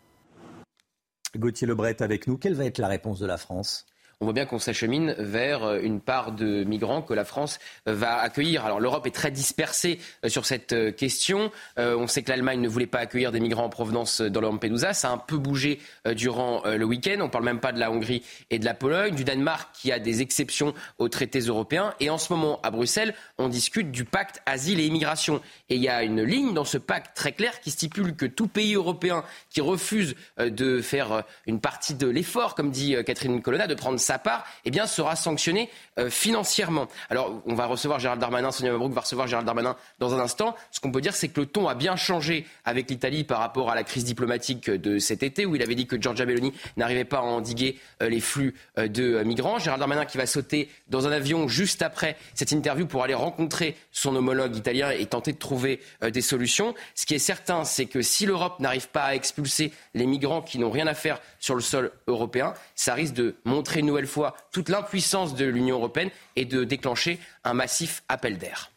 Gauthier Lebret avec nous. Quelle va être la réponse de la France? On voit bien qu'on s'achemine vers euh, une part de migrants que la France euh, va accueillir. Alors l'Europe est très dispersée euh, sur cette question. On sait que l'Allemagne ne voulait pas accueillir des migrants en provenance dans Lampedusa. Ça a un peu bougé durant le week-end. On ne parle même pas de la Hongrie et de la Pologne, du Danemark qui a des exceptions aux traités européens. Et en ce moment, à Bruxelles, on discute du pacte asile et immigration. Et il y a une ligne dans ce pacte très claire qui stipule que tout pays européen qui refuse de faire une partie de l'effort, comme dit Catherine Colonna, de prendre sa part, eh bien, sera sanctionné euh, financièrement. Alors, on va recevoir Gérald Darmanin, Sonia Mabrouk va recevoir Gérald Darmanin dans un instant. Ce qu'on peut dire, c'est que le ton a bien changé avec l'Italie par rapport à la crise diplomatique de cet été, où il avait dit que Giorgia Meloni n'arrivait pas à endiguer euh, les flux euh, de migrants. Gérald Darmanin qui va sauter dans un avion juste après cette interview pour aller rencontrer son homologue italien et tenter de trouver des solutions. Ce qui est certain, c'est que si l'Europe n'arrive pas à expulser les migrants qui n'ont rien à faire sur le sol européen, ça risque de montrer une nouvelle fois toute l'impuissance de l'Union européenne et de déclencher un massif appel d'air.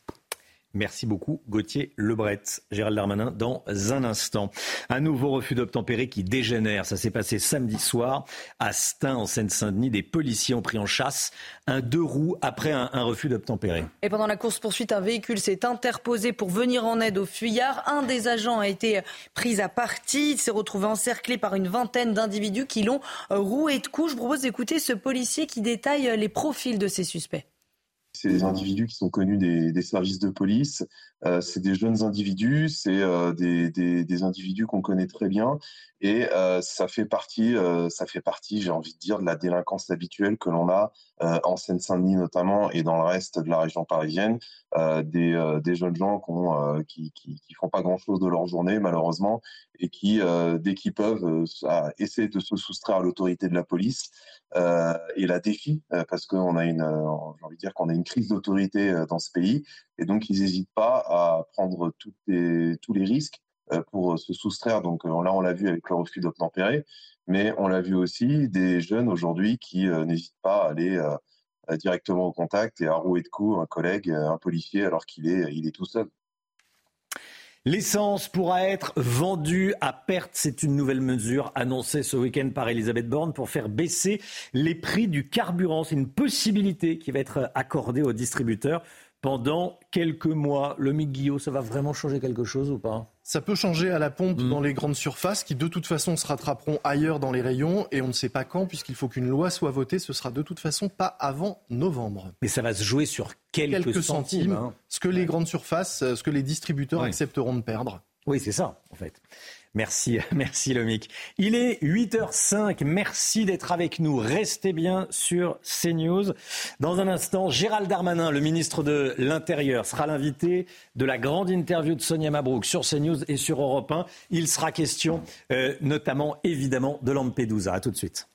Merci beaucoup, Gauthier Lebret. Gérald Darmanin, dans un instant. Un nouveau refus d'obtempérer qui dégénère. Ça s'est passé samedi soir à Stein, en Seine-Saint-Denis. Des policiers ont pris en chasse un deux roues après un, refus d'obtempérer. Et pendant la course-poursuite, un véhicule s'est interposé pour venir en aide aux fuyards. Un des agents a été pris à partie. Il s'est retrouvé encerclé par une vingtaine d'individus qui l'ont roué de coups. Je propose d'écouter ce policier qui détaille les profils de ces suspects. C'est des individus qui sont connus des, services de police. Euh, c'est des jeunes individus, c'est euh, des, individus qu'on connaît très bien Et euh, ça fait partie, euh, ça fait partie, j'ai envie de dire, de la délinquance habituelle que l'on a euh, en Seine-Saint-Denis notamment et dans le reste de la région parisienne, des, des jeunes gens qui, qui, qui, font pas grand-chose de leur journée malheureusement et qui, dès qu'ils peuvent, essaient de se soustraire à l'autorité de la police et la défient parce qu'on a une, j'ai envie de dire qu'on a une crise d'autorité dans ce pays et donc ils n'hésitent pas à prendre tous les risques euh, pour se soustraire. Donc euh, là, on l'a vu avec le refus d'obtempérer, mais on l'a vu aussi des jeunes aujourd'hui qui euh, n'hésitent pas à aller directement au contact et à rouer de coups un collègue, un policier, alors qu'il est, il est tout seul. L'essence pourra être vendue à perte. C'est une nouvelle mesure annoncée ce week-end par Elisabeth Borne pour faire baisser les prix du carburant. C'est une possibilité qui va être accordée aux distributeurs pendant quelques mois. Le Guillot, ça va vraiment changer quelque chose ou pas? Ça peut changer à la pompe mm. dans les grandes surfaces qui de toute façon se rattraperont ailleurs dans les rayons et on ne sait pas quand puisqu'il faut qu'une loi soit votée. Ce sera de toute façon pas avant novembre. Mais ça va se jouer sur quelques, centimes. Hein. Ce que les grandes surfaces, ce que les distributeurs accepteront de perdre. Oui, c'est ça en fait. Merci, merci Lomic. Il est 8h05. Merci d'être avec nous. Restez bien sur CNews. Dans un instant, Gérald Darmanin, le ministre de l'Intérieur, sera l'invité de la grande interview de Sonia Mabrouk sur CNews et sur Europe 1. Il sera question euh, notamment, évidemment, de Lampedusa. A tout de suite.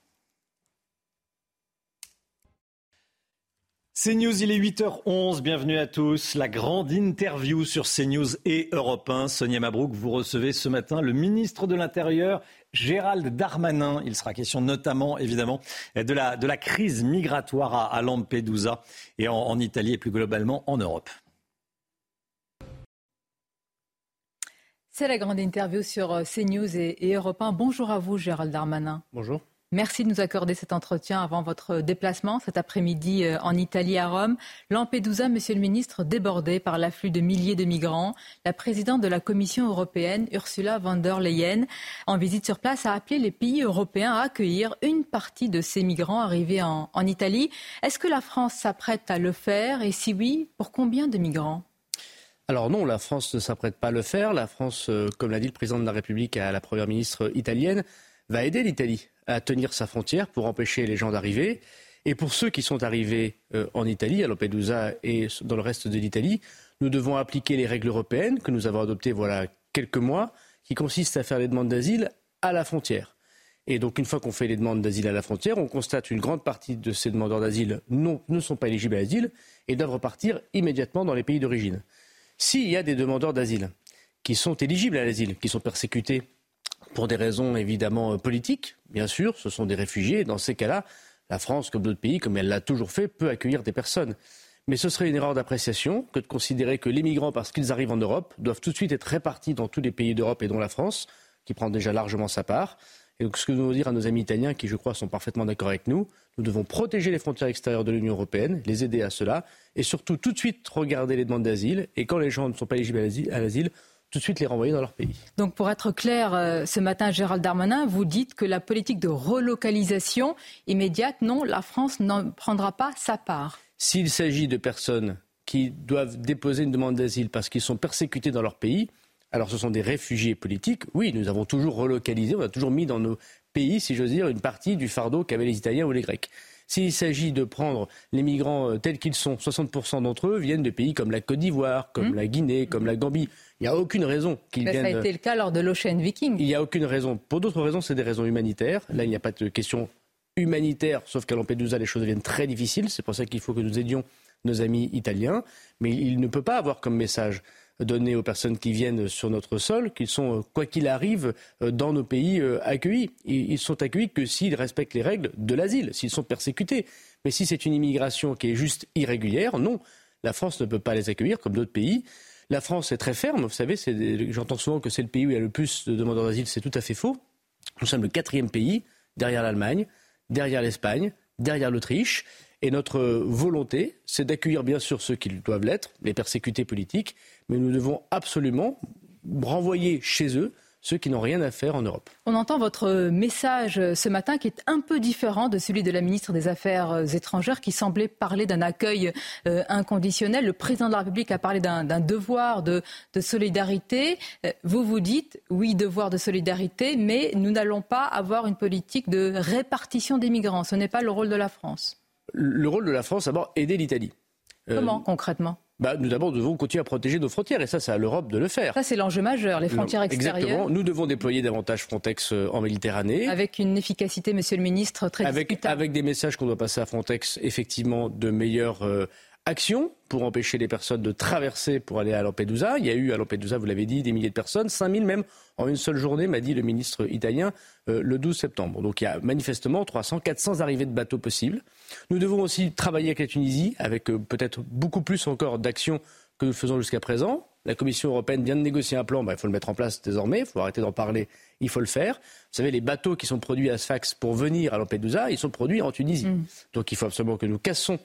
CNews, il est 8h11, bienvenue à tous. La grande interview sur CNews et Europe 1. Sonia Mabrouk, vous recevez ce matin le ministre de l'Intérieur, Gérald Darmanin. Il sera question notamment, évidemment, de la, de la crise migratoire à, Lampedusa et en, Italie et plus globalement en Europe. C'est la grande interview sur euh, CNews et, et Europe 1. Bonjour à vous, Gérald Darmanin. Bonjour. Merci de nous accorder cet entretien avant votre déplacement cet après-midi euh, en Italie à Rome. Lampedusa, Monsieur le Ministre, débordé par l'afflux de milliers de migrants. La présidente de la Commission européenne, Ursula von der Leyen, en visite sur place, a appelé les pays européens à accueillir une partie de ces migrants arrivés en, en Italie. Est-ce que la France s'apprête à le faire? Et si oui, pour combien de migrants? Alors non, la France ne s'apprête pas à le faire. La France, euh, comme l'a dit le président de la République à la première ministre italienne, va aider l'Italie à tenir sa frontière pour empêcher les gens d'arriver. Et pour ceux qui sont arrivés euh, en Italie, à Lampedusa et dans le reste de l'Italie, nous devons appliquer les règles européennes que nous avons adoptées voilà quelques mois, qui consistent à faire les demandes d'asile à la frontière. Et donc, une fois qu'on fait les demandes d'asile à la frontière, on constate qu'une grande partie de ces demandeurs d'asile ne sont pas éligibles à l'asile et doivent repartir immédiatement dans les pays d'origine. S'il y a des demandeurs d'asile qui sont éligibles à l'asile, qui sont persécutés pour des raisons évidemment euh, politiques, bien sûr, ce sont des réfugiés. Dans ces cas-là, la France, comme d'autres pays, comme elle l'a toujours fait, peut accueillir des personnes. Mais ce serait une erreur d'appréciation que de considérer que les migrants, parce qu'ils arrivent en Europe, doivent tout de suite être répartis dans tous les pays d'Europe et dont la France, qui prend déjà largement sa part. Et donc, ce que nous devons dire à nos amis italiens, qui je crois sont parfaitement d'accord avec nous, nous devons protéger les frontières extérieures de l'Union européenne, les aider à cela, et surtout tout de suite regarder les demandes d'asile. Et quand les gens ne sont pas éligibles à l'asile, tout de suite les renvoyer dans leur pays. Donc pour être clair, euh, ce matin, Gérald Darmanin, vous dites que la politique de relocalisation immédiate, non, la France n'en prendra pas sa part. S'il s'agit de personnes qui doivent déposer une demande d'asile parce qu'ils sont persécutés dans leur pays, alors ce sont des réfugiés politiques. Oui, nous avons toujours relocalisé, on a toujours mis dans nos pays, si j'ose dire, une partie du fardeau qu'avaient les Italiens ou les Grecs. S'il s'agit de prendre les migrants euh, tels qu'ils sont, 60% d'entre eux viennent de pays comme la Côte d'Ivoire, comme hmm. la Guinée, comme la Gambie. Il n'y a aucune raison qu'ils viennent. Ça a été le cas lors de l'Ocean Viking. Il n'y a aucune raison. Pour d'autres raisons, c'est des raisons humanitaires. Là, il n'y a pas de question humanitaire, sauf qu'à Lampedusa, les choses deviennent très difficiles. C'est pour ça qu'il faut que nous aidions nos amis italiens. Mais il ne peut pas avoir comme message donné aux personnes qui viennent sur notre sol qu'ils sont, euh, quoi qu'il arrive, euh, dans nos pays euh, accueillis. Ils sont accueillis que s'ils respectent les règles de l'asile, s'ils sont persécutés. Mais si c'est une immigration qui est juste irrégulière, non. La France ne peut pas les accueillir comme d'autres pays. La France est très ferme. Vous savez, j'entends souvent que c'est le pays où il y a le plus de demandeurs d'asile. C'est tout à fait faux. Nous sommes le quatrième pays, derrière l'Allemagne, derrière l'Espagne, derrière l'Autriche. Et notre volonté, c'est d'accueillir bien sûr ceux qui doivent l'être, les persécutés politiques, mais nous devons absolument renvoyer chez eux ceux qui n'ont rien à faire en Europe. On entend votre message ce matin qui est un peu différent de celui de la ministre des Affaires étrangères qui semblait parler d'un accueil euh, inconditionnel. Le président de la République a parlé d'un devoir de, solidarité. Euh, vous vous dites oui, devoir de solidarité, mais nous n'allons pas avoir une politique de répartition des migrants. Ce n'est pas le rôle de la France. Le rôle de la France, d'abord, aider l'Italie. Comment concrètement? Bah, nous d'abord devons continuer à protéger nos frontières et ça, c'est à l'Europe de le faire. Ça, c'est l'enjeu majeur, les frontières extérieures. Exactement. Nous devons déployer davantage Frontex euh, en Méditerranée. Avec une efficacité, Monsieur le Ministre, très avec, discutable. Avec des messages qu'on doit passer à Frontex, effectivement, de meilleures euh, actions pour empêcher les personnes de traverser pour aller à Lampedusa. Il y a eu à Lampedusa, vous l'avez dit, des milliers de personnes, 5000 même en une seule journée, m'a dit le ministre italien euh, le 12 septembre. Donc il y a manifestement 300, 400 arrivées de bateaux possibles. Nous devons aussi travailler avec la Tunisie, avec peut-être beaucoup plus encore d'actions que nous faisons jusqu'à présent. La Commission européenne vient de négocier un plan, bah, il faut le mettre en place désormais, il faut arrêter d'en parler, il faut le faire. Vous savez, les bateaux qui sont produits à Sfax pour venir à Lampedusa, ils sont produits en Tunisie. Mm. Donc il faut absolument que nous cassons euh,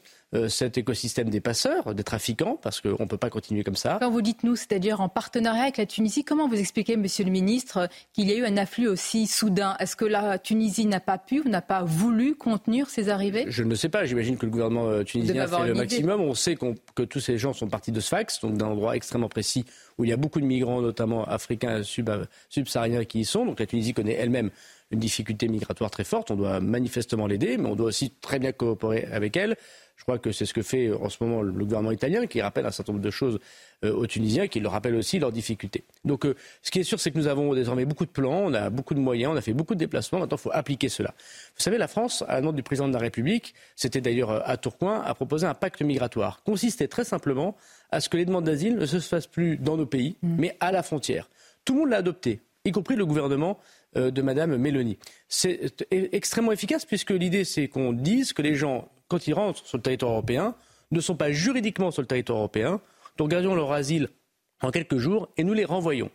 cet écosystème des passeurs, des trafiquants, parce qu'on ne peut pas continuer comme ça. Quand vous dites nous, c'est-à-dire en partenariat avec la Tunisie, comment vous expliquez, Monsieur le Ministre, qu'il y a eu un afflux aussi soudain? Est-ce que la Tunisie n'a pas pu ou n'a pas voulu contenir ces arrivées? Je ne sais pas. J'imagine que le gouvernement euh, tunisien a fait le maximum. On sait que tous ces gens sont partis de Sfax, donc d'un endroit extrêmement précis où il y a beaucoup de migrants, notamment africains, euh, subsahariens, qui y sont. Donc la Tunisie connaît elle-même une difficulté migratoire très forte. On doit manifestement l'aider, mais on doit aussi très bien coopérer avec elle. Je crois que c'est ce que fait euh, en ce moment le gouvernement italien, qui rappelle un certain nombre de choses euh, aux Tunisiens, qui leur rappelle aussi leurs difficultés. Donc, euh, ce qui est sûr, c'est que nous avons désormais beaucoup de plans, on a beaucoup de moyens, on a fait beaucoup de déplacements. Maintenant, il faut appliquer cela. Vous savez, la France, à demande du président de la République, c'était d'ailleurs à Tourcoing, a proposé un pacte migratoire. Consistait très simplement à ce que les demandes d'asile ne se fassent plus dans nos pays, mmh. mais à la frontière. Tout le monde l'a adopté, y compris le gouvernement de Mme Mélanie. C'est extrêmement efficace puisque l'idée, c'est qu'on dise que les gens quand ils rentrent sur le territoire européen, ne sont pas juridiquement sur le territoire européen. Donc gardons leur asile en quelques jours et nous les renvoyons.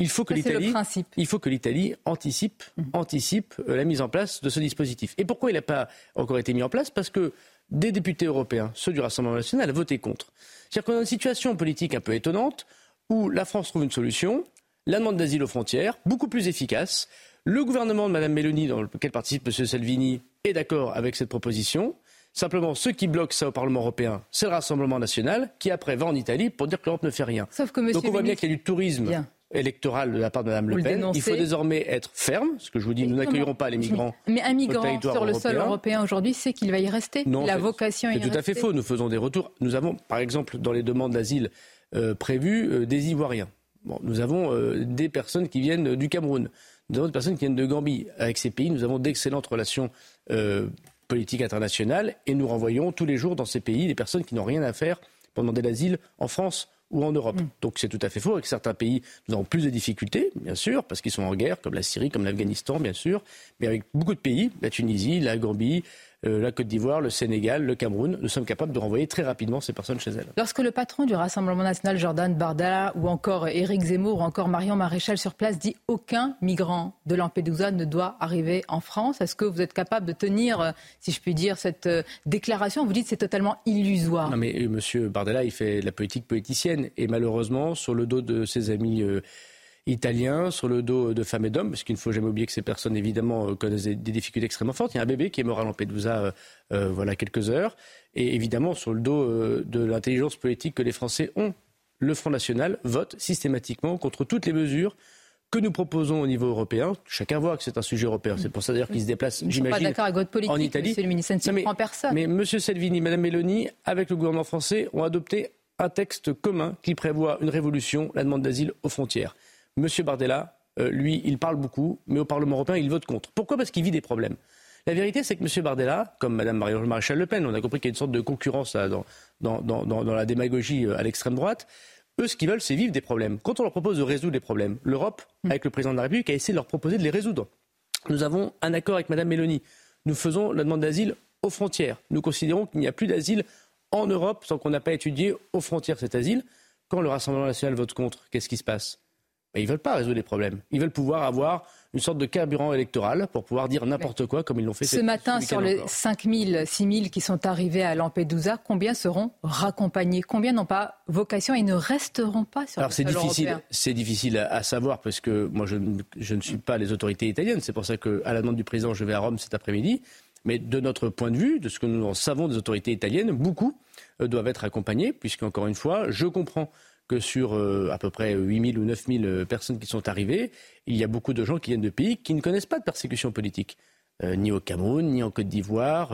Il faut que l'Italie, il faut que l'Italie anticipe, mhm. anticipe euh, la mise en place de ce dispositif. Et pourquoi il n'a pas encore été mis en place? Parce que des députés européens, ceux du Rassemblement national, ont voté contre. C'est-à-dire qu'on a une situation politique un peu étonnante où la France trouve une solution, la demande d'asile aux frontières, beaucoup plus efficace. Le gouvernement de Mme Meloni, dans lequel participe M. Salvini, est d'accord avec cette proposition. Simplement, ceux qui bloquent ça au Parlement européen, c'est le Rassemblement national, qui après va en Italie pour dire que l'Europe ne fait rien. Sauf que Donc on voit bien qu'il y a du tourisme. électoral de la part de Mme Le Pen. Il faut désormais être ferme, ce que je vous dis, nous n'accueillerons pas les migrants. Mais un migrant sur le sol européen aujourd'hui sait qu'il va y rester. Non, la vocation est tout à fait faux. Nous faisons des retours. Nous avons, par exemple, dans les demandes d'asile euh, prévues, euh, des Ivoiriens. Bon, nous avons euh, des personnes qui viennent du Cameroun. Nous avons des personnes qui viennent de Gambie. Avec ces pays, nous avons d'excellentes relations politique internationale et nous renvoyons tous les jours dans ces pays des personnes qui n'ont rien à faire pour demander l'asile en France ou en Europe. Mm. Donc c'est tout à fait faux. Avec certains pays, nous avons plus de difficultés, bien sûr, parce qu'ils sont en guerre, comme la Syrie, comme l'Afghanistan, bien sûr. Mais avec beaucoup de pays, la Tunisie, la Gambie, la Côte d'Ivoire, le Sénégal, le Cameroun, nous sommes capables de renvoyer très rapidement ces personnes chez elles. Lorsque le patron du Rassemblement national, Jordan Bardella, ou encore Éric Zemmour, ou encore Marion Maréchal sur place, dit aucun migrant de Lampedusa ne doit arriver en France, est-ce que vous êtes capable de tenir, euh, si je puis dire, cette euh, déclaration? Vous dites que c'est totalement illusoire. Non mais Monsieur Bardella, il fait de la politique politicienne, et malheureusement, sur le dos de ses amis italien sur le dos de femmes et d'hommes, parce qu'il ne faut jamais oublier que ces personnes, évidemment, euh, connaissent des, difficultés extrêmement fortes. Il y a un bébé qui est mort à Lampedusa, euh, euh, voilà, quelques heures. Et évidemment, sur le dos de l'intelligence politique que les Français ont, le Front National vote systématiquement contre toutes les mesures que nous proposons au niveau européen. Chacun voit que c'est un sujet européen. C'est pour ça d'ailleurs qu'il se déplace, j'imagine, d'accord avec votre politique, en Italie. Monsieur le ministre, ça ne personne. Mais M. Salvini, Mme Meloni, avec le gouvernement français, ont adopté un texte commun qui prévoit une révolution, la demande d'asile aux frontières. M. Bardella, euh, lui, il parle beaucoup, mais au Parlement européen, il vote contre. Pourquoi? Parce qu'il vit des problèmes. La vérité, c'est que M. Bardella, comme Mme Maréchal Le Pen, on a compris qu'il y a une sorte de concurrence dans, la démagogie euh, à l'extrême droite. Eux, ce qu'ils veulent, c'est vivre des problèmes. Quand on leur propose de résoudre les problèmes, l'Europe, mm. avec le président de la République, a essayé de leur proposer de les résoudre. Nous avons un accord avec Mme Mélanie. Nous faisons la demande d'asile aux frontières. Nous considérons qu'il n'y a plus d'asile en Europe sans qu'on n'a pas étudié aux frontières cet asile. Quand le Rassemblement national vote contre, qu'est-ce qui se passe? Mais ils ne veulent pas résoudre les problèmes. Ils veulent pouvoir avoir une sorte de carburant électoral pour pouvoir dire n'importe quoi comme ils l'ont fait ce matin. Sur les 5 000, 6 000 qui sont arrivés à Lampedusa, combien seront raccompagnés? Combien n'ont pas vocation et ne resteront pas sur Alors le c'est difficile, c'est difficile à, savoir parce que moi je, je, ne suis pas les autorités italiennes. C'est pour ça qu'à la demande du président, je vais à Rome cet après-midi. Mais de notre point de vue, de ce que nous en savons des autorités italiennes, beaucoup euh, doivent être accompagnés, puisque encore une fois, je comprends que sur euh, à peu près 8 000 ou 9 000 euh, personnes qui sont arrivées, il y a beaucoup de gens qui viennent de pays qui ne connaissent pas de persécution politique. ni au Cameroun, ni en Côte d'Ivoire,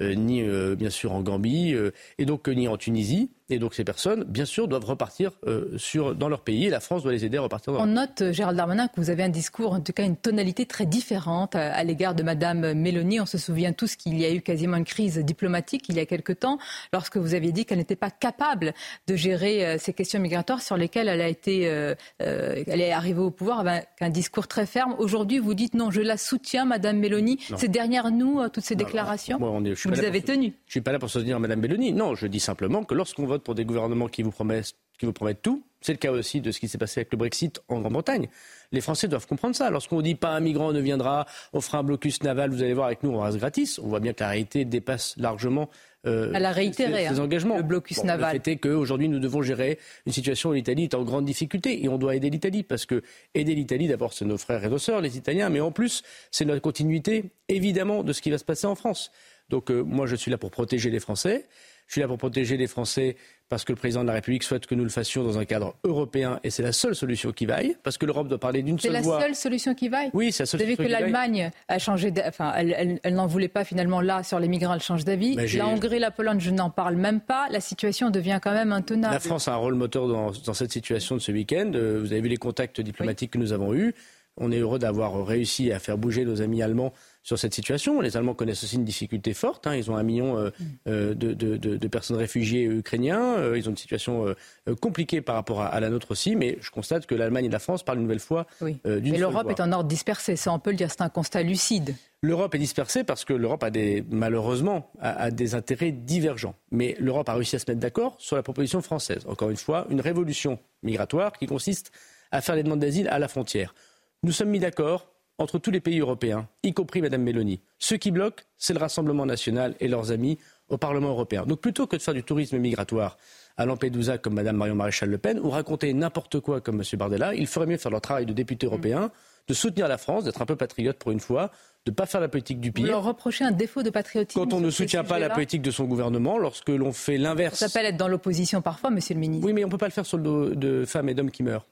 ni bien sûr en Gambie, et donc ni en Tunisie. Et donc ces personnes, bien sûr, doivent repartir euh, sur, dans leur pays et la France doit les aider à repartir dans leur pays. On note, euh, Gérald Darmanin, que vous avez un discours, en tout cas une tonalité très différente à, à l'égard de Madame Mélanie. On se souvient tous qu'il y a eu quasiment une crise diplomatique il y a quelque temps, lorsque vous aviez dit qu'elle n'était pas capable de gérer euh, ces questions migratoires sur lesquelles elle a été, euh, euh, elle est arrivée au pouvoir avec un discours très ferme. Aujourd'hui, vous dites non, je la soutiens, Madame Mélanie. C'est derrière nous, toutes ces déclarations? Moi, on est, vous avez tenues. Je ne suis pas là pour soutenir Madame Mélanie. Non, je dis simplement que lorsqu'on pour des gouvernements qui vous promettent, qui vous promettent tout. C'est le cas aussi de ce qui s'est passé avec le Brexit en Grande-Bretagne. Les Français doivent comprendre ça. Lorsqu'on dit pas un migrant ne viendra, on fera un blocus naval, vous allez voir avec nous, on reste gratis. On voit bien que la réalité dépasse largement euh, Elle a réitéré ses, hein, engagements. Le blocus naval. Le fait est qu'aujourd'hui, nous devons gérer une situation où l'Italie est en grande difficulté et on doit aider l'Italie parce que aider l'Italie, d'abord, c'est nos frères et nos sœurs, les Italiens, mais en plus, c'est notre continuité, évidemment, de ce qui va se passer en France. Donc, euh, moi, je suis là pour protéger les Français. Je suis là pour protéger les Français parce que le président de la République souhaite que nous le fassions dans un cadre européen et c'est la seule solution qui vaille, parce que l'Europe doit parler d'une seule voix. C'est la seule solution qui vaille Oui, c'est la seule Vous savez que l'Allemagne a changé, enfin, elle, elle, n'en voulait pas finalement là sur les migrants, elle change d'avis. La Hongrie, la Pologne, je n'en parle même pas. La situation devient quand même intenable. La France a un rôle moteur dans, dans cette situation de ce week-end. Euh, vous avez vu les contacts diplomatiques que nous avons eus. On est heureux d'avoir réussi à faire bouger nos amis allemands sur cette situation. Les Allemands connaissent aussi une difficulté forte. Hein. Ils ont un million euh, euh, de, de, de, personnes réfugiées ukrainiens. Euh, ils ont une situation compliquée par rapport à, la nôtre aussi. Mais je constate que l'Allemagne et la France parlent une nouvelle fois oui. d'une Mais l'Europe est en ordre dispersé. Ça, on peut le dire. C'est un constat lucide. L'Europe est dispersée parce que l'Europe a des, malheureusement a, des intérêts divergents. Mais l'Europe a réussi à se mettre d'accord sur la proposition française. Encore une fois, une révolution migratoire qui consiste à faire les demandes d'asile à la frontière. Nous sommes mis d'accord entre tous les pays européens, y compris Mme Mélanie. Ce qui bloque, c'est le Rassemblement national et leurs amis au Parlement européen. Donc plutôt que de faire du tourisme migratoire à Lampedusa comme Mme Marion Maréchal Le Pen ou raconter n'importe quoi comme M. Bardella, il ferait mieux faire leur travail de député européen, de soutenir la France, d'être un peu patriote pour une fois, de ne pas faire la politique du pire. Vous leur reprochez un défaut de patriotisme Quand on ne soutient pas la politique de son gouvernement, lorsque l'on fait l'inverse. Ça s'appelle être dans l'opposition parfois, Monsieur le Ministre. Oui, mais on ne peut pas le faire sur le dos de femmes et d'hommes qui meurent.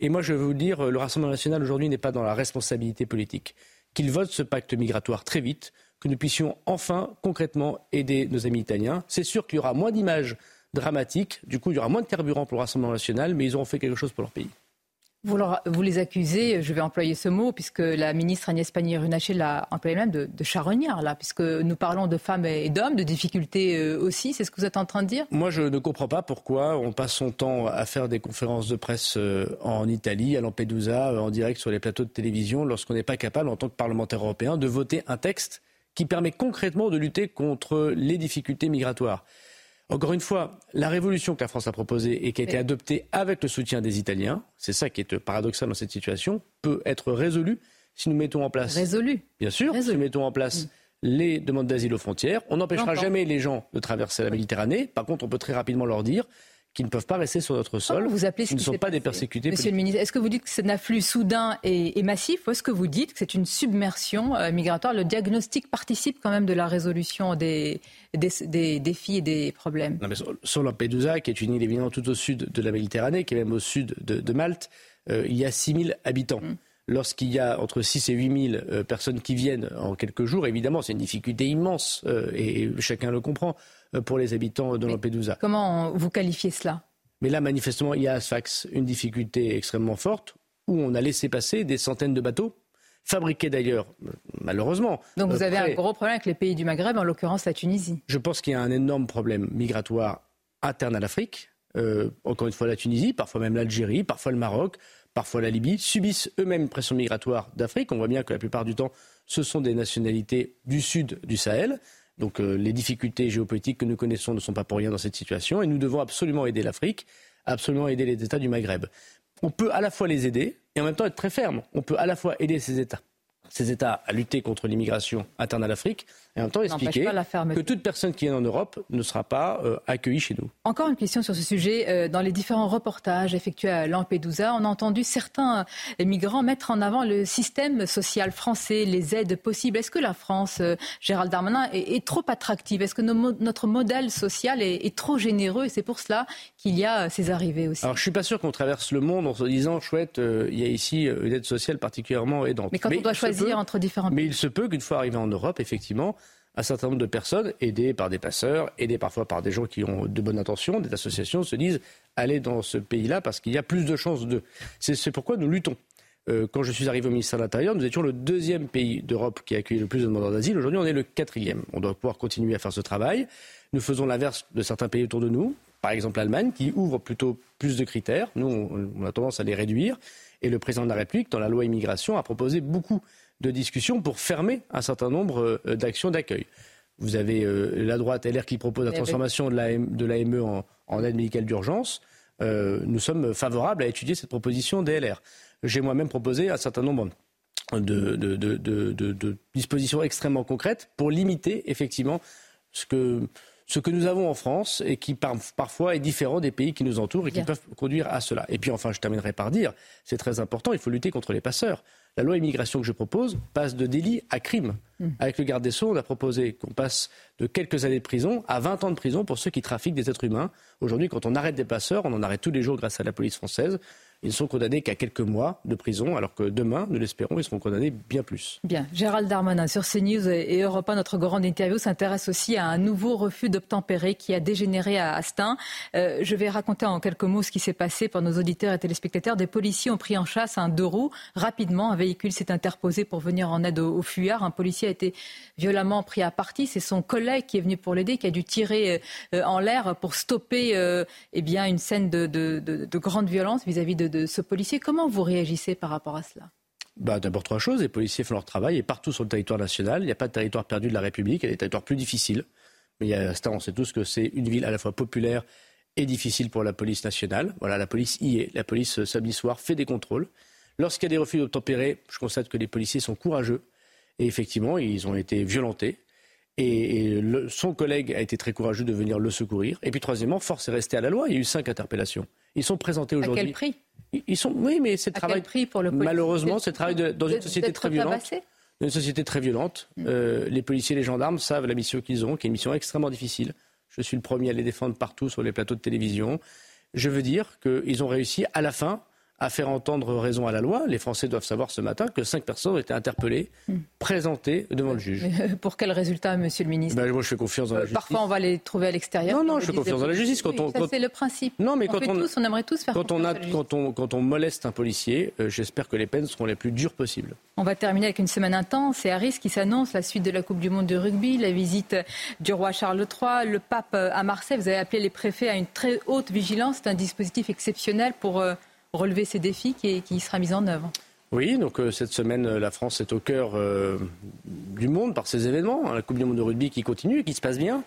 Et moi, je veux vous dire, le Rassemblement national aujourd'hui n'est pas dans la responsabilité politique. Qu'il vote ce pacte migratoire très vite, que nous puissions enfin concrètement aider nos amis italiens. C'est sûr qu'il y aura moins d'images dramatiques, du coup il y aura moins de carburant pour le Rassemblement national, mais ils auront fait quelque chose pour leur pays. Vous, les accusez, je vais employer ce mot, puisque la ministre Agnès Pannier-Runacher l'a employé même de, de charognard, là, puisque nous parlons de femmes et d'hommes, de difficultés euh, aussi. C'est ce que vous êtes en train de dire? Moi, je ne comprends pas pourquoi on passe son temps à faire des conférences de presse euh, en Italie, à Lampedusa, euh, en direct sur les plateaux de télévision, lorsqu'on n'est pas capable, en tant que parlementaire européen, de voter un texte qui permet concrètement de lutter contre les difficultés migratoires. Encore une fois, la révolution que la France a proposée et qui a été adoptée avec le soutien des Italiens, c'est ça qui est paradoxal dans cette situation, peut être résolue si nous mettons en place. Bien sûr, si nous mettons en place. Mm. Les demandes d'asile aux frontières. On n'empêchera jamais les gens de traverser la Méditerranée. Par contre, on peut très rapidement leur dire qui ne peuvent pas rester sur notre sol. vous appelez ce ne sont pas des persécutés. Monsieur le ministre, est-ce que vous dites que c'est un afflux soudain et, massif ou est-ce que vous dites que c'est une submersion euh, migratoire? Le diagnostic participe quand même de la résolution des, des, défis et des problèmes. Non, mais sur, Lampedusa, qui est une île évidemment tout au sud de la Méditerranée, qui est même au sud de, Malte, euh, il y a 6000 habitants. Mm. Lorsqu'il y a entre 6 et 8 000 euh, personnes qui viennent en quelques jours, évidemment, c'est une difficulté immense et chacun le comprend. Euh, pour les habitants de Lampedusa. Comment vous qualifiez cela? Mais là, manifestement, il y a à Sfax une difficulté extrêmement forte où on a laissé passer des centaines de bateaux fabriqués d'ailleurs, malheureusement. Donc vous avez un gros problème avec les pays du Maghreb, en l'occurrence la Tunisie. Je pense qu'il y a un énorme problème migratoire interne à l'Afrique. Euh, encore une fois la Tunisie, parfois même l'Algérie, parfois le Maroc, parfois la Libye, subissent eux-mêmes une pression migratoire d'Afrique. On voit bien que la plupart du temps, ce sont des nationalités du sud du Sahel. Donc euh, les difficultés géopolitiques que nous connaissons ne sont pas pour rien dans cette situation et nous devons absolument aider l'Afrique, absolument aider les États du Maghreb. on peut à la fois les aider et en même temps être très ferme. On peut à la fois aider ces États ces États à lutter contre l'immigration interne à l'Afrique et en même temps expliquer que toute personne qui est en Europe ne sera pas euh, accueillie chez nous. Encore une question sur ce sujet. Euh, dans les différents reportages effectués à Lampedusa, on a entendu certains euh, migrants mettre en avant le système social français, les aides possibles. Est-ce que la France, Gérald Darmanin, est, trop attractive? Est-ce que notre modèle social est, trop généreux? Et c'est pour cela qu'il y a ces arrivées aussi. Alors je suis pas sûr qu'on traverse le monde en se disant chouette, il y a ici une aide sociale particulièrement aidante. Mais quand on doit choisir entre différents Mais il se peut qu'une fois arrivé en Europe, effectivement, un certain nombre de personnes, aidées par des passeurs, aidées parfois par des gens qui ont de bonnes intentions, des associations, se disent allez dans ce pays-là parce qu'il y a plus de chances de. C'est pourquoi nous luttons. Euh, quand je suis arrivé au ministère de l'Intérieur, nous étions le deuxième pays d'Europe qui a accueilli le plus de demandeurs d'asile. Aujourd'hui, on est le quatrième. On doit pouvoir continuer à faire ce travail. Nous faisons l'inverse de certains pays autour de nous, par exemple l'Allemagne, qui ouvre plutôt plus de critères. Nous, on, a tendance à les réduire. Et le président de la République, dans la loi immigration, a proposé beaucoup de discussion pour fermer un certain nombre euh, d'actions d'accueil. Vous avez euh, la droite LR qui propose la eh transformation de l'AME en, en, aide médicale d'urgence. Euh, nous sommes favorables à étudier cette proposition des LR. J'ai moi-même proposé un certain nombre de, de, dispositions extrêmement concrètes pour limiter effectivement ce que, ce que nous avons en France et qui parfois est différent des pays qui nous entourent et qui peuvent conduire à cela. Et puis enfin, je terminerai par dire, c'est très important, il faut lutter contre les passeurs. La loi immigration que je propose passe de délit à crime. Mmh. Avec le garde des Sceaux, on a proposé qu'on passe de quelques années de prison à 20 ans de prison pour ceux qui trafiquent des êtres humains. Aujourd'hui, quand on arrête des passeurs, on en arrête tous les jours grâce à la police française. Ils ne sont condamnés qu'à quelques mois de prison, alors que demain, nous l'espérons, ils seront condamnés bien plus. Bien. Gérald Darmanin, sur CNews et Europe 1, notre grande interview s'intéresse aussi à un nouveau refus d'obtempérer qui a dégénéré à Astin. Euh, je vais raconter en quelques mots ce qui s'est passé pour nos auditeurs et téléspectateurs. Des policiers ont pris en chasse un deux roues. Rapidement, un véhicule s'est interposé pour venir en aide aux, fuyards. Un policier a été violemment pris à partie. C'est son collègue qui est venu pour l'aider, qui a dû tirer euh, en l'air pour stopper euh, eh bien, une scène de, de grande violence vis-à-vis de de ce policier. Comment vous réagissez par rapport à cela? Bah, D'abord trois choses. Les policiers font leur travail et partout sur le territoire national. Il n'y a pas de territoire perdu de la République. Il y a des territoires plus difficiles. Mais il y a, on sait tous que c'est une ville à la fois populaire et difficile pour la police nationale. Voilà, la police y est. La police, euh, samedi soir, fait des contrôles. Lorsqu'il y a des refus d'obtempérer, je constate que les policiers sont courageux. Et effectivement, ils ont été violentés. Et, son collègue a été très courageux de venir le secourir. Et puis troisièmement, force est restée à la loi. Il y a eu cinq interpellations. Ils sont présentés aujourd'hui. À quel prix ils sont, oui, mais c'est le travail. prix pour le Malheureusement, c'est le travail dans une société très violente. Dans une société très violente. les policiers et les gendarmes savent la mission qu'ils ont, qui est une mission extrêmement difficile. Je suis le premier à les défendre partout sur les plateaux de télévision. Je veux dire qu'ils ont réussi à la fin à faire entendre raison à la loi. Les Français doivent savoir ce matin que cinq personnes ont été interpellées, hmm. présentées devant le juge. Pour quel résultat, Monsieur le ministre ben, Moi, je fais confiance dans la euh, justice. Parfois, on va les trouver à l'extérieur. Non, non, je fais confiance dans la justice. Quand on, c'est le principe. Non, mais on quand on, tous, on aimerait tous faire quand on a, quand on, quand on moleste un policier, euh, j'espère que les peines seront les plus dures possibles. On va terminer avec une semaine intense et à risque qui s'annonce la suite de la Coupe du Monde de rugby, la visite du roi Charles III, le pape euh, à Marseille. Vous avez appelé les préfets à une très haute vigilance. C'est un dispositif exceptionnel pour relever ces défis qui, qui sera mis en œuvre. Oui, donc euh, cette semaine, euh, la France est au cœur euh, du monde par ces événements. Hein, la Coupe du Monde de rugby qui continue et qui se passe bien.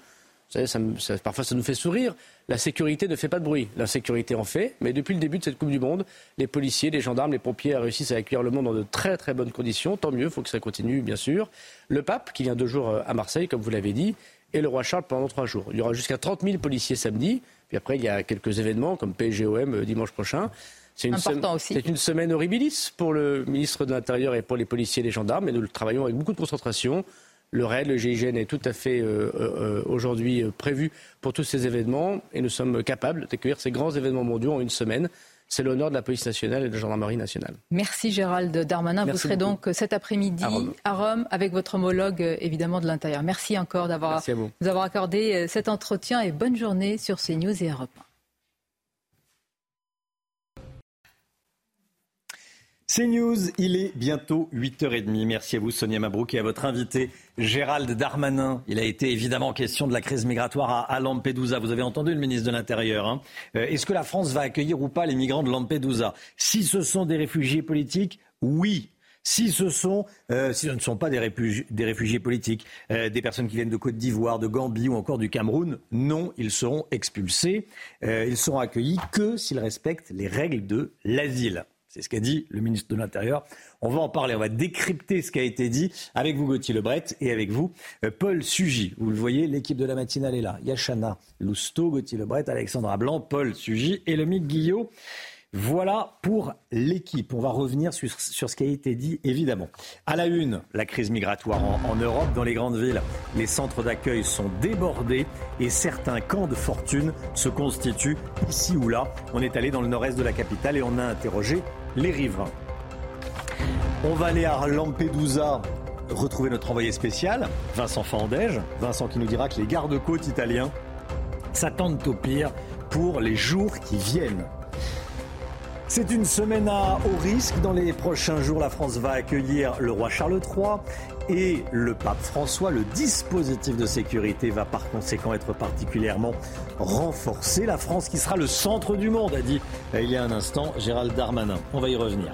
Vous savez, parfois ça nous fait sourire. La sécurité ne fait pas de bruit. La sécurité en fait. Mais depuis le début de cette Coupe du Monde, les policiers, les gendarmes, les pompiers réussissent à accueillir le monde dans de très très bonnes conditions. Tant mieux, il faut que ça continue, bien sûr. Le pape, qui vient deux jours à Marseille, comme vous l'avez dit, et le roi Charles pendant trois jours. Il y aura jusqu'à 30 000 policiers samedi. Puis après, il y a quelques événements comme PSGOM dimanche prochain. C'est une, semaine horribilis pour le ministre de l'Intérieur et pour les policiers et les gendarmes, et nous le travaillons avec beaucoup de concentration. Le RAID, le GIGN est tout à fait euh, euh, aujourd'hui euh, prévu pour tous ces événements et nous sommes capables d'accueillir ces grands événements mondiaux en une semaine. C'est l'honneur de la police nationale et de la gendarmerie nationale. Merci Gérald Darmanin. vous serez donc cet après-midi à, Rome. avec votre homologue évidemment de l'Intérieur. Merci encore d'avoir nous avoir accordé cet entretien et bonne journée sur CNews et Europe C'est News, il est bientôt 8h30. Merci à vous Sonia Mabrouk et à votre invité Gérald Darmanin. Il a été évidemment question de la crise migratoire à, Lampedusa. Vous avez entendu le ministre de l'Intérieur. Hein. Euh, est-ce que la France va accueillir ou pas les migrants de Lampedusa? Si ce sont des réfugiés politiques, oui. Si ce, sont, euh, si ce ne sont pas des réfugiés, politiques, euh, des personnes qui viennent de Côte d'Ivoire, de Gambie ou encore du Cameroun, non, ils seront expulsés. Ils seront accueillis que s'ils respectent les règles de l'asile. C'est ce qu'a dit le ministre de l'Intérieur. On va en parler, on va décrypter ce qui a été dit avec vous Gauthier Lebret et avec vous Paul Sugy. Vous le voyez, l'équipe de la matinale est là. Yachana Lousteau, Gauthier Lebret, Alexandra Blanc, Paul Sugy et le Guillot. Voilà pour l'équipe. On va revenir sur, ce qui a été dit, évidemment. À la une, la crise migratoire en, Europe. Dans les grandes villes, les centres d'accueil sont débordés et certains camps de fortune se constituent ici ou là. On est allé dans le nord-est de la capitale et on a interrogé les riverains. On va aller à Lampedusa retrouver notre envoyé spécial, Vincent Fandège. Vincent qui nous dira que les gardes-côtes italiens s'attendent au pire pour les jours qui viennent. C'est une semaine à haut risque. Dans les prochains jours, la France va accueillir le roi Charles III et le pape François. Le dispositif de sécurité va par conséquent être particulièrement renforcé. La France qui sera le centre du monde, a dit il y a un instant Gérald Darmanin. On va y revenir.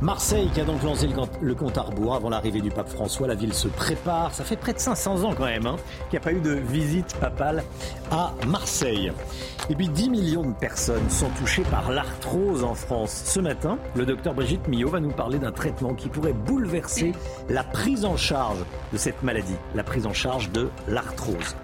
Marseille qui a donc lancé le compte à rebours avant l'arrivée du pape François. La ville se prépare. Ça fait près de 500 ans quand même hein, qu'il n'y a pas eu de visite papale à Marseille. Et puis 10 millions de personnes sont touchées par l'arthrose en France. Ce matin, le docteur Brigitte Millot va nous parler d'un traitement qui pourrait bouleverser la prise en charge de cette maladie, la prise en charge de l'arthrose.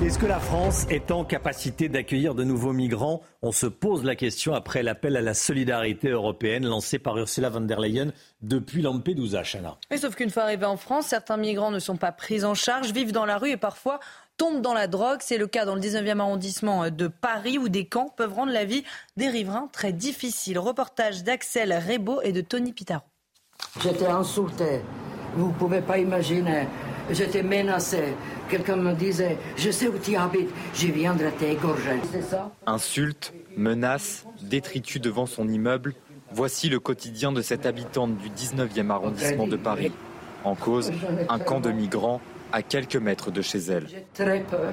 Est-ce que la France est en capacité d'accueillir de nouveaux migrants? On se pose la question après l'appel à la solidarité européenne lancé par Ursula von der Leyen depuis Lampedusa, Chana. sauf qu'une fois arrivés en France, certains migrants ne sont pas pris en charge, vivent dans la rue et parfois tombent dans la drogue. C'est le cas dans le 19e arrondissement de Paris où des camps peuvent rendre la vie des riverains très difficile. Reportage d'Axel Rebaud et de Tony Pitaro. J'étais insulté, vous ne pouvez pas imaginer. J'étais menacé. Quelqu'un me disait Je sais où tu habites, je viendrai t'égorger. C'est ça Insultes, menaces, détritus devant son immeuble. Voici le quotidien de cette habitante du 19e arrondissement de Paris. En cause, un camp de migrants à quelques mètres de chez elle. J'ai très peur.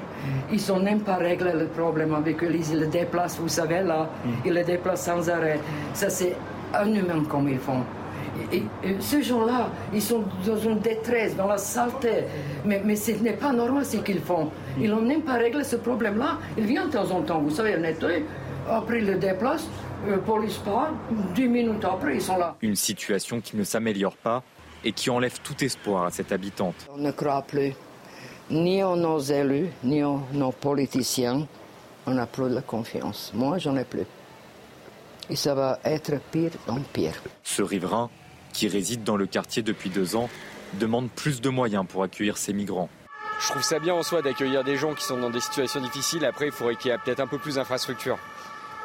Ils sont même pas réglé le problème avec eux. Ils le déplacent, vous savez, là. Ils le déplacent sans arrêt. Ça, c'est un humain comme ils font. Et, ces gens-là, ils sont dans une détresse, dans la saleté. Mais, mais ce n'est pas normal ce qu'ils font. Ils n'ont même pas réglé ce problème-là. Ils viennent de temps en temps, vous savez, nettoyer. Après, ils le déplacent. Euh, police pas. Dix minutes après, ils sont là. Une situation qui ne s'améliore pas et qui enlève tout espoir à cette habitante. On ne croit plus ni en nos élus, ni en nos politiciens. On n'a plus de confiance. Moi, j'en ai plus. Et ça va être pire en pire. Ce riverain, qui réside dans le quartier depuis deux ans, demande plus de moyens pour accueillir ces migrants. Je trouve ça bien en soi d'accueillir des gens qui sont dans des situations difficiles. Après, il faudrait qu'il y ait peut-être un peu plus d'infrastructures.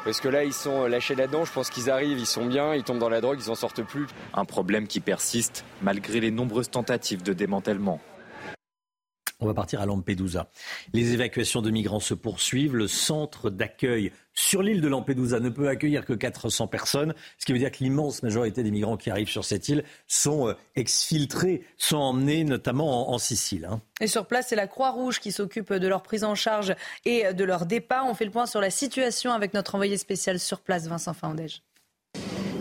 Parce que là, ils sont lâchés là-dedans. Je pense qu'ils arrivent, ils sont bien, ils tombent dans la drogue, ils n'en sortent plus. Un problème qui persiste malgré les nombreuses tentatives de démantèlement. On va partir à Lampedusa. Les évacuations de migrants se poursuivent. Le centre d'accueil sur l'île de Lampedusa ne peut accueillir que 400 personnes, ce qui veut dire que l'immense majorité des migrants qui arrivent sur cette île sont euh, exfiltrés, sont emmenés notamment en, Sicile. Hein. Et sur place, c'est la Croix-Rouge qui s'occupe de leur prise en charge et de leur départ. On fait le point sur la situation avec notre envoyé spécial sur place, Vincent Fandège.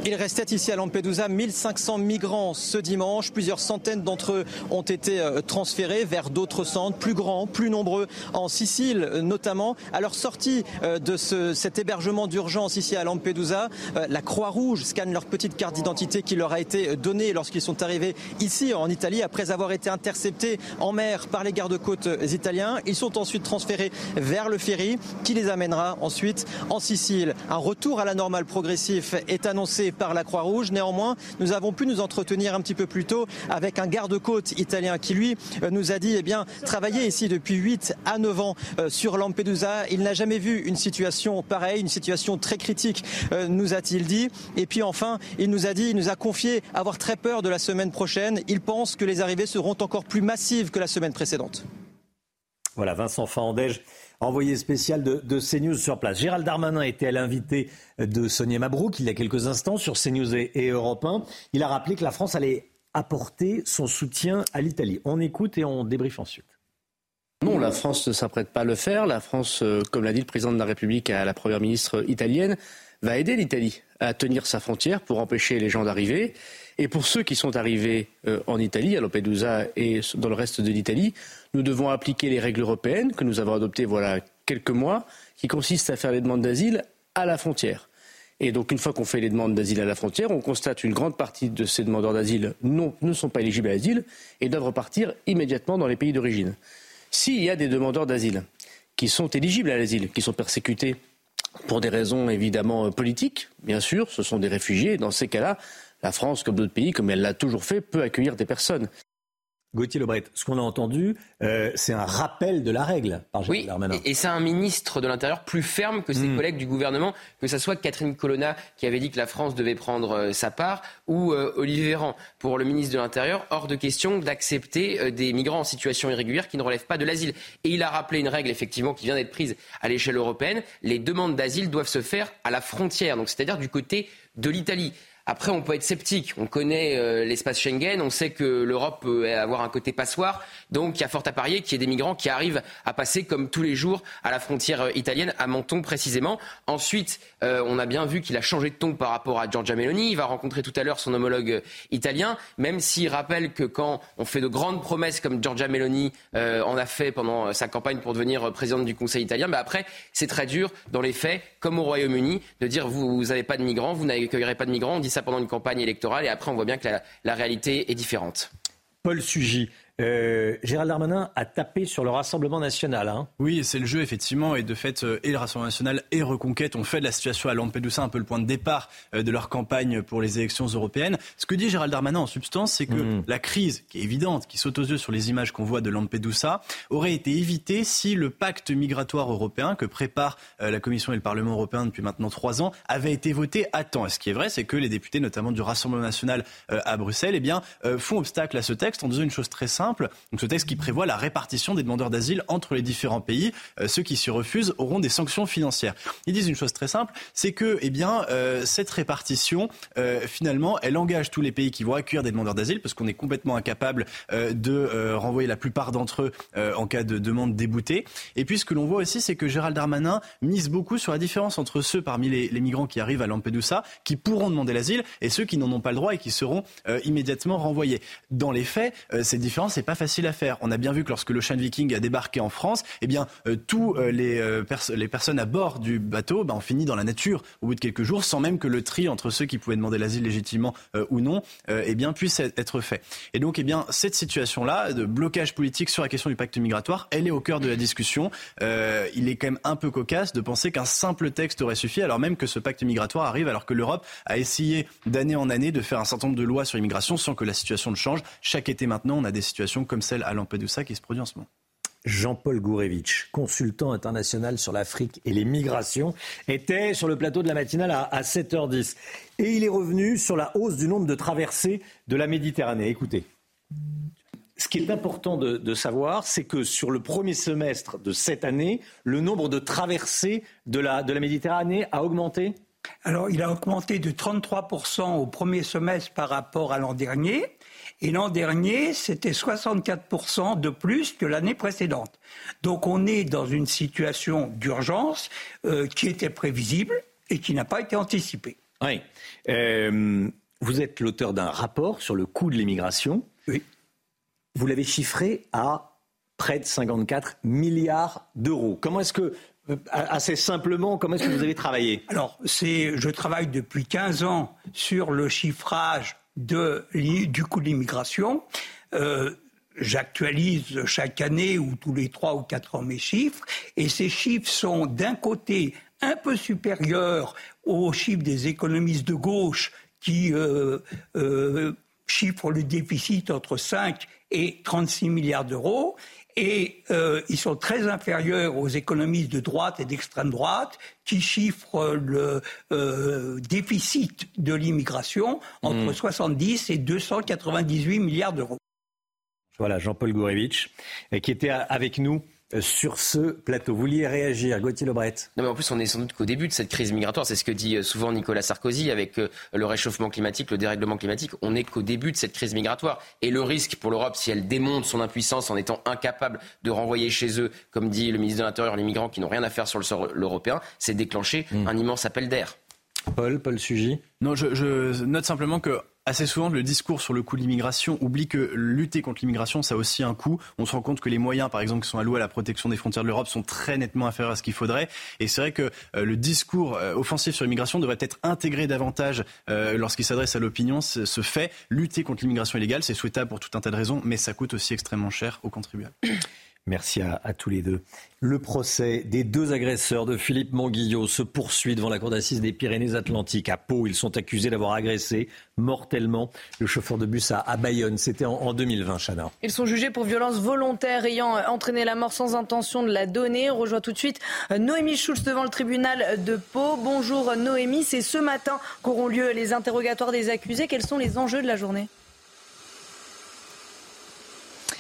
Il restait ici à Lampedusa 1500 migrants ce dimanche. Plusieurs centaines d'entre eux ont été euh, transférés vers d'autres centres plus grands, plus nombreux en Sicile notamment. À leur sortie euh, de ce, cet hébergement d'urgence ici à Lampedusa, euh, la Croix-Rouge scanne leur petite carte d'identité qui leur a été donnée lorsqu'ils sont arrivés ici en Italie après avoir été interceptés en mer par les gardes-côtes italiens. Ils sont ensuite transférés vers le ferry qui les amènera ensuite en Sicile. Un retour à la normale progressif est annoncé par la Croix-Rouge. Néanmoins, nous avons pu nous entretenir un petit peu plus tôt avec un garde-côte italien qui, lui, euh, nous a dit, eh bien, travailler ici depuis 8 à 9 ans euh, sur Lampedusa. Il n'a jamais vu une situation pareille, une situation très critique, euh, nous a-t-il dit. Et puis enfin, il nous a dit, il nous a confié avoir très peur de la semaine prochaine. Il pense que les arrivées seront encore plus massives que la semaine précédente. Voilà, Vincent Fandège envoyé spécial de, CNews sur place. Gérald Darmanin était à l'invité de Sonia Mabrouk il y a quelques instants sur CNews et, et Europe 1. Il a rappelé que la France allait apporter son soutien à l'Italie. On écoute et on débriefe ensuite. Non, la France ne s'apprête pas à le faire. La France, euh, comme l'a dit le président de la République à la première ministre italienne, va aider l'Italie à tenir sa frontière pour empêcher les gens d'arriver. Et pour ceux qui sont arrivés euh, en Italie, à Lampedusa et dans le reste de l'Italie, nous devons appliquer les règles européennes que nous avons adoptées voilà quelques mois, qui consistent à faire les demandes d'asile à la frontière. Et donc, une fois qu'on fait les demandes d'asile à la frontière, on constate qu'une grande partie de ces demandeurs d'asile ne sont pas éligibles à l'asile et doivent repartir immédiatement dans les pays d'origine. S'il y a des demandeurs d'asile qui sont éligibles à l'asile, qui sont persécutés pour des raisons évidemment politiques, bien sûr, ce sont des réfugiés. Dans ces cas-là, la France, comme d'autres pays, comme elle l'a toujours fait, peut accueillir des personnes. Gauthier Lebret, ce qu'on a entendu, euh, c'est un rappel de la règle par oui, Et, c'est un ministre de l'Intérieur plus ferme que ses hmm. collègues du gouvernement, que ce soit Catherine Colonna qui avait dit que la France devait prendre euh, sa part, ou euh, Olivier Véran. Pour le ministre de l'Intérieur, hors de question d'accepter des migrants en situation irrégulière qui ne relèvent pas de l'asile. Et il a rappelé une règle, effectivement, qui vient d'être prise à l'échelle européenne. Les demandes d'asile doivent se faire à la frontière, donc c'est-à-dire du côté de l'Italie. Après, on peut être sceptique. On connaît euh, l'espace Schengen, on sait que l'Europe peut avoir un côté passoire. Donc, il y a fort à parier qu'il y ait des migrants qui arrivent à passer comme tous les jours à la frontière euh, italienne, à Menton précisément. Ensuite, euh, on a bien vu qu'il a changé de ton par rapport à Giorgia Meloni. Il va rencontrer tout à l'heure son homologue italien, même s'il rappelle que quand on fait de grandes promesses comme Giorgia Meloni en a fait pendant sa campagne pour devenir présidente du Conseil italien, mais après, c'est très dur dans les faits, comme au Royaume-Uni, de dire vous n'avez pas de migrants, vous n'accueillerez pas de migrants. Pendant une campagne électorale et après on voit bien que la, réalité est différente. Paul Sugy, euh, Gérald Darmanin a tapé sur le Rassemblement national. Hein. Oui, c'est le jeu, effectivement. Et de fait, euh, et le Rassemblement national et Reconquête ont fait de la situation à Lampedusa un peu le point de départ euh, de leur campagne pour les élections européennes. Ce que dit Gérald Darmanin en substance, c'est que mmh. la crise, qui est évidente, qui saute aux yeux sur les images qu'on voit de Lampedusa, aurait été évitée si le pacte migratoire européen que prépare la Commission et le Parlement européen depuis maintenant trois ans avait été voté à temps. Et ce qui est vrai, c'est que les députés, notamment du Rassemblement national à Bruxelles, eh bien, font obstacle à ce texte en disant une chose très simple donc ce texte qui prévoit la répartition des demandeurs d'asile entre les différents pays. Euh, ceux qui s'y refusent auront des sanctions financières. Ils disent une chose très simple, c'est que eh bien, euh, cette répartition, euh, finalement, elle engage tous les pays qui vont accueillir des demandeurs d'asile, parce qu'on est complètement incapable de renvoyer la plupart d'entre eux en cas de demande déboutée. Et puis ce que l'on voit aussi, c'est que Gérald Darmanin mise beaucoup sur la différence entre ceux parmi les, les migrants qui arrivent à Lampedusa, qui pourront demander l'asile, et ceux qui n'en ont pas le droit et qui seront immédiatement renvoyés. Dans les faits, cette différence n'est pas facile à faire. On a bien vu que lorsque l'Ocean Viking a débarqué en France, eh bien, euh, tous euh, les, euh, les, personnes à bord du bateau bah, ont fini dans la nature au bout de quelques jours, sans même que le tri entre ceux qui pouvaient demander l'asile légitimement ou non, eh bien, puisse être fait. Et donc, eh bien, cette situation-là de blocage politique sur la question du pacte migratoire, elle est au cœur de la discussion. il est quand même un peu cocasse de penser qu'un simple texte aurait suffi, alors même que ce pacte migratoire arrive alors que l'Europe a essayé d'année en année de faire un certain nombre de lois sur l'immigration sans que la situation ne change. Chaque été maintenant, on a des situations comme celle à Lampedusa qui se produit en ce moment. Jean-Paul Gourevitch, consultant international sur l'Afrique et les migrations, était sur le plateau de la matinale à 7h10. Et il est revenu sur la hausse du nombre de traversées de la Méditerranée. Écoutez. Ce qui est important de, savoir, c'est que sur le premier semestre de cette année, le nombre de traversées de la, de la Méditerranée a augmenté? Alors, il a augmenté de 33% au premier semestre par rapport à l'an dernier. Et l'an dernier, c'était 64% de plus que l'année précédente. Donc on est dans une situation d'urgence euh, qui était prévisible et qui n'a pas été anticipée. Oui. Euh, vous êtes l'auteur d'un rapport sur le coût de l'immigration. Oui. Vous l'avez chiffré à près de 54 milliards d'euros. Comment est-ce que euh, assez simplement, comment est-ce que vous avez travaillé? Alors, je travaille depuis 15 ans sur le chiffrage du coût de l'immigration. Euh, j'actualise chaque année ou tous les trois ou quatre ans mes chiffres, et ces chiffres sont d'un côté un peu supérieurs aux chiffres des économistes de gauche qui euh, euh, chiffrent le déficit entre 5 et 36 milliards d'euros, et euh, ils sont très inférieurs aux économistes de droite et d'extrême droite qui chiffrent le euh, déficit de l'immigration entre 70 hmm. et 298 milliards d'euros. Voilà, Jean-Paul Gourevitch, qui était avec nous euh, sur ce plateau. Vous vouliez réagir, Gauthier Lebret? Non, mais en plus, on est sans doute qu'au début de cette crise migratoire. C'est ce que dit euh, souvent Nicolas Sarkozy avec euh, le réchauffement climatique, le dérèglement climatique. On n'est qu'au début de cette crise migratoire. Et le risque pour l'Europe, si elle démonte son impuissance en étant incapable de renvoyer chez eux, comme dit le ministre de l'Intérieur, les migrants qui n'ont rien à faire sur le sol européen, c'est déclencher hmm. un immense appel d'air. Paul, Paul Sugy Non, je, je note simplement que assez souvent, le discours sur le coût de l'immigration oublie que lutter contre l'immigration, ça a aussi un coût. On se rend compte que les moyens, par exemple, qui sont alloués à la protection des frontières de l'Europe sont très nettement inférieurs à ce qu'il faudrait. Et c'est vrai que euh, le discours euh, offensif sur l'immigration devrait être intégré davantage euh, lorsqu'il s'adresse à l'opinion. Ce fait, lutter contre l'immigration illégale, c'est souhaitable pour tout un tas de raisons, mais ça coûte aussi extrêmement cher aux contribuables. Merci à, tous les deux. Le procès des deux agresseurs de Philippe Manguillot se poursuit devant la cour d'assises des Pyrénées-Atlantiques. À Pau, ils sont accusés d'avoir agressé mortellement le chauffeur de bus à, Bayonne. C'était en, 2020, Chana. Ils sont jugés pour violence volontaire ayant entraîné la mort sans intention de la donner. On rejoint tout de suite euh, Noémie Schulz devant le tribunal de Pau. Bonjour Noémie, c'est ce matin qu'auront lieu les interrogatoires des accusés. Quels sont les enjeux de la journée?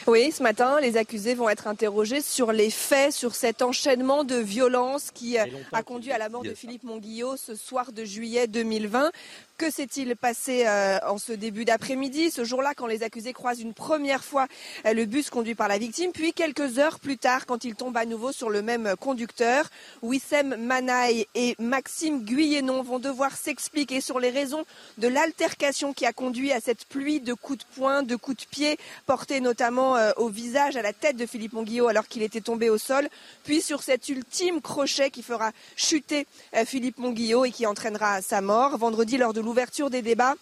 Oui, ce matin, les accusés vont être interrogés sur les faits, sur cet enchaînement de violences qui a conduit à la mort de Philippe Monguillot ce soir de juillet 2020. Que s'est-il passé euh, en ce début d'après-midi, ce jour-là, quand les accusés croisent une première fois euh, le bus conduit par la victime, puis quelques heures plus tard, quand ils tombent à nouveau sur le même conducteur, Wissem Manaï et Maxime Guyénon vont devoir s'expliquer sur les raisons de l'altercation qui a conduit à cette pluie de coups de poing, de coups de pied, portés notamment euh, au visage, à la tête de Philippe Monguillot alors qu'il était tombé au sol, puis sur cet ultime crochet qui fera chuter Philippe Monguillot et qui entraînera sa mort. Vendredi, lors de l'ouverture des débats.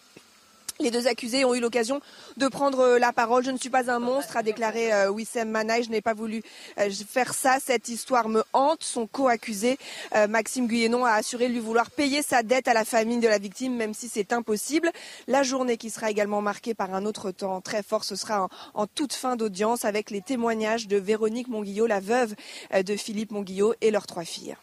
Les deux accusés ont eu l'occasion de prendre la parole. Je ne suis pas un monstre, a déclaré euh, Wissem Manaï. Je n'ai pas voulu euh, faire ça. Cette histoire me hante. Son co-accusé, euh, Maxime Guyenon, a assuré lui vouloir payer sa dette à la famille de la victime, même si c'est impossible. La journée qui sera également marquée par un autre temps très fort, ce sera en, toute fin d'audience avec les témoignages de Véronique Monguillot, la veuve de Philippe Monguillot et leurs trois filles.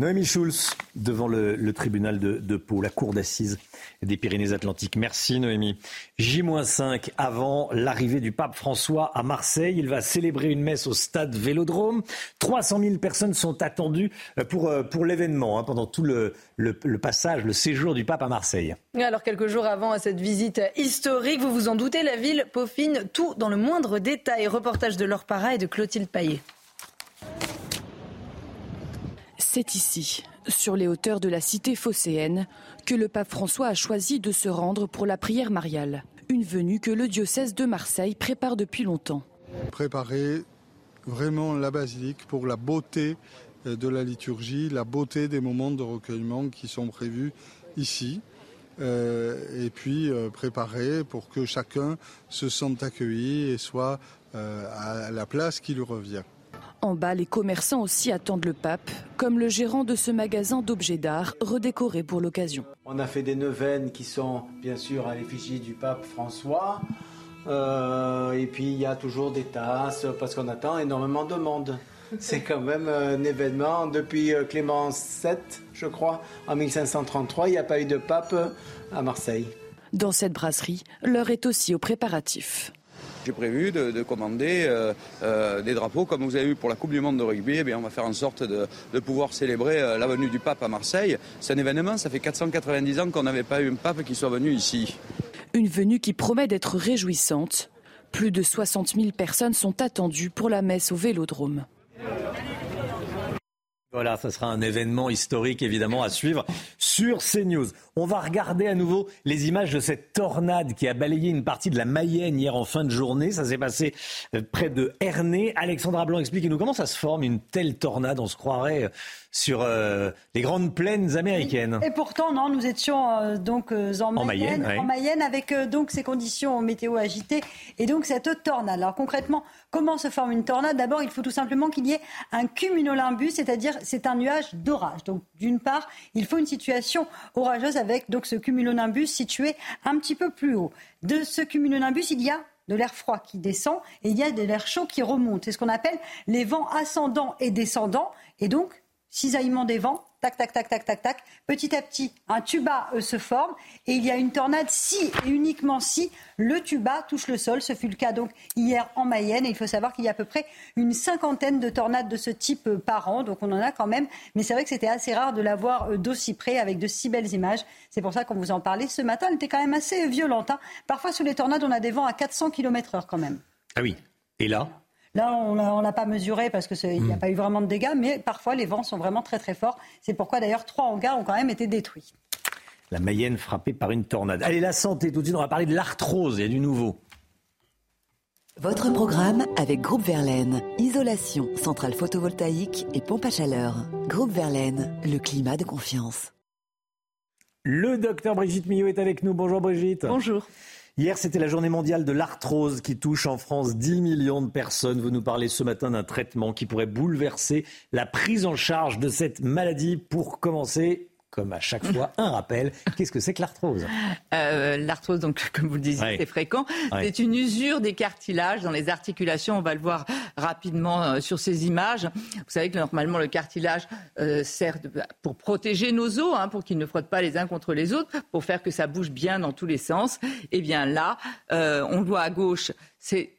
Noémie Schulz, devant le, tribunal de, Pau, la cour d'assises des Pyrénées-Atlantiques. Merci Noémie. J-5 avant l'arrivée du pape François à Marseille. Il va célébrer une messe au stade Vélodrome. 300 000 personnes sont attendues pour, pour l'événement, hein, pendant tout le, le, passage, le séjour du pape à Marseille. Alors quelques jours avant cette visite historique, vous vous en doutez, la ville peaufine tout dans le moindre détail. Reportage de Laure Parra et de Clotilde Paillet. C'est ici, sur les hauteurs de la cité phocéenne, que le pape François a choisi de se rendre pour la prière mariale. Une venue que le diocèse de Marseille prépare depuis longtemps. Préparer vraiment la basilique pour la beauté euh, de la liturgie, la beauté des moments de recueillement qui sont prévus ici. Euh, et puis euh, préparer pour que chacun se sente accueilli et soit à la place qui lui revient. En bas, les commerçants aussi attendent le pape, comme le gérant de ce magasin d'objets d'art redécoré pour l'occasion. On a fait des neuvaines qui sont bien sûr à l'effigie du pape François. Euh, et puis il y a toujours des tasses parce qu'on attend énormément de monde. C'est quand même un événement. Depuis euh, Clément VII, je crois, en 1533, il n'y a pas eu de pape à Marseille. Dans cette brasserie, l'heure est aussi aux préparatifs. J'ai prévu de, commander euh, euh, des drapeaux comme vous avez eu pour la Coupe du Monde de rugby. Eh on va faire en sorte de, pouvoir célébrer euh, la venue du pape à Marseille. C'est un événement, ça fait 490 ans qu'on n'avait pas eu un pape qui soit venu ici. Une venue qui promet d'être réjouissante. Plus de 60 000 personnes sont attendues pour la messe au Vélodrome. Voilà, ça sera un événement historique évidemment à suivre sur CNews. On va regarder à nouveau les images de cette tornade qui a balayé une partie de la Mayenne hier en fin de journée. Ça s'est passé euh, près de Ernée. Alexandra Blanc, expliquez-nous comment ça se forme une telle tornade. On se croirait euh, sur euh, les grandes plaines américaines. Et pourtant, non, nous étions donc en, Mayenne, en Mayenne avec donc ces conditions météo agitées et donc cette tornade. Alors concrètement, comment se forme une tornade D'abord, il faut tout simplement qu'il y ait un cumulonimbus, c'est-à-dire c'est un nuage d'orage. Donc d'une part, il faut une situation orageuse avec donc ce cumulonimbus situé un petit peu plus haut. De ce cumulonimbus, il y a de l'air froid qui descend et il y a de l'air chaud qui remonte. C'est ce qu'on appelle les vents ascendants et descendants. Et donc, cisaillement des vents, tac, tac, tac, tac, tac, tac. Petit à petit, un tuba euh, se forme et il y a une tornade si et uniquement si le tuba touche le sol. Ce fut le cas donc hier en Mayenne et il faut savoir qu'il y a à peu près une cinquantaine de tornades de ce type euh, par an. Donc on en a quand même, mais c'est vrai que c'était assez rare de l'avoir euh, d'aussi près avec de si belles images. C'est pour ça qu'on vous en parlait ce matin. Elle était quand même assez violente. Hein. Parfois sous les tornades, on a des vents à 400 km/h quand même. Ah oui. Et là? Là, on ne l'a pas mesuré parce qu'il n'y a hmm. pas eu vraiment de dégâts, mais parfois les vents sont vraiment très très forts. C'est pourquoi d'ailleurs trois hangars ont quand même été détruits. La Mayenne frappée par une tornade. Allez, la santé, tout de suite, on va parler de l'arthrose, il y a du nouveau. Votre programme avec Groupe Verlaine. Isolation, centrale photovoltaïque et pompe à chaleur. Groupe Verlaine, le climat de confiance. Le docteur Brigitte Millot est avec nous. Bonjour Brigitte. Bonjour. Hier, c'était la journée mondiale de l'arthrose qui touche en France 10 millions de personnes. Vous nous parlez ce matin d'un traitement qui pourrait bouleverser la prise en charge de cette maladie. Pour commencer, comme à chaque fois, un rappel. Qu'est-ce que c'est que l'arthrose? Euh, L'arthrose, donc, comme vous le disiez, c'est fréquent. C'est une usure des cartilages dans les articulations. On va le voir rapidement euh, sur ces images. Vous savez que normalement, le cartilage euh, sert pour protéger nos os, hein, pour qu'ils ne frottent pas les uns contre les autres, pour faire que ça bouge bien dans tous les sens. Et eh bien là, on voit à gauche, c'est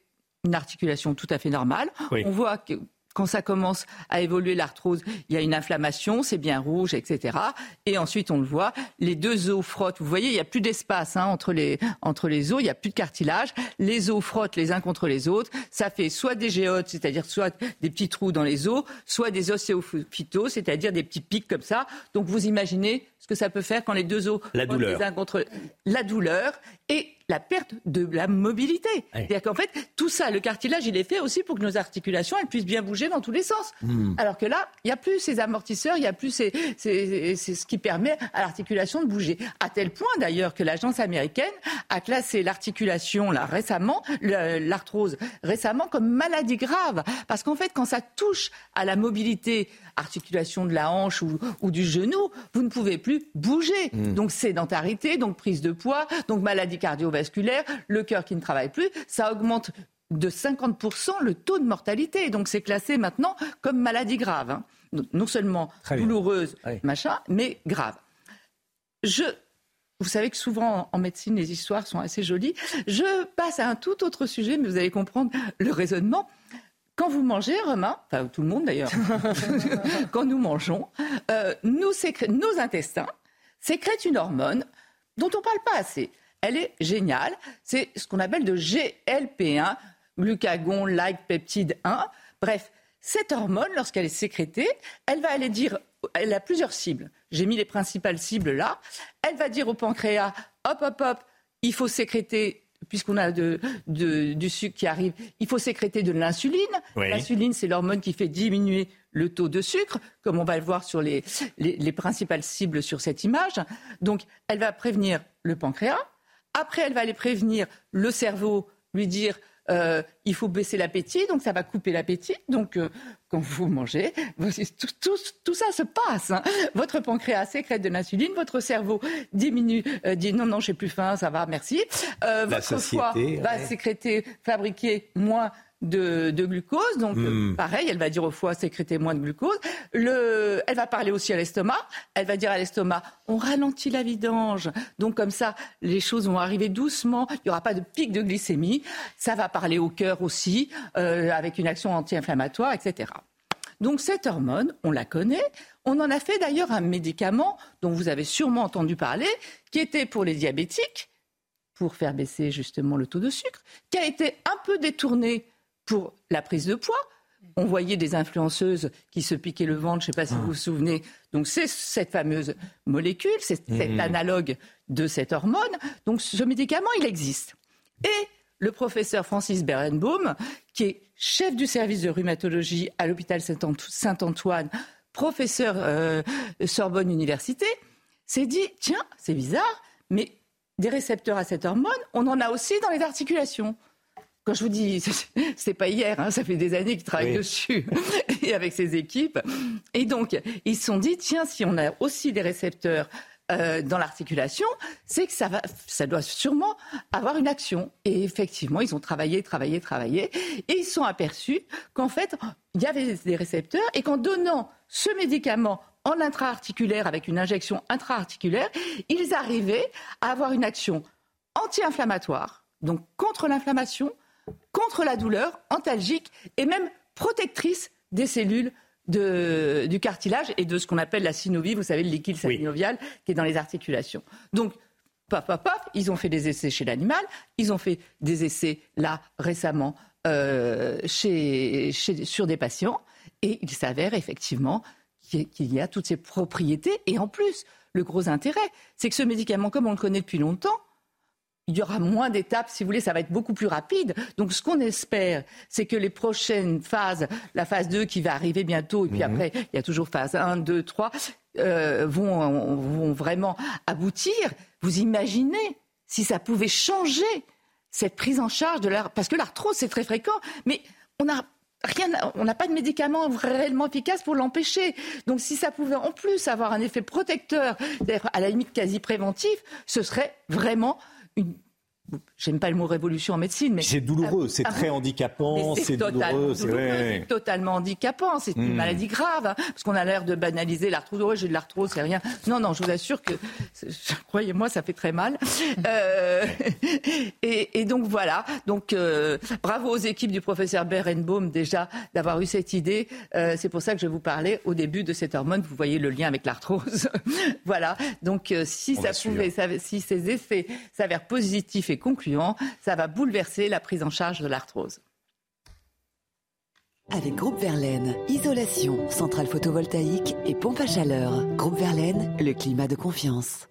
une articulation tout à fait normale. On voit que quand ça commence à évoluer l'arthrose, il y a une inflammation, c'est bien rouge, etc. Et ensuite, on le voit, les deux os frottent. Vous voyez, il n'y a plus d'espace hein, entre, les, entre les os, il n'y a plus de cartilage. Les os frottent les uns contre les autres. Ça fait soit des géodes, c'est-à-dire soit des petits trous dans les os, soit des ostéophytos, c'est-à-dire des petits pics comme ça. Donc vous imaginez ce que ça peut faire quand les deux os la douleur. les uns contre la douleur et la perte de la mobilité. C'est-à-dire qu'en fait, tout ça, le cartilage, il est fait aussi pour que nos articulations elles puissent bien bouger dans tous les sens. Hmm. Alors que là, il n'y a plus ces amortisseurs, il n'y a plus ces, c'est ce qui permet à l'articulation de bouger. À tel point d'ailleurs que l'agence américaine a classé l'articulation là récemment, l'arthrose récemment comme maladie grave. Parce qu'en fait, quand ça touche à la mobilité, articulation de la hanche ou, ou du genou, vous ne pouvez plus bouger. Hmm. Donc sédentarité, donc prise de poids, donc maladie cardiovasculaire, le cœur qui ne travaille plus, ça augmente de 50% le taux de mortalité. Donc c'est classé maintenant comme maladie grave. Hein. Non seulement douloureuse, machin, mais grave. Je, vous savez que souvent en médecine, les histoires sont assez jolies. Je passe à un tout autre sujet, mais vous allez comprendre le raisonnement. Quand vous mangez, Romain, enfin tout le monde d'ailleurs, quand nous mangeons, euh, nos intestins sécrètent une hormone dont on ne parle pas assez. Elle est géniale. C'est ce qu'on appelle de GLP1, glucagon-like peptide 1. Bref, cette hormone, lorsqu'elle est sécrétée, elle va aller dire, elle a plusieurs cibles. J'ai mis les principales cibles là. Elle va dire au pancréas, hop, hop, hop, il faut sécréter puisqu'on a de, du sucre qui arrive, il faut sécréter de l'insuline. L'insuline, c'est l'hormone qui fait diminuer le taux de sucre, comme on va le voir sur les, les principales cibles sur cette image. Donc, elle va prévenir le pancréas. Après, elle va aller prévenir le cerveau, lui dire euh, il faut baisser l'appétit, donc ça va couper l'appétit. Donc, euh, quand vous mangez, tout, ça se passe. Hein. Votre pancréas sécrète de l'insuline, votre cerveau diminue, euh, dit non, non, j'ai plus faim, ça va, merci. votre foie va sécréter, fabriquer moins de, glucose. Donc, hmm. pareil, elle va dire au foie sécréter moins de glucose. Le, elle va parler aussi à l'estomac. Elle va dire à l'estomac, on ralentit la vidange. Donc, comme ça, les choses vont arriver doucement. Il n'y aura pas de pic de glycémie. Ça va parler au cœur aussi, euh, avec une action anti-inflammatoire, etc. Donc, cette hormone, on la connaît. On en a fait d'ailleurs un médicament dont vous avez sûrement entendu parler, qui était pour les diabétiques pour faire baisser justement le taux de sucre, qui a été un peu détourné pour la prise de poids. On voyait des influenceuses qui se piquaient le ventre, je ne sais pas si vous vous souvenez. Donc c'est cette fameuse molécule, c'est cet mmh. analogue de cette hormone. Donc ce médicament, il existe. Et le professeur Francis Berenbaum, qui est chef du service de rhumatologie à l'hôpital Saint-Antoine, professeur euh, Sorbonne Université, s'est dit, tiens, c'est bizarre, mais des récepteurs à cette hormone, on en a aussi dans les articulations. Quand je vous dis, c'est pas hier, hein, ça fait des années qu'il travaille dessus et avec ses équipes. Et donc, ils se sont dit, tiens, si on a aussi des récepteurs euh, dans l'articulation, c'est que ça, va, ça doit sûrement avoir une action. Et effectivement, ils ont travaillé, travaillé, travaillé, et ils sont aperçus qu'en fait, il y avait des récepteurs et qu'en donnant ce médicament en intra-articulaire avec une injection intra-articulaire, ils arrivaient à avoir une action anti-inflammatoire, donc contre l'inflammation, contre la douleur, antalgique et même protectrice des cellules du cartilage et de ce qu'on appelle la synovie, vous savez, le liquide synovial qui est dans les articulations. Donc, paf, paf, paf, ils ont fait des essais chez l'animal, ils ont fait des essais là récemment chez, sur des patients. Et il s'avère effectivement qu'il y a toutes ces propriétés. Et en plus, le gros intérêt, c'est que ce médicament, comme on le connaît depuis longtemps, il y aura moins d'étapes, si vous voulez, ça va être beaucoup plus rapide. Donc ce qu'on espère, c'est que les prochaines phases, la phase 2 qui va arriver bientôt, et puis mhm. après, il y a toujours phase 1, 2, 3, vont, vont vraiment aboutir. Vous imaginez si ça pouvait changer cette prise en charge de l'arthrose, parce que l'arthrose, c'est très fréquent, mais on a rien, on n'a pas de médicament réellement efficace pour l'empêcher. Donc si ça pouvait en plus avoir un effet protecteur, à la limite quasi préventif, ce serait vraiment une j'aime pas le mot révolution en médecine, mais c'est douloureux, c'est très handicapant, c'est douloureux, c'est totalement handicapant, c'est une hmm. maladie grave, hein, parce qu'on a l'air de banaliser l'arthrose. Oh, j'ai de l'arthrose, c'est rien. Non, non, je vous assure que, croyez-moi, ça fait très mal. Euh, et, donc voilà. Donc euh, bravo aux équipes du professeur Berenbaum déjà d'avoir eu cette idée. Euh, c'est pour ça que je vous parlais au début de cette hormone. Vous voyez le lien avec l'arthrose. voilà. Donc si ça pouvait, si ces effets s'avèrent positifs et concluant, ça va bouleverser la prise en charge de l'arthrose. Avec Groupe Verlaine, isolation, centrale photovoltaïque et pompe à chaleur. Groupe Verlaine, le climat de confiance.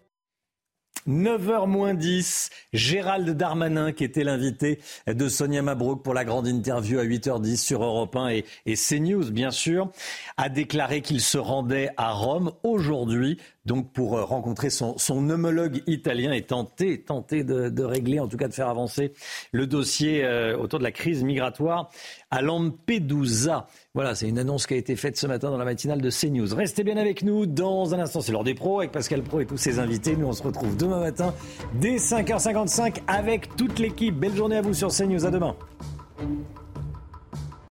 9h moins 10, Gérald Darmanin, qui était l'invité de Sonia Mabrouk pour la grande interview à 8h10 sur Europe 1 et, CNews, bien sûr, a déclaré qu'il se rendait à Rome aujourd'hui donc pour euh, rencontrer son, homologue italien et tenter, tenter de, régler, en tout cas de faire avancer le dossier euh, autour de la crise migratoire à Lampedusa. Voilà, c'est une annonce qui a été faite ce matin dans la matinale de CNews. Restez bien avec nous dans un instant. C'est l'heure des pros avec Pascal Pro et tous ses invités. Nous, on se retrouve demain matin dès 5h55 avec toute l'équipe. Belle journée à vous sur CNews. À demain.